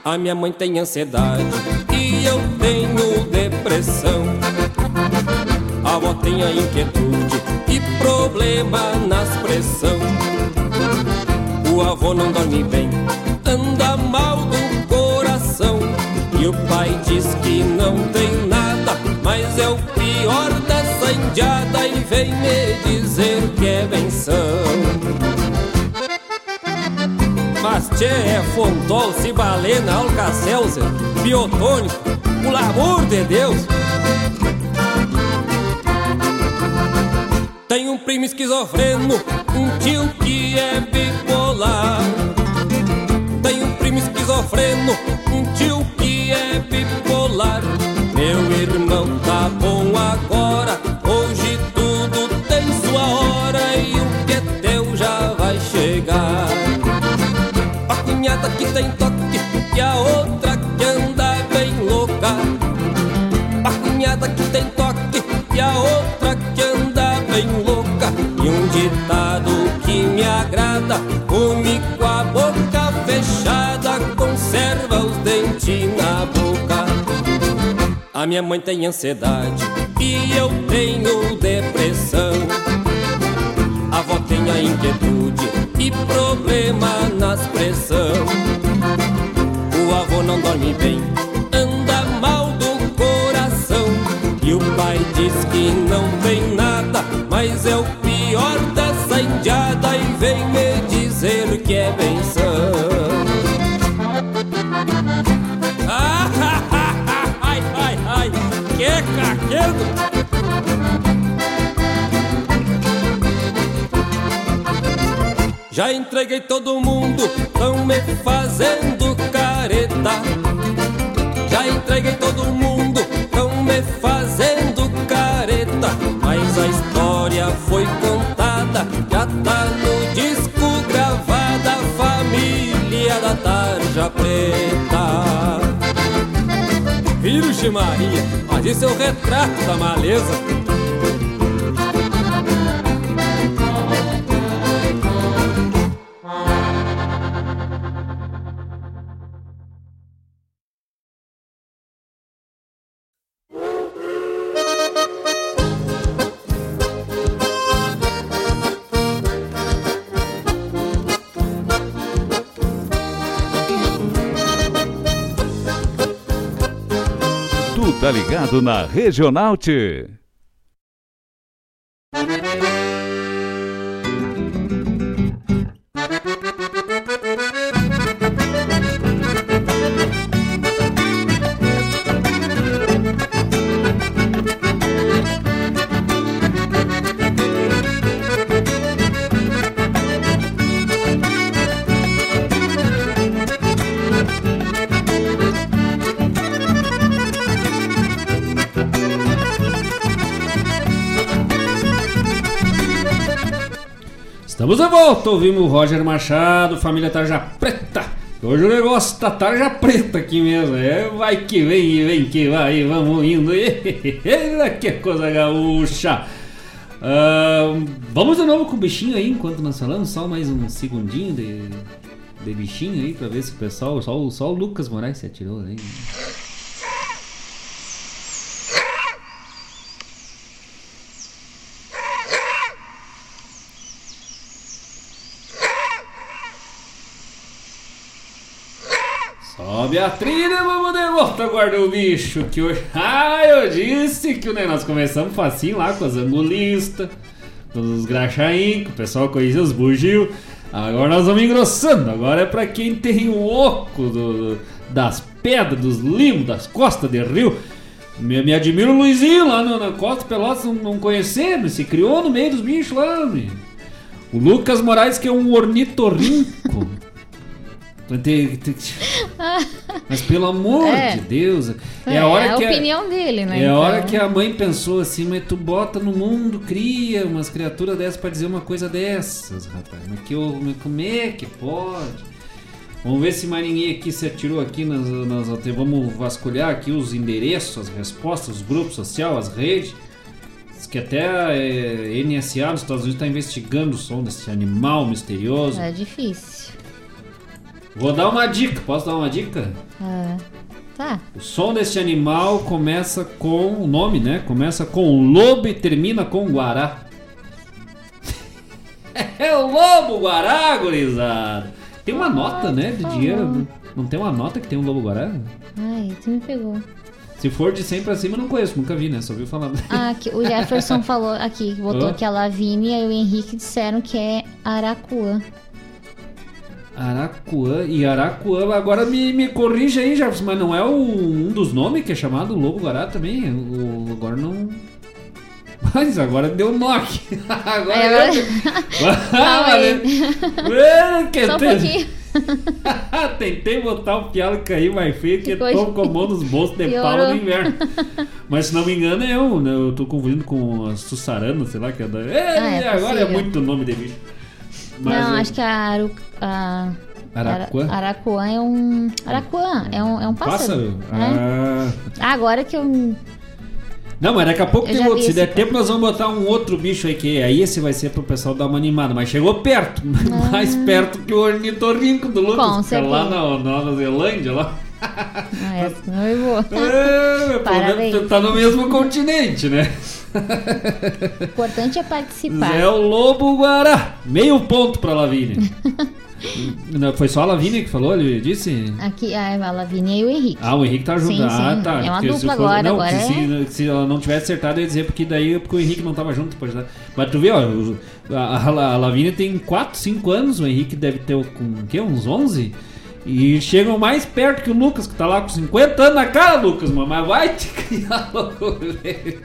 A minha mãe tem ansiedade e eu tenho depressão. A avó tem a inquietude e problema nas pressão. O avô não dorme bem, anda mal do coração. E o pai diz que não tem nada, mas é o pior dessa indiada e vem me dizer que é benção. Mas tchê, é Fontol, Cibalena, Alcacelser, Biotônico, pelo amor de Deus! Tem um primo esquizofreno, um tio que é bipolar. Tem um primo esquizofreno, come com a boca fechada, conserva os dentes na boca. A minha mãe tem ansiedade e eu tenho depressão. A avó tem a inquietude e problema nas pressão. O avô não dorme bem, anda mal do coração. E o pai diz que não tem nada, mas é o pior dessa indiada e vem me que é benção. Ah, ai, ai, ai, que caquedo! Já entreguei todo mundo, tão me fazendo careta. Já entreguei todo mundo, tão me fazendo careta. Mas a história foi contada, Virgem Maria, mas isso é o retrato da maleza. Ligado na Regional T. Estamos de volta, ouvimos o Roger Machado, família Tarja Preta. Hoje o negócio tá Tarja Preta aqui mesmo. É, vai que vem, vem que vai, vamos indo. Eita, que coisa gaúcha. Ah, vamos de novo com o bichinho aí, enquanto nós falamos, só mais um segundinho de, de bichinho aí, pra ver se o pessoal, só, só o Lucas Moraes se atirou aí. Trilha, vamos de volta, guarda o bicho. Que hoje. Ah, eu disse que né, nós começamos facinho lá com as angulistas, com os graxaim, que o pessoal conhecia os bugio. Agora nós vamos engrossando. Agora é pra quem tem o oco do- das pedras, dos limos, das costas de rio. Me, me admira o Luizinho lá no- na Costa Pelotas, não, não conhecendo, se criou no meio dos bichos lá. O Lucas Moraes, que é um ornitorrinco. Mas pelo amor É. de Deus. É, É, a hora a que opinião dele, né, É a hora então. que a mãe pensou assim, mas tu bota no mundo, cria umas criaturas dessas pra dizer uma coisa dessas, rapaz. Mas, que eu, mas como é que pode? Vamos ver se mais ninguém aqui se atirou aqui nas, nas vamos vasculhar aqui os endereços, as respostas, os grupos sociais, as redes. Diz que até a eh, NSA nos Estados Unidos está investigando o som desse animal misterioso. É difícil. Vou dar uma dica, posso dar uma dica? É. Tá. O som deste animal começa com o nome, né? Começa com lobo e termina com guará. é o lobo guará, gurizada. Tem uma nota, né, de dinheiro. Não tem uma nota que tem um lobo guará? Ai, tu me pegou. Se for de 100 pra cima, eu não conheço, nunca vi, né? Só ouvi falar. Ah, aqui, o Jefferson falou aqui, botou Hã? que a Lavínia e o Henrique disseram que é Aracuã. Aracuã e Aracuã. Agora me, me corrija aí, Jefferson, mas não é o, um dos nomes que é chamado Lobo Guará também? O, agora não. Mas agora deu aqui. Agora. É, eu... Mano, que Só um pouquinho. Tentei botar o pialo e cair mais feio que coisa. tô com a mão nos bolsos de Piorou. pau no inverno. Mas se não me engano é eu, né? Eu tô confundindo com a Sussarana, sei lá, que é da. É, Ah, é agora é possível. muito nome de bicho. Mas não, eu- acho que a, Aru, a Araquã? Ara- Araquã é um. Araquã é um, é um pássaro. Pássaro? né? Ah. Agora que eu. Não, mas daqui a pouco Eu tem outro. Se der tempo, nós vamos botar um outro bicho aí, que aí esse vai ser pro pessoal dar uma animada. Mas chegou perto. Mais perto que o ornitorrinco do Lucas. Ah. Com que tá lá na certeza. Nova Zelândia, lá. Ah, essa não. É, pelo Parabéns. menos tá no mesmo continente, né? O importante é participar. Zé o Lobo Guará. Meio ponto pra Lavínia. Não, Foi só a Lavínia que falou, ele disse? Aqui a Lavínia e o Henrique. Ah, o Henrique tá junto. Sim, ah, sim. tá. É uma Porque se dupla for- agora, não, agora é- se, se ela não tivesse acertado, eu ia dizer porque daí é porque o Henrique não tava junto. Pode dar. Mas tu vê, ó, a, a Lavínia tem 4, 5 anos, o Henrique deve ter com o quê? Uns 11? E chegam mais perto que o Lucas, que tá lá com 50 anos na cara, Lucas, mano. Mas vai te criar louco, velho.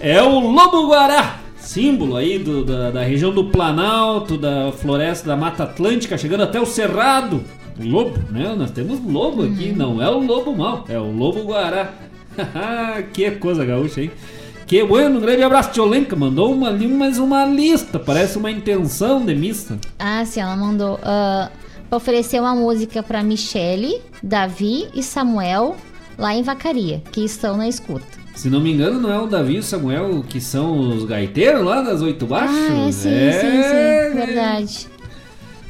É o Lobo Guará, símbolo aí do- da, da região do Planalto, da floresta da Mata Atlântica, chegando até o Cerrado. Lobo, né? Nós temos lobo aqui, não é o lobo mal, é o Lobo Guará. que coisa gaúcha, hein? Que bueno, um grande abraço, Tiolenka. Mandou uma, mais uma lista, parece uma intenção de missa. Ah, sim, ela mandou ah, pra oferecer uma música pra Michele, Davi e Samuel lá em Vacaria, que estão na escuta. Se não me engano, não é o Davi e o Samuel que são os gaiteiros lá das Oito Baixos? Ah, é sim, É, sim, sim, verdade.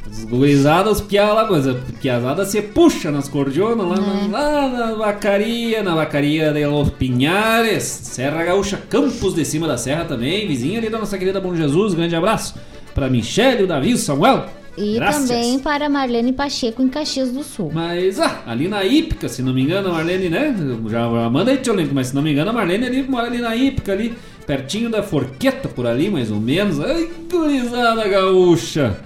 Os gurizadas, os piá lá, coisa, piazada se puxa nas cordionas lá, É. na, lá na vacaria, na vacaria de Los Pinhares, Serra Gaúcha, Campos de Cima da Serra também, vizinha ali da nossa querida Bom Jesus, grande abraço pra Michele, o Davi, o Samuel. E Graças. também para Marlene Pacheco em Caxias do Sul. Mas, ah, ali na Ípica, se não me engano, a Marlene, né? Já, já manda aí, tio Lento, mas se não me engano, a Marlene ali mora ali na Ípica, ali, pertinho da Forqueta, por ali, mais ou menos. Ai, gurizada gaúcha!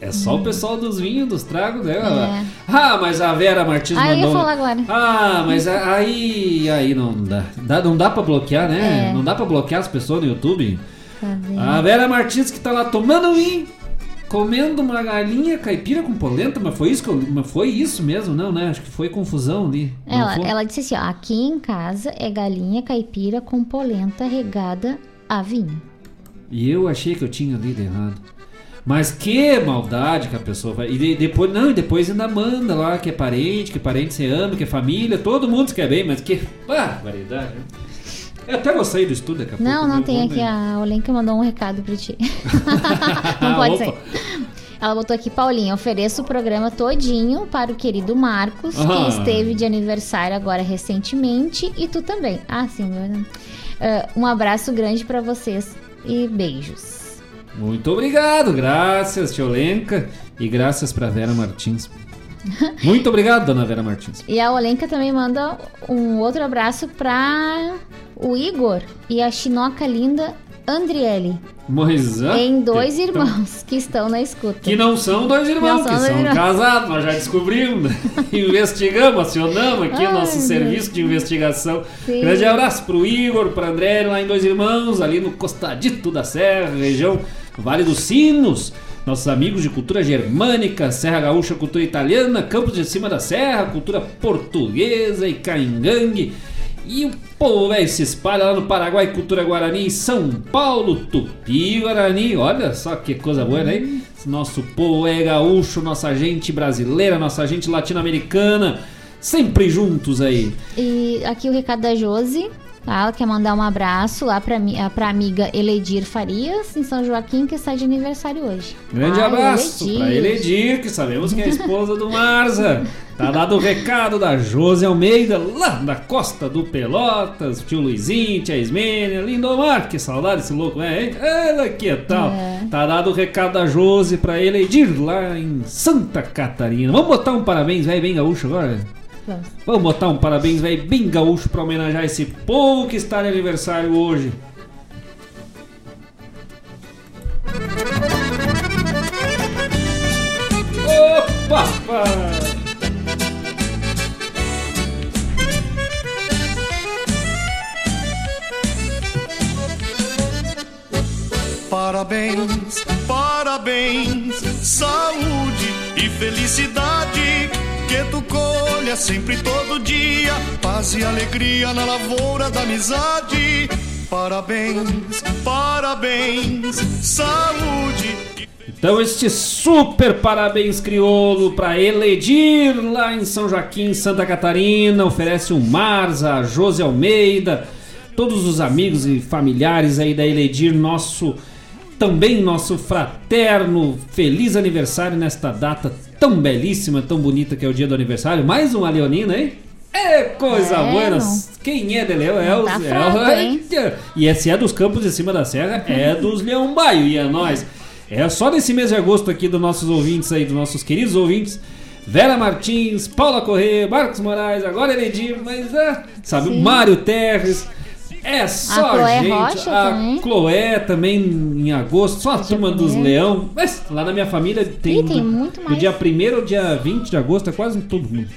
É só o pessoal dos vinhos, dos tragos, né? É. Ah, mas a Vera Martins Ah, eu ia mandou. falar agora. Ah, mas a- aí, aí não dá. dá. Não dá pra bloquear, né? É. Não dá pra bloquear as pessoas no YouTube. Cadê? A Vera Martins que tá lá tomando vinho, comendo uma galinha caipira com polenta, mas foi isso que eu, mas foi isso mesmo, não, né? Acho que foi confusão ali. Ela, ela disse assim: ó, aqui em casa é galinha caipira com polenta regada a vinho. E eu achei que eu tinha lido errado. Mas que maldade que a pessoa vai. E de- depois, não, e depois ainda manda lá que é parente, que parente você ama, que é família, todo mundo se quer bem, mas que barbaridade. né? Eu até vou sair do estúdio daqui a pouco. Não, não viu? tem aqui a Olenka mandou um recado pra ti. não pode Opa. ser. Ela botou aqui, Paulinha, ofereço o programa todinho para o querido Marcos, Ah. que esteve de aniversário agora recentemente, e tu também. Ah, sim, meu. Ah, um abraço grande pra vocês e beijos. Muito obrigado, graças, Tiolenka. E graças pra Vera Martins. Muito obrigado, dona Vera Martins. E a Olenka também manda um outro abraço pra o Igor e a chinoca linda Andriele, Moisés. em dois que- irmãos que estão na escuta. Que não são dois irmãos, Não que são casados, nós já descobrimos, investigamos, acionamos aqui o Ai, nosso meu serviço de investigação. Sim. Grande abraço pro Igor, pro André, lá em Dois Irmãos, ali no Costadito da Serra, região Vale dos Sinos. Nossos amigos de cultura germânica, Serra Gaúcha, cultura italiana, Campos de Cima da Serra, cultura portuguesa e caingangue. E o povo velho se espalha lá no Paraguai, cultura guarani, São Paulo, Tupi Guarani. Olha só que coisa boa, né? Nosso povo é gaúcho, nossa gente brasileira, nossa gente latino-americana, sempre juntos aí. E aqui o recado da Josi. tá? Ela quer mandar um abraço lá pra, ah, pra amiga Eledir Farias, em São Joaquim, que está de aniversário hoje. Grande Ai, abraço Eledir. pra Eledir, que sabemos que é a esposa do Marza. Tá dado o recado da Josi Almeida, lá da costa do Pelotas, tio Luizinho, tia Ismênia, Lindomar, que saudade desse louco, é, hein? Ela que tal. É. Tá dado o recado da Josi pra Eledir, lá em Santa Catarina. Vamos botar um parabéns, velho, bem gaúcho agora? Vamos. Vamos botar um parabéns, velho, bem gaúcho pra homenagear esse povo que está de aniversário hoje. Parabéns, parabéns, saúde e felicidade. Que tu colha sempre todo dia, paz e alegria na lavoura da amizade. Parabéns, parabéns, saúde. Então este super parabéns crioulo para Eledir lá em São Joaquim, Santa Catarina, oferece um Marza, a José Almeida, todos os amigos e familiares aí da Eledir, nosso também nosso fraterno feliz aniversário nesta data tão belíssima, tão bonita que é o dia do aniversário. Mais uma leonina, hein? É coisa É, boa. não. Quem é de Leão? É, tá é? E esse é dos campos de cima da serra, é dos Leão Baio e é nós. É só nesse mês de agosto aqui dos nossos ouvintes aí, dos nossos queridos ouvintes. Vera Martins, Paula Corrêa, Marcos Moraes, agora Enedir, mas é, sabe, Sim. Mário Terres. É só Chloé gente. Rocha a também. Chloé também em agosto, só a turma dos Leão. Mas lá na minha família tem, Ih, tem do- muito mais. dia 1 ao dia 20 de agosto, é quase todo mundo.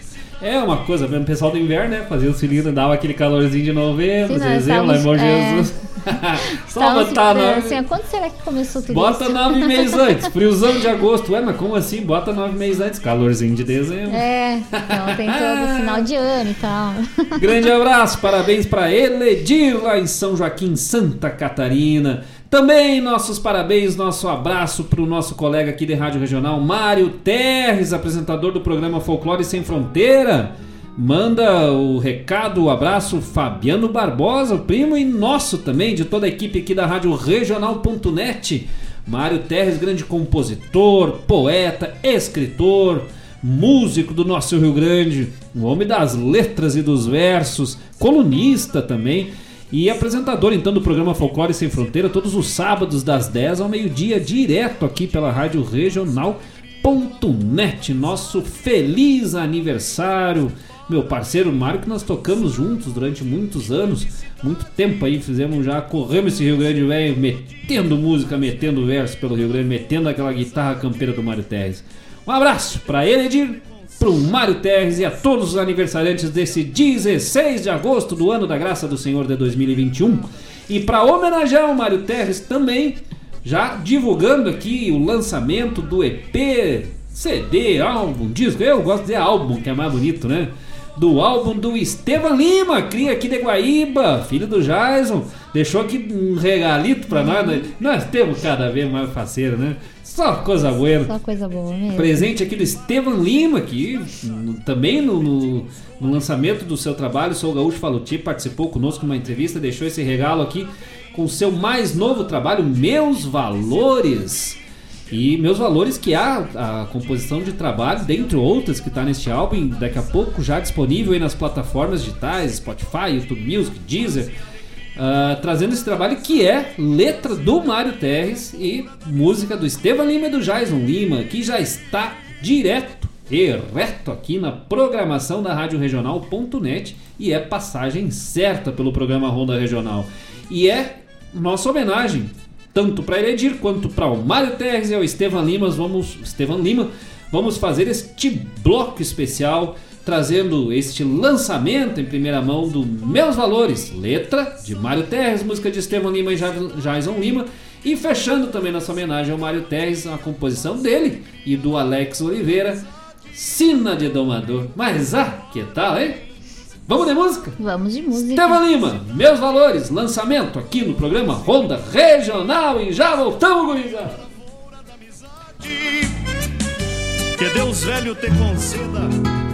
É uma coisa o pessoal do inverno, né? Fazia o cilindro, dava aquele calorzinho de novembro, Sim, dezembro, em Bom estávamos, Jesus. Só botar nove. assim, quando será que começou tudo Bota isso? nove meses antes, friozão de agosto. Ué, mas como assim? Bota nove meses antes, calorzinho de dezembro. É, então tem todo final de ano e tal. Grande abraço, parabéns para Eledir lá em São Joaquim, Santa Catarina. Também nossos parabéns, nosso abraço para o nosso colega aqui de Rádio Regional, Mário Terres, apresentador do programa Folclore Sem Fronteira. Manda o recado, o abraço, Fabiano Barbosa, o primo e nosso também, de toda a equipe aqui da Rádio Regional.net. Mário Terres, grande compositor, poeta, escritor, músico do nosso Rio Grande, um homem das letras e dos versos, colunista também e apresentador então do programa Folclore Sem Fronteira todos os sábados das 10 ao meio-dia, direto aqui pela Rádio Regional.net. Nosso feliz aniversário, meu parceiro Mário, que nós tocamos juntos durante muitos anos, muito tempo aí, fizemos já, corremos esse Rio Grande velho, metendo música, metendo verso pelo Rio Grande, metendo aquela guitarra campeira do Mário Terres. Um abraço para ele, Edir, pro Mário Terres e a todos os aniversariantes desse 16 de agosto do ano da graça do Senhor de 2021. E para homenagear o Mário Terres também, já divulgando aqui o lançamento do EP, CD, álbum, disco, eu gosto de dizer álbum, que é mais bonito, né? Do álbum do Estevam Lima, cria aqui de Guaíba, filho do Jason. Deixou aqui um regalito pra nós. né? Nós temos cada vez mais parceiro, né? Só coisa boa. Só coisa boa mesmo. Presente aqui do Estevam Lima, que no- também no, no- no lançamento do seu trabalho, Sou Gaúcho Faluti, participou conosco numa entrevista, deixou esse regalo aqui com o seu mais novo trabalho, Meus Valores. E Meus Valores, que há a composição de trabalho, dentre outras, que está neste álbum, daqui a pouco já disponível aí nas plataformas digitais, Spotify, YouTube Music, Deezer. Ah, trazendo esse trabalho que é letra do Mário Terres e música do Estevam Lima e do Jason Lima, que já está direto e reto aqui na programação da Rádio Regional.net e é passagem certa pelo programa Ronda Regional. E é nossa homenagem, tanto para Eledir quanto para o Mário Terres e ao Estevam Lima, vamos, Estevam Lima, vamos fazer este bloco especial trazendo este lançamento em primeira mão do Meus Valores, letra de Mário Terres, música de Estevão Lima e Ja- Jason Lima, e fechando também nossa homenagem ao Mário Terres, a composição dele e do Alex Oliveira, Sina de Domador. Mas ah, que tal, hein? Vamos de música? Vamos de música. Estevão Lima, Meus Valores, lançamento aqui no programa Ronda Regional e já voltamos, gurizada! Que Deus velho te conceda.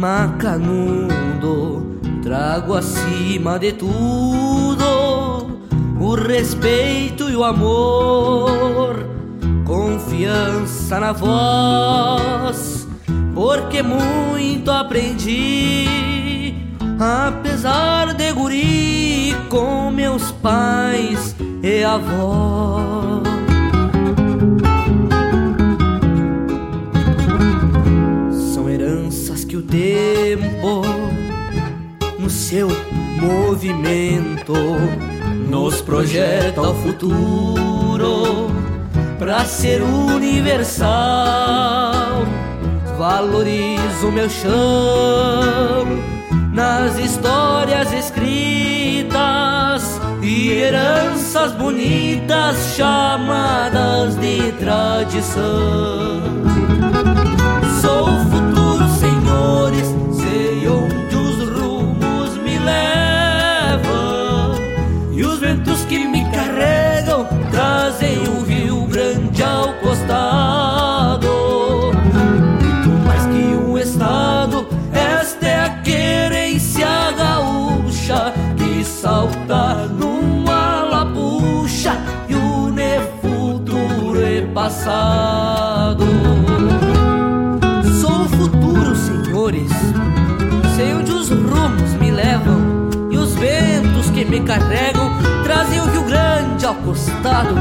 Macanudo. Trago acima de tudo o respeito e o amor, confiança na voz, porque muito aprendi, apesar de guri com meus pais e avós. Tempo no seu movimento nos projeta o futuro pra ser universal. Valorizo meu chão nas histórias escritas e heranças bonitas chamadas de tradição. Sou o futuro, senhores, sei onde os rumos me levam e os ventos que me carregam trazem o Rio Grande ao costado. Muito mais que um estado, esta é a querência gaúcha que salta numa lapucha e une futuro e passado. Me carregam trazem o Rio Grande ao costado.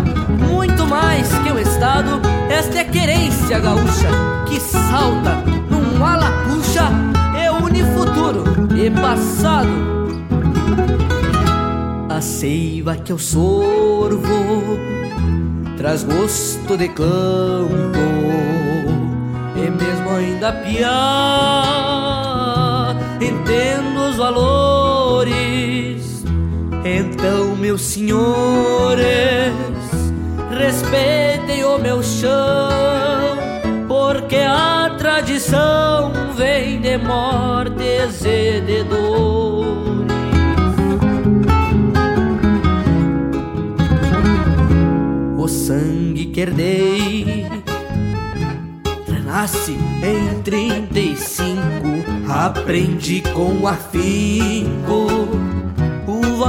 Muito mais que um estado, esta é a querência gaúcha que salta num alapuxa e une futuro e passado. A seiva que eu sorvo traz gosto de campo e mesmo ainda piar entendo os valores então meus senhores respeitem o meu chão porque a tradição vem de mortes e de dores. O sangue que herdei renasce em 35 aprendi com afinco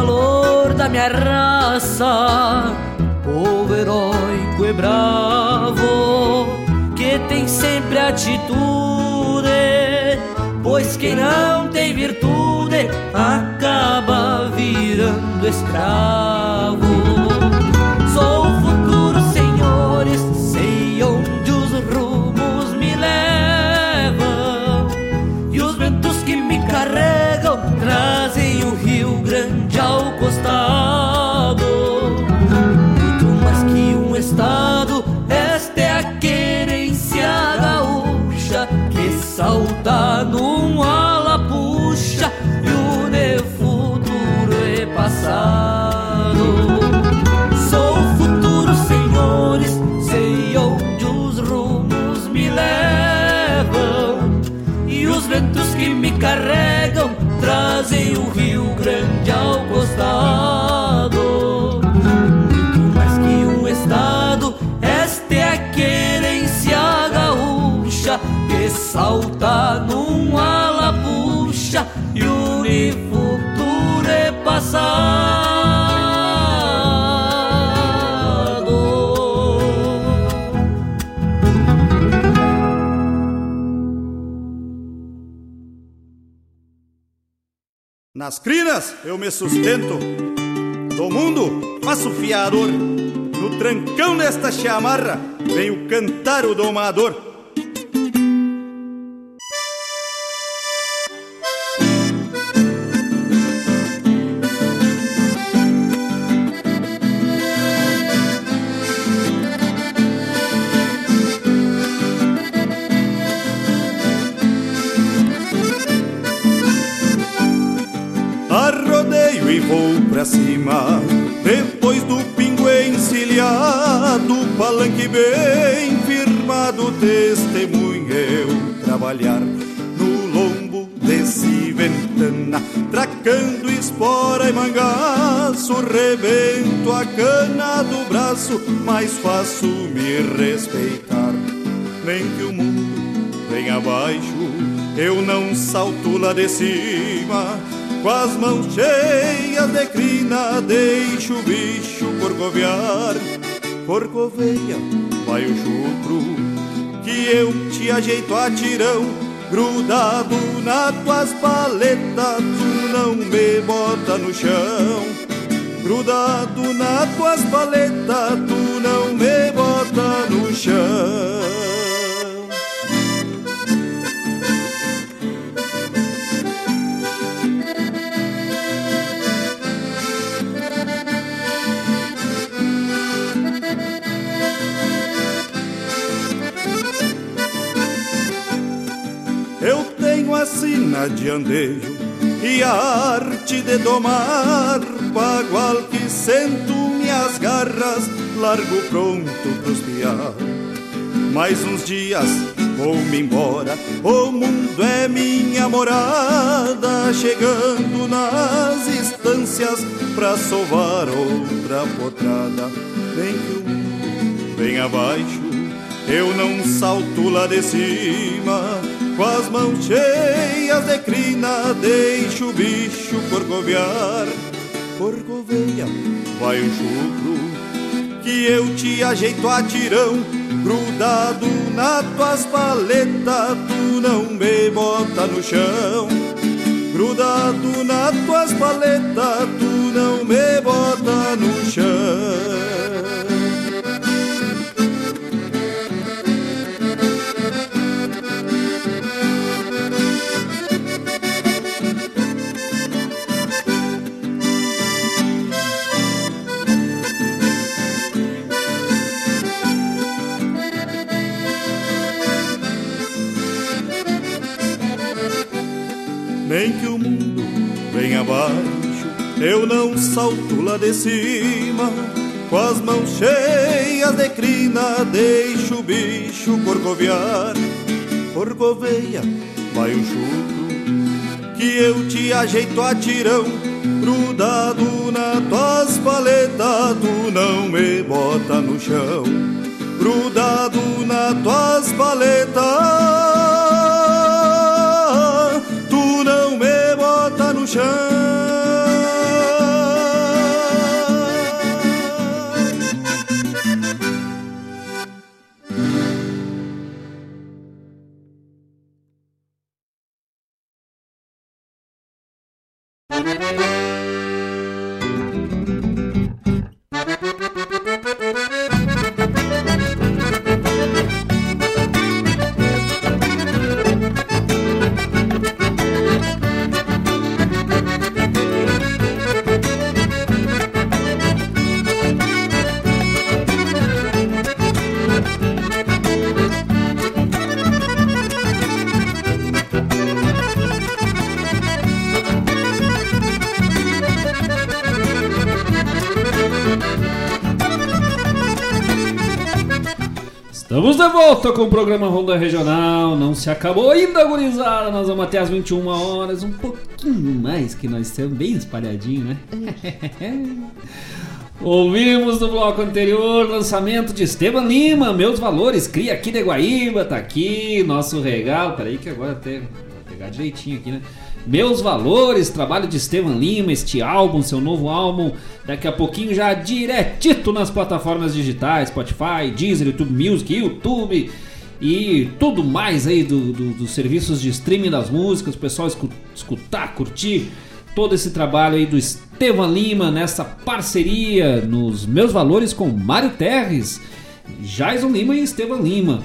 valor da minha raça. Povo heróico e bravo que tem sempre atitude pois quem não tem virtude acaba virando escravo Grande ao costado. Muito mais que um estado, esta é a querência gaúcha que salta num alapuxa e une futuro e passado. Sou o futuro, senhores, sei onde os rumos me levam e os ventos que me carregam trazem o Rio Grande ao costado. Muito mais que um estado, esta é a querência gaúcha que salta num alapuxa e une futuro e passado. Nas crinas eu me sustento, do mundo faço fiador. No trancão desta chamarra venho cantar o domador. Pra cima. Depois do pingo encilhado Palanque bem firmado Testemunha eu trabalhar No lombo desse ventana Tracando espora e mangaço Rebento a cana do braço Mas faço me respeitar. Nem que o mundo venha abaixo Eu não salto lá de cima com as mãos cheias de crina, deixo o bicho corcovear. Corcoveia, vai o chupro, que eu te ajeito a tirão. Grudado nas tuas paletas, tu não me bota no chão. Grudado nas tuas paletas, tu não me bota no chão. Sina de andejo e a arte de domar bagual que sento minhas garras largo pronto pros piar. Mais uns dias vou-me embora, o mundo é minha morada, chegando nas estâncias pra sovar outra potrada. Vem que o mundo vem abaixo, eu não salto lá de cima, com as mãos cheias de crina, deixo o bicho corcovear. Corcoveia, vai o chucro, que eu te ajeito a tirão, grudado nas tuas paletas, tu não me bota no chão. Grudado nas tuas paletas, tu não me bota no chão. Abaixo, eu não salto lá de cima. Com as mãos cheias de crina, deixo o bicho corcoviar. Corcoveia, vai o chucro, que eu te ajeito a tirão. Grudado na tuas paletas, tu não me bota no chão. Grudado na tuas paletas. No chão. Volta com o programa Ronda Regional. Não se acabou ainda, gurizada. Nós vamos até as 21 horas, um pouquinho mais que nós estamos bem espalhadinho, né? Ouvimos no bloco anterior lançamento de Esteban Lima, Meus Valores, cria aqui de Guaíba, tá aqui, nosso regalo. Peraí que agora até vou pegar direitinho aqui, né? Meus Valores, trabalho de Estevan Lima, este álbum, seu novo álbum, daqui a pouquinho já diretito nas plataformas digitais, Spotify, Deezer, YouTube Music, YouTube e tudo mais aí dos do, do serviços de streaming das músicas, o pessoal escutar, curtir todo esse trabalho aí do Estevan Lima nessa parceria nos Meus Valores com Mário Terres, Jason Lima e Estevan Lima.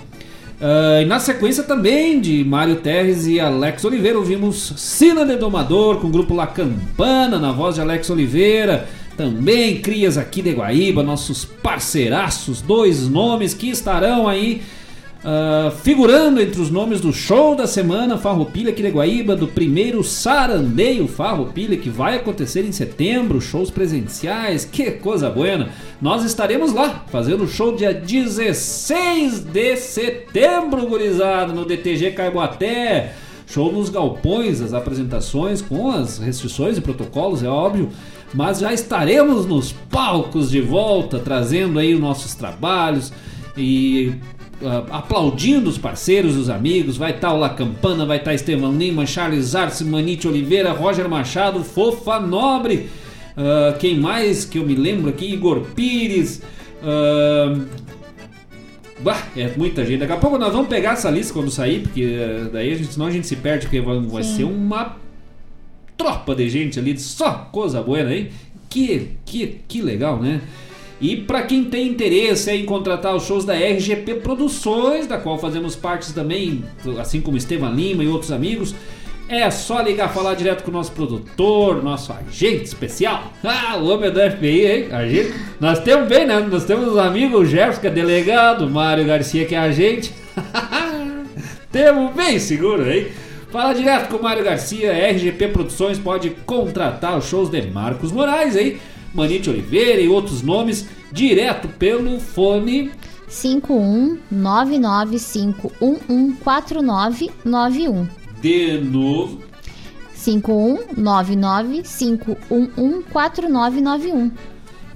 Uh, e na sequência também de Mário Terres e Alex Oliveira, ouvimos Sina de Domador com o grupo La Campana, na voz de Alex Oliveira. Também Crias aqui de Guaíba, nossos parceiraços, dois nomes que estarão aí Uh, figurando entre os nomes do show da semana Farroupilha aqui de Guaíba, do primeiro Sarandeio Farroupilha que vai acontecer em setembro, shows presenciais, que coisa boa! Nós estaremos lá fazendo o show dia 16 de setembro, gurizada, no DTG Caiboaté. Show nos galpões, as apresentações com as restrições e protocolos, é óbvio. Mas já estaremos nos palcos de volta, trazendo aí os nossos trabalhos e aplaudindo os parceiros, os amigos. Vai estar tá o La Campana, vai estar tá Estevão Lima, Charles Arce, Manite Oliveira, Roger Machado, Fofa Nobre. Uh, quem mais que eu me lembro aqui? Igor Pires. Uh, bah, é muita gente. Daqui a pouco nós vamos pegar essa lista quando sair, porque uh, daí a gente, senão a gente se perde, porque vai, vai ser uma tropa de gente ali, só coisa boa, hein? Que, que, que legal, né? E para quem tem interesse em contratar os shows da RGP Produções, da qual fazemos parte também, assim como Estevam Lima e outros amigos, é só ligar, falar direto com o nosso produtor, nosso agente especial. Ah, o homem do FBI, hein? Agente. Nós temos bem, né? Nós temos os amigos, o Jefferson, que é delegado, o Mário Garcia, que é agente. temos bem seguro, hein? Fala direto com o Mário Garcia, RGP Produções pode contratar os shows de Marcos Moraes aí, Manite Oliveira e outros nomes direto pelo fone 51995114991. de novo. 51995114991.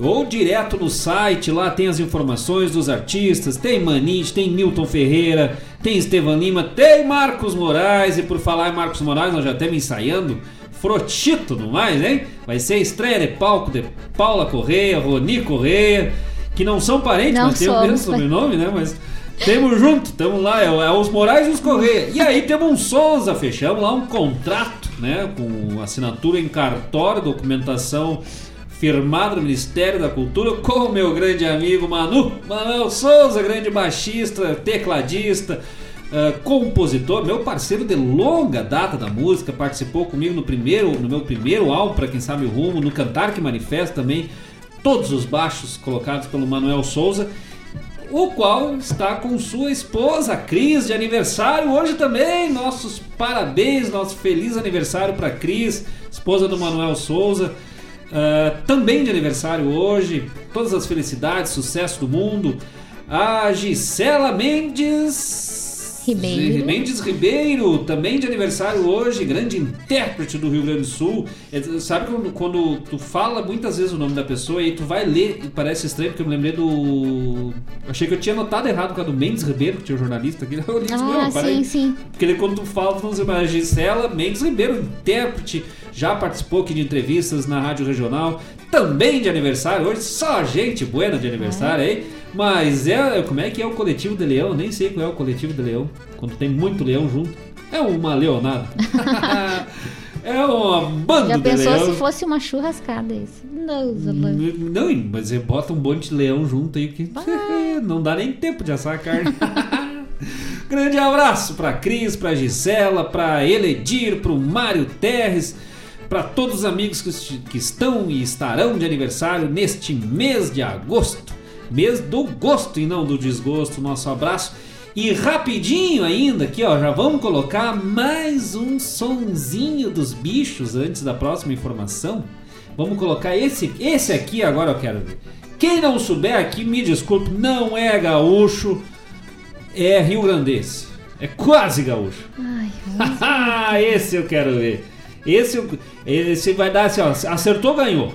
Ou direto no site, lá tem as informações dos artistas, tem Manite, tem Milton Ferreira, tem Estevan Lima, tem Marcos Moraes, e por falar em Marcos Moraes, nós já estamos ensaiando Frotito no mais, hein? Vai ser a estreia de palco de Paula Correia, Roni Correia, que não são parentes, Não mas tem o mesmo mas- sobrenome, né? Mas temos junto, estamos lá, é, é os Moraes e os Correia. E aí temos um Souza, fechamos lá um contrato, né? Com assinatura em cartório, documentação firmada no Ministério da Cultura com o meu grande amigo Manu, Manuel Souza, grande baixista, tecladista, ah, compositor, meu parceiro de longa data da música, participou comigo no primeiro, no meu primeiro álbum, para quem sabe o rumo, no Cantar que Manifesta também, todos os baixos colocados pelo Manuel Souza o qual está com sua esposa, Cris, de aniversário hoje também. Nossos parabéns, nosso feliz aniversário para Cris, esposa do Manuel Souza. Ah, também de aniversário hoje. Todas as felicidades, sucesso do mundo. A Gisela Mendes. Ribeiro. Mendes Ribeiro, também de aniversário hoje, grande intérprete do Rio Grande do Sul. É, Sabe quando, quando tu fala muitas vezes o nome da pessoa e tu vai ler e parece estranho, porque eu me lembrei do. Achei que eu tinha notado errado por causa do Mendes Ribeiro, que tinha um jornalista aqui. Eu li Ah, sim, sim. Porque quando tu fala, tu não sei mais. Gisela Mendes Ribeiro, intérprete, já participou aqui de entrevistas na Rádio Regional, também de aniversário hoje, só gente buena de aniversário aí. Mas é. Como é que é o coletivo de leão? Nem sei qual é o coletivo de leão. Quando tem muito leão junto. É uma leonada. é uma banda Já de pensou leão. se fosse uma churrascada isso? Não, Não, mas você bota um monte de leão junto aí que não dá nem tempo de assar a carne. Grande abraço pra Cris, pra Gisela, pra Eledir, pro Mário Terres, pra todos os amigos que, que estão e estarão de aniversário neste mês de agosto. Mês do gosto e não do desgosto. Nosso abraço. E rapidinho ainda aqui, ó, já vamos colocar mais um sonzinho dos bichos antes da próxima informação. Vamos colocar esse, esse aqui agora eu quero ver. Quem não souber aqui, me desculpe, não é gaúcho, é rio grandense. É quase gaúcho. Ai, esse eu quero ver. Esse, esse vai dar assim, ó, acertou, ganhou.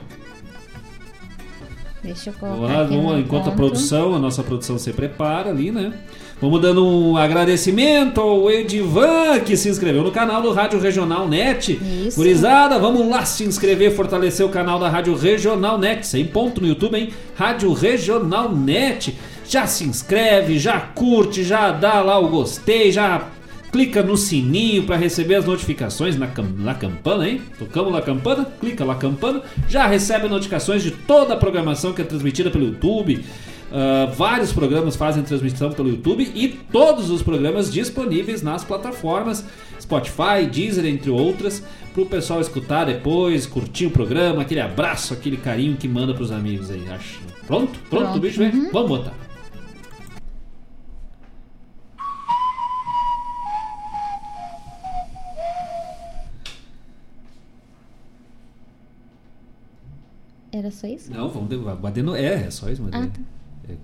deixa eu Vamos colocar lá, vamos enquanto a ponto. produção, a nossa produção se prepara ali, né? Vamos dando um agradecimento ao Edivan que se inscreveu no canal do Rádio Regional Net. Isso. Gurizada, vamos lá se inscrever, fortalecer o canal da Rádio Regional Net. Sem ponto no YouTube, hein? Rádio Regional Net. Já se inscreve, já curte, já dá lá o gostei, já clica no sininho para receber as notificações na, cam- na campana, hein? Tocamos na campana, clica lá campana, já recebe notificações de toda a programação que é transmitida pelo YouTube. Ah, vários programas fazem transmissão pelo YouTube e todos os programas disponíveis nas plataformas Spotify, Deezer, entre outras, para o pessoal escutar depois, curtir o programa, aquele abraço, aquele carinho que manda pros amigos aí. Acho. Pronto? Pronto, Pronto, bicho, vem? uhum. Vamos botar. Era só isso? Não, vamos bater no. É, é só isso, mas. Ah, é- tá. é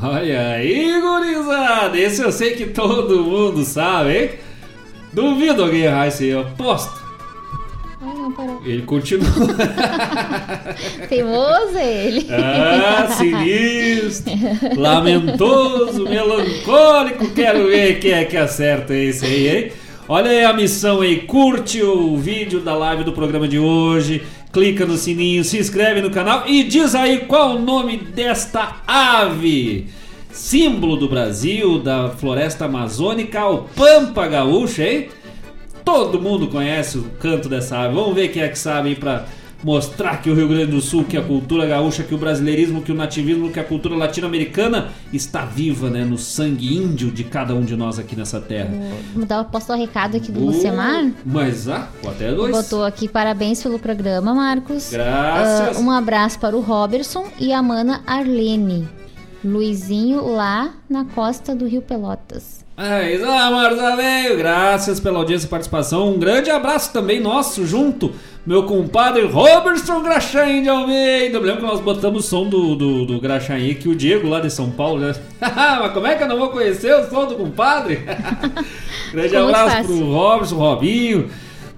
Olha aí, gurizada! Esse eu sei que todo mundo sabe, hein? Duvido alguém errar esse aí, eu aposto. Parou. Ele continua. Teimoso ele. Ah, sinistro, lamentoso, melancólico. Quero ver quem é que acerta esse aí, hein? Olha aí a missão aí, curte o vídeo da live do programa de hoje, clica no sininho, se inscreve no canal e diz aí qual o nome desta ave. Símbolo do Brasil, da floresta amazônica, o Pampa Gaúcha, hein? Todo mundo conhece o canto dessa ave. Vamos ver quem é que sabe aí pra mostrar que o Rio Grande do Sul, que a cultura gaúcha, que o brasileirismo, que o nativismo, que a cultura latino-americana está viva, né, no sangue índio de cada um de nós aqui nessa terra. Vou dar, posso recado aqui do Uh, Lucemar? Mas ah, até dois. Botou aqui parabéns pelo programa, Marcos. Graças. Ah, um abraço para o Robertson e a mana Arlene. Luizinho lá na costa do Rio Pelotas. É isso aí, Marza Velho. Graças pela audiência e participação. Um grande abraço também nosso, junto, meu compadre Robertson Graxaim de Almeida. Eu lembro que nós botamos o som do, do, do Graxaim aqui, o Diego lá de São Paulo. Né? Mas como é que eu não vou conhecer o som do compadre? grande Ficou abraço pro Robertson, Robinho.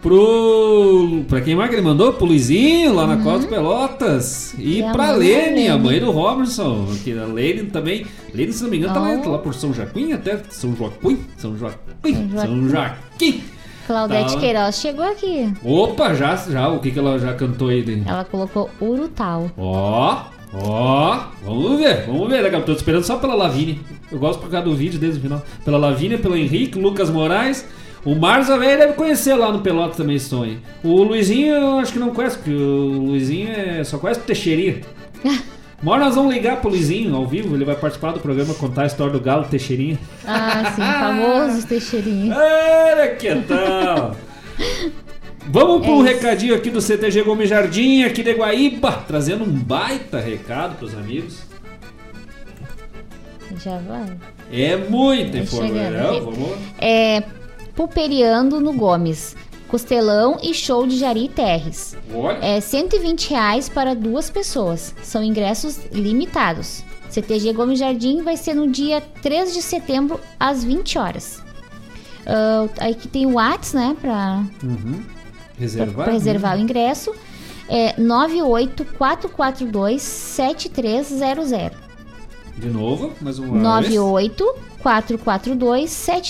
Pro. Pra quem mais que ele mandou? Pro Luizinho, lá na Costa Pelotas. E, E pra Lene, a mãe do Robertson. Que a Lene também. Lene, se não me engano, tá lá, Oh. tá lá por São Joaquim até. São Joaquim? São Joaquim? São Joaquim. Claudete Tá. Queiroz chegou aqui. Opa, já, já. O que, que ela já cantou aí? Lene? Ela colocou Urutau. Ó, ó, vamos ver, vamos ver. Daqui a pouco, Tô esperando só pela Lavínia. Eu gosto por causa do vídeo desde o final. Pela Lavínia, pelo Henrique, Lucas Moraes. O velho deve conhecer lá no Pelota também esse som aí. O Luizinho eu acho que não conhece, porque o Luizinho é, só conhece o Teixeirinha. Uma nós vamos ligar pro Luizinho ao vivo, ele vai participar do programa contar a história do Galo Teixeirinha. Ah, sim, famoso Teixeirinho. Olha que tal! Vamos para um É isso. recadinho aqui do CTG Gomes Jardim, aqui de Guaíba, trazendo um baita recado pros amigos. Já vai. É muita informação. Vamos. É Pulperiando no Gomes. Costelão e show de Jari Terres. Olha. É 120 reais para duas pessoas. São ingressos limitados. CTG Gomes Jardim vai ser no dia 3 de setembro, às 20 horas. Ah, aí que tem o Whats, né? Pra, Uhum. Reservar. pra reservar né? o ingresso. É 98442-7300. De novo, mais um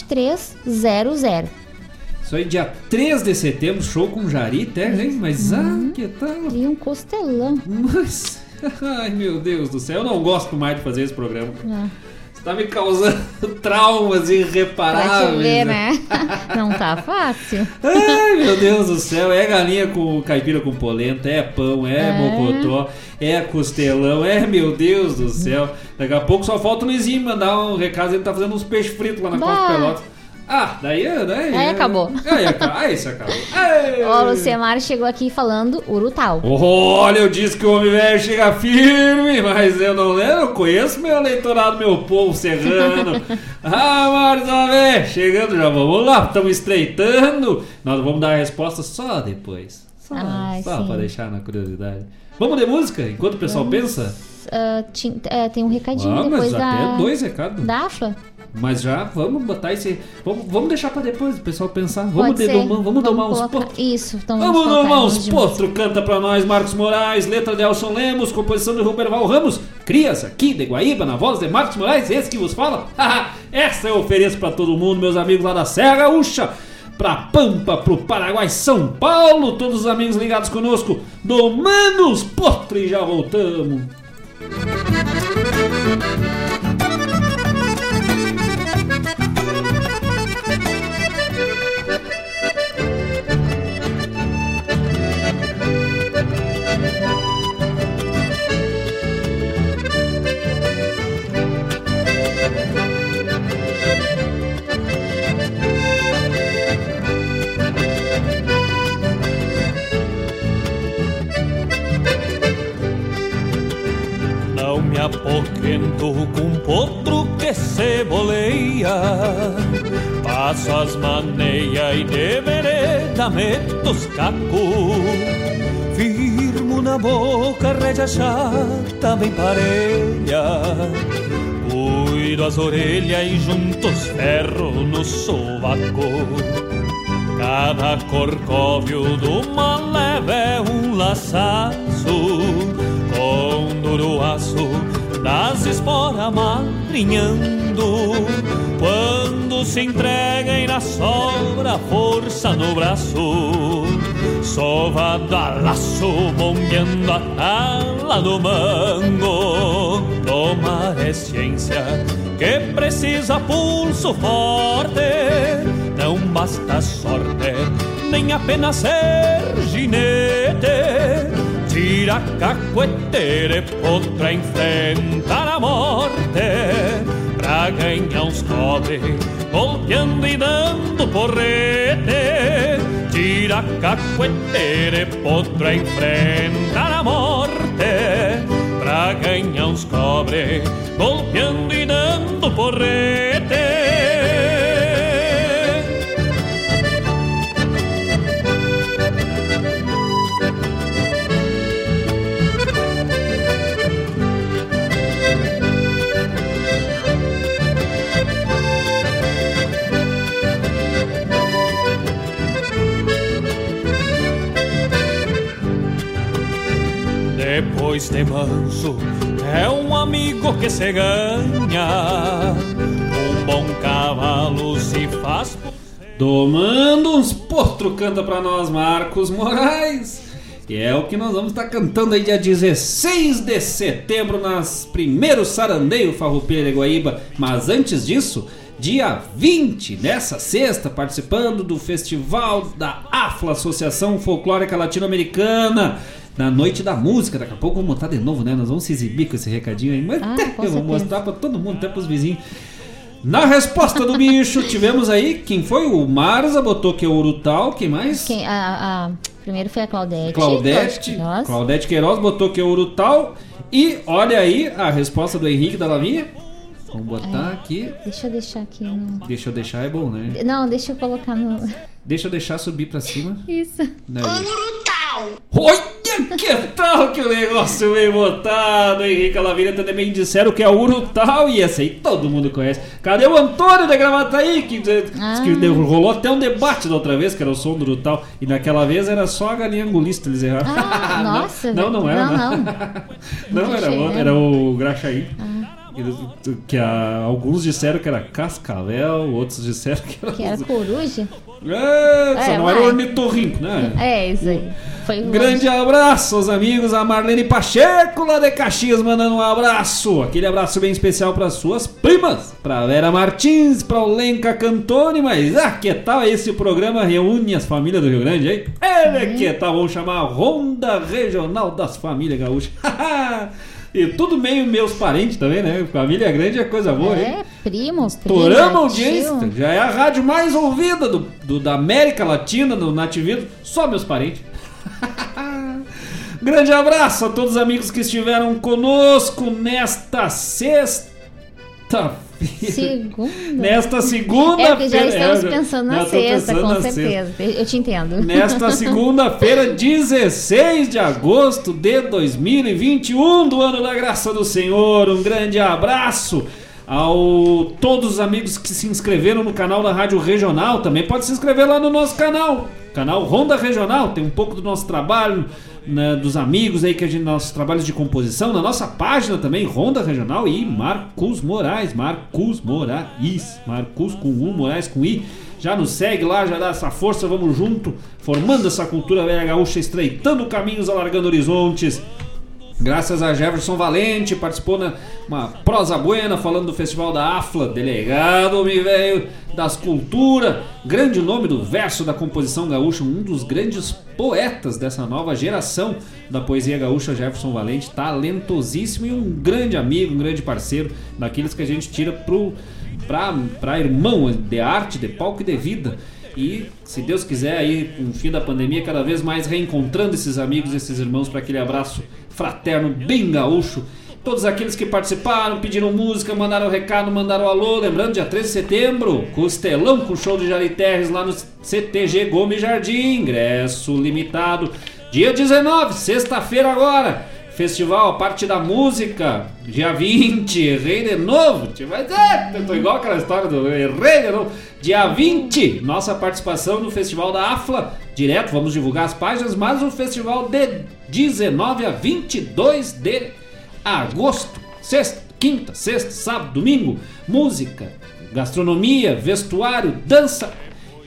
98442-7300. Isso aí, dia 3 de setembro, show com Jari Terra, hein? Mas, Uhum. ah, que tal? E um costelão. Mas, ai meu Deus do céu, eu não gosto mais de fazer esse programa. Ah, tá me causando traumas irreparáveis. ver, né? Não tá fácil. Ai, meu Deus do céu, é galinha com caipira com polenta, é pão, é, É. mocotó, é costelão, é meu Deus do céu. Daqui a pouco só falta o Luizinho mandar um recado, ele tá fazendo uns peixes fritos lá na Bah. Costa Pelotas. Ah, daí, daí. Aí acabou. Aí. Aí isso acabou. Ó, o Lucemar chegou aqui falando Urutau. Olha, eu disse que o homem velho chega firme, mas eu não lembro, eu conheço meu eleitorado, meu povo serrano. ah, velho, chegando já, vamos lá, estamos estreitando. Nós vamos dar a resposta só depois. Só, Ai, só pra deixar na curiosidade. Vamos de música, enquanto o pessoal pensa? Ah, ti- é, tem um recadinho Ah, depois mas da. até dois recados. Da AFLA. Mas já vamos botar esse. Vamos, vamos deixar pra depois o pessoal pensar. Vamos, dedomar, vamos, domar uns pontos. Isso, então Vamos colocar domar uns potros, canta pra nós Marcos Moraes, letra de Elson Lemos, composição de Roberval Ramos, crias aqui de Guaíba, na voz de Marcos Moraes, esse que vos fala. Essa eu ofereço pra todo mundo, meus amigos lá da Serra Gaúcha, pra Pampa, pro Paraguai, São Paulo, todos os amigos ligados conosco, domando os potros e já voltamos. Apoquento com potro que se boleia Passo as maneias e de vereda meto os cacos Firmo na boca, rédea chata bem parelha Cuido as orelhas e junto os ferros no sovaco Cada corcóvio do maleve é um laçaço Com duro aço das esporas marinhando Quando se entrega e na sobra força no braço Sovado a laço, bombeando a tala do mango. Tomar é ciência que precisa pulso forte. Não basta sorte, nem apenas ser ginete Tira cacuete de potra enfrentar a morte Pra ganhar uns cobre, golpeando e dando porrete Tira cacuete de potra enfrentar a morte pra ganhar uns cobre, golpeando e dando porrete. Depois de manso, é um amigo que se ganha. Um bom cavalo se faz. Domando uns potro canta pra nós, Marcos Moraes. E é o que nós vamos estar cantando aí dia 16 de setembro, nas primeiros Sarandeio Farroupilha de Guaíba. Mas antes disso, dia 20, nessa sexta, participando do festival da AFLA, Associação Folclórica Latino-Americana. Na noite da música, daqui a pouco vamos montar de novo, né? Nós vamos se exibir com esse recadinho aí, mas Ah, até eu vou mostrar pra todo mundo, até pros vizinhos. Na resposta do bicho, tivemos aí, quem foi? O Marza botou que é o Urutau, quem mais? Quem, a, a- primeiro foi a Claudete. Claudete, Queiroz. Claudete Queiroz botou que é Urutau. E olha aí a resposta do Henrique da Lavinha. Vamos botar É. aqui. Deixa eu deixar aqui. No... Deixa eu deixar, é bom, né? Não, deixa eu colocar no. Deixa eu deixar subir pra cima. Isso. Né? Olha que tal que o negócio veio botado, Henrique Lavínia também disseram que é o Urutau e esse aí todo mundo conhece. Cadê o Antônio da Gravataí? Que, diz que rolou até um debate da outra vez, que era o som do Urutau, e naquela vez era só a galinha angulista, eles erraram. Ah, nossa. não, não, não era. Não, Não, não. não era outro, né? era o Graxaí. Ah, Que- a- alguns disseram que era cascavel, outros disseram que era. que era coruja? É, só É, não era vai. ornitorrinco, né? É, isso aí. Foi Um grande abraço aos amigos, a Marlene Pacheco lá de Caxias mandando um abraço. Aquele abraço bem especial para suas primas, para Vera Martins, para o Lenca Cantoni, mas ah, que tal esse programa reúne as famílias do Rio Grande, hein? Ele que tal, vamos chamar a Ronda Regional das Famílias Gaúchas. e tudo meio meus parentes também, né? Família grande é coisa boa, hein? É, primo, prima, Estouramos a audiência. Já é a rádio mais ouvida do, do- da América Latina, do Nativismo. Só meus parentes. Grande abraço a todos os amigos que estiveram conosco nesta sexta. Segunda. Nesta segunda-feira. É que já estamos É, pensando na sexta, pensando com na certeza. Eu te entendo. Nesta segunda-feira, 16 de agosto de 2021, do ano da graça do Senhor. Um grande abraço ao todos os amigos que se inscreveram no canal da Rádio Regional. Também pode se inscrever lá no nosso canal, canal Ronda Regional. Tem um pouco do nosso trabalho, né, dos amigos aí que a gente nossos trabalhos de composição na nossa página também Ronda Regional e Marcos Moraes, Marcos Moraes, Marcos com U, Moraes com I. Já nos segue lá, já dá essa força, vamos junto, formando essa cultura velha gaúcha, estreitando caminhos, alargando horizontes. Graças a Jefferson Valente, participou na uma prosa buena falando do Festival da AFLA, delegado, homem velho, das culturas, grande nome do verso da composição gaúcha, um dos grandes poetas dessa nova geração da poesia gaúcha, Jefferson Valente, talentosíssimo e um grande amigo, um grande parceiro, daqueles que a gente tira pra irmão de arte, de palco e de vida. E, se Deus quiser, aí, com o fim da pandemia, cada vez mais reencontrando esses amigos, esses irmãos, para aquele abraço fraterno, bem gaúcho. Todos aqueles que participaram, pediram música, mandaram recado, mandaram alô. Lembrando, dia 13 de setembro, Costelão com show de Jari Terres lá no CTG Gomes Jardim. Ingresso limitado. Dia 19, sexta-feira agora. Festival, a parte da música, dia 20, errei de novo. Mas é, eu tô igual aquela história do errei de novo. Dia 20, nossa participação no Festival da AFLA. Direto, vamos divulgar as páginas, mas o festival de 19 a 22 de agosto. Sexta, quinta, sexta, sábado, domingo. Música, gastronomia, vestuário, dança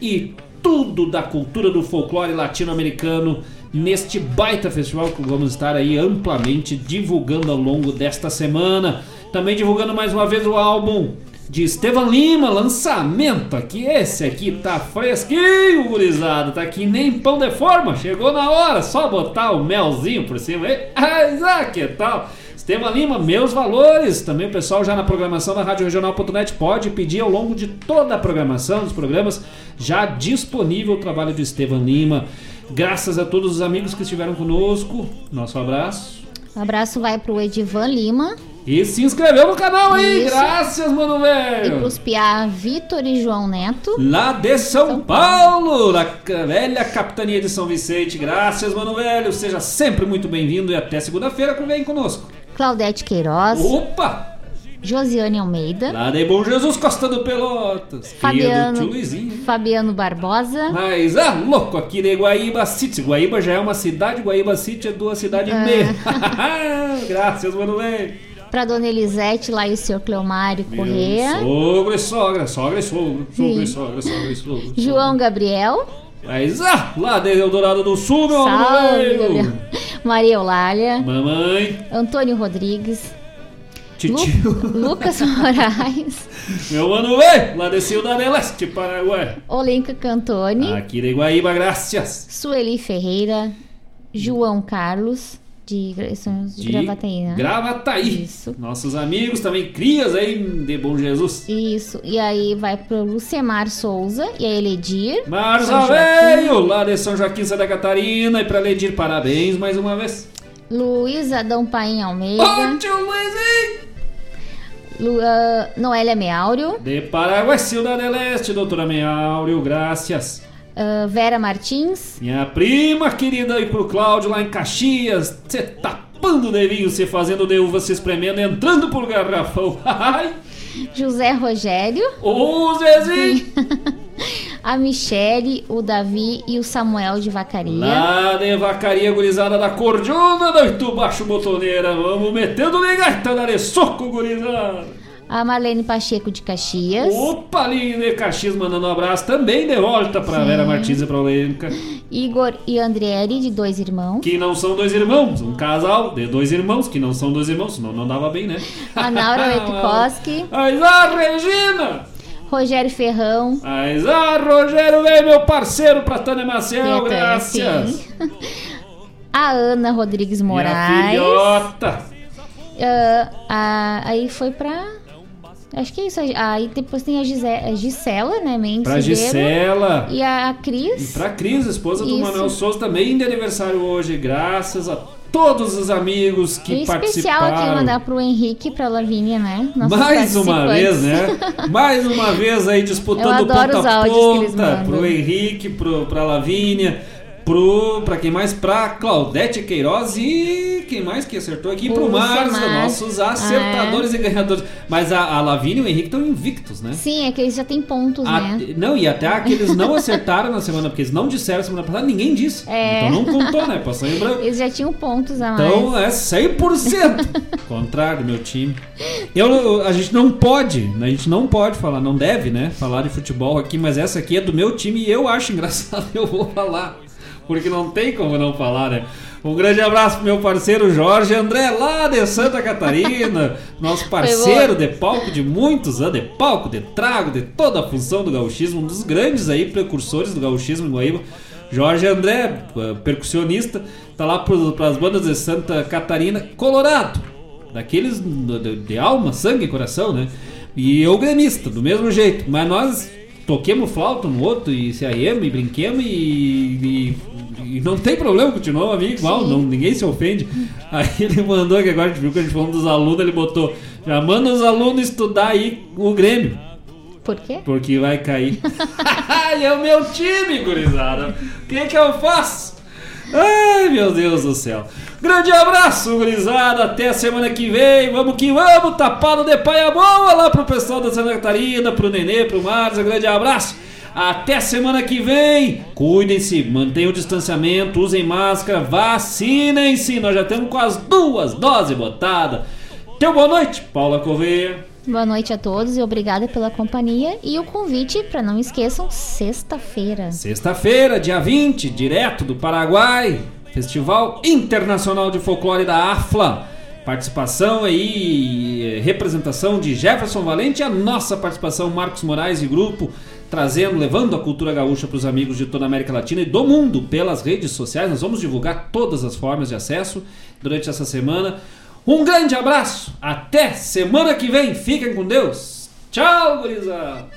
e tudo da cultura do folclore latino-americano neste baita festival que vamos estar aí amplamente divulgando ao longo desta semana. Também divulgando mais uma vez o álbum de Estevan Lima, lançamento aqui. Esse aqui tá fresquinho, gurizada. Tá aqui nem pão de forma. Chegou na hora, só botar o melzinho por cima. aí. Ah, que tal? Estevam Lima, meus valores. Também o pessoal já na programação da Rádio Regional.net pode pedir ao longo de toda a programação dos programas, já disponível o trabalho de Estevam Lima. Graças a todos os amigos que estiveram conosco. Nosso abraço. Um abraço vai pro Edivan Lima. E se inscreveu no canal aí, Isso. graças, mano E velho. pros Piá Vitor e João Neto. Lá de São Paulo, da ca- velha capitania de São Vicente. Graças, mano velho. Seja sempre muito bem-vindo e até segunda-feira que vem conosco. Claudete Queiroz. Opa! Josiane Almeida. Lá de Bom Jesus, Costa do Pelotas. Filho do tio Fabiano, Luizinho. Fabiano Barbosa. Mas, ah, louco, aqui de Guaíba City. Guaíba já é uma cidade, Guaíba City é duas cidades e Ah. meia. Graças, mano Pra Dona Elisete lá e o senhor Cleomário Corrêa. Sogro e sogra, sogra e sogro, sogro e sogra, sogra e sogro. João Gabriel. Mas, ah, lá de Eldorado do Sul, meu. Gabriel. Maria Eulália. Mamãe, Antônio Rodrigues. titio. Lucas Moraes. Meu mano velho, lá de Cidade Leste, Paraguai. Olenka Cantoni. Aqui de Guaíba, graças. Sueli Ferreira. João Carlos. De, de, De Gravataí, né? Gravataí. Nossos amigos também, crias aí de Bom Jesus. Isso. E aí vai pro Lucemar Souza e a Eledir. Marza. Velho, lá de São Joaquim, Santa Catarina. E pra Ledir, parabéns mais uma vez. Luiz Adão Paim Almeida. Ô, tio Luizinho! Lu, ah, Noélia Meáurio. De Paraguai, Cidade Leste, doutora Meáurio, graças. Ah, Vera Martins. Minha prima querida e pro Cláudio lá em Caxias, você tapando de vinho, você fazendo de uva, se espremendo, entrando por garrafão. José Rogério. Ô, Zezinho! A Michele, o Davi e o Samuel de Vacaria. Lá de vacaria gurizada da Cordiona da Itu Baixo Botoneira, vamos metendo gaita na soco, gurizada. A Marlene Pacheco de Caxias. Opa, ali de Caxias mandando um abraço também de volta pra Sim. Vera Martins e pra Olêmica. Igor e Andriele, de dois irmãos. Que não são dois irmãos, um casal de dois irmãos, que não são dois irmãos, senão não dava bem, né? A Naura Lepikoski. Mas a Regina! Rogério Ferrão. Mas a Rogério veio, meu parceiro, pra Tânia Maciel, graças! sim. A Ana Rodrigues Minha Moraes. filhota! Ah, a- aí foi pra. Acho que é isso. Aí depois tem a, Gise- a Gisela, né? Mendes Pra. Gisela. E a E Cris. pra Cris, esposa do Isso. Manuel Souza, também de aniversário hoje, graças a todos os amigos que especial participaram. aqui mandar pro Henrique e pra Lavínia, né? Nossos Mais uma vez, né? Mais uma vez aí disputando ponta a ponta pro Henrique, pro, pra Lavínia, pro. pra quem mais? Pra Claudete Queiroz e quem mais que acertou aqui? O Pro Semar. nossos acertadores e ganhadores. Mas a, a Lavínia e o Henrique estão invictos, né? Sim, é que eles já têm pontos, A- né? não, e até aqueles não acertaram na semana, porque eles não disseram semana passada, ninguém disse. É. Então não contou, né? Passou em branco. Eles já tinham pontos a mais. Então é 100%. Contrário meu time. Eu, eu- a gente não pode, a gente não pode falar, não deve, né? Falar de futebol aqui, mas essa aqui é do meu time e eu acho engraçado, eu vou falar. Porque não tem como não falar, né? Um grande abraço pro meu parceiro Jorge André, lá de Santa Catarina. Nosso parceiro de palco de muitos anos, de palco, de trago, de toda a função do gauchismo. Um dos grandes aí precursores do gauchismo em Guaíba. Jorge André, eh, percussionista, tá lá para as bandas de Santa Catarina, Colorado. Daqueles de, de alma, sangue e coração, né? E eu gremista, do mesmo jeito. Mas nós toquemos flauta no outro e se e brinquemos e, e- e não tem problema, continuamos amigo igual, não, ninguém se ofende. Aí ele mandou que agora a gente viu que a gente falou dos alunos, ele botou, já manda os alunos estudar aí o Grêmio. Por quê? Porque vai cair. Ai, é o meu time, gurizada. O que que eu faço? Ai, meu Deus do céu. Grande abraço, gurizada. Até a semana que vem. Vamos que vamos. Tapado de paia boa lá pro pessoal da Santa Catarina, pro Nenê, pro Marza. Grande abraço. Até semana que vem. Cuidem-se, mantenham o distanciamento, usem máscara, vacinem-se. Nós já temos com as duas doses botadas. Então, boa noite, Paula Correia. Boa noite a todos e obrigada pela companhia. E o convite, para não esqueçam, sexta-feira. Sexta-feira, dia 20, direto do Paraguai, Festival Internacional de Folclore da AFLA. Participação aí, eh, representação de Jefferson Valente e a nossa participação, Marcos Moraes e grupo, trazendo, levando a cultura gaúcha para os amigos de toda a América Latina e do mundo pelas redes sociais. Nós vamos divulgar todas as formas de acesso durante essa semana. Um grande abraço, até semana que vem, fiquem com Deus. Tchau, gurizada!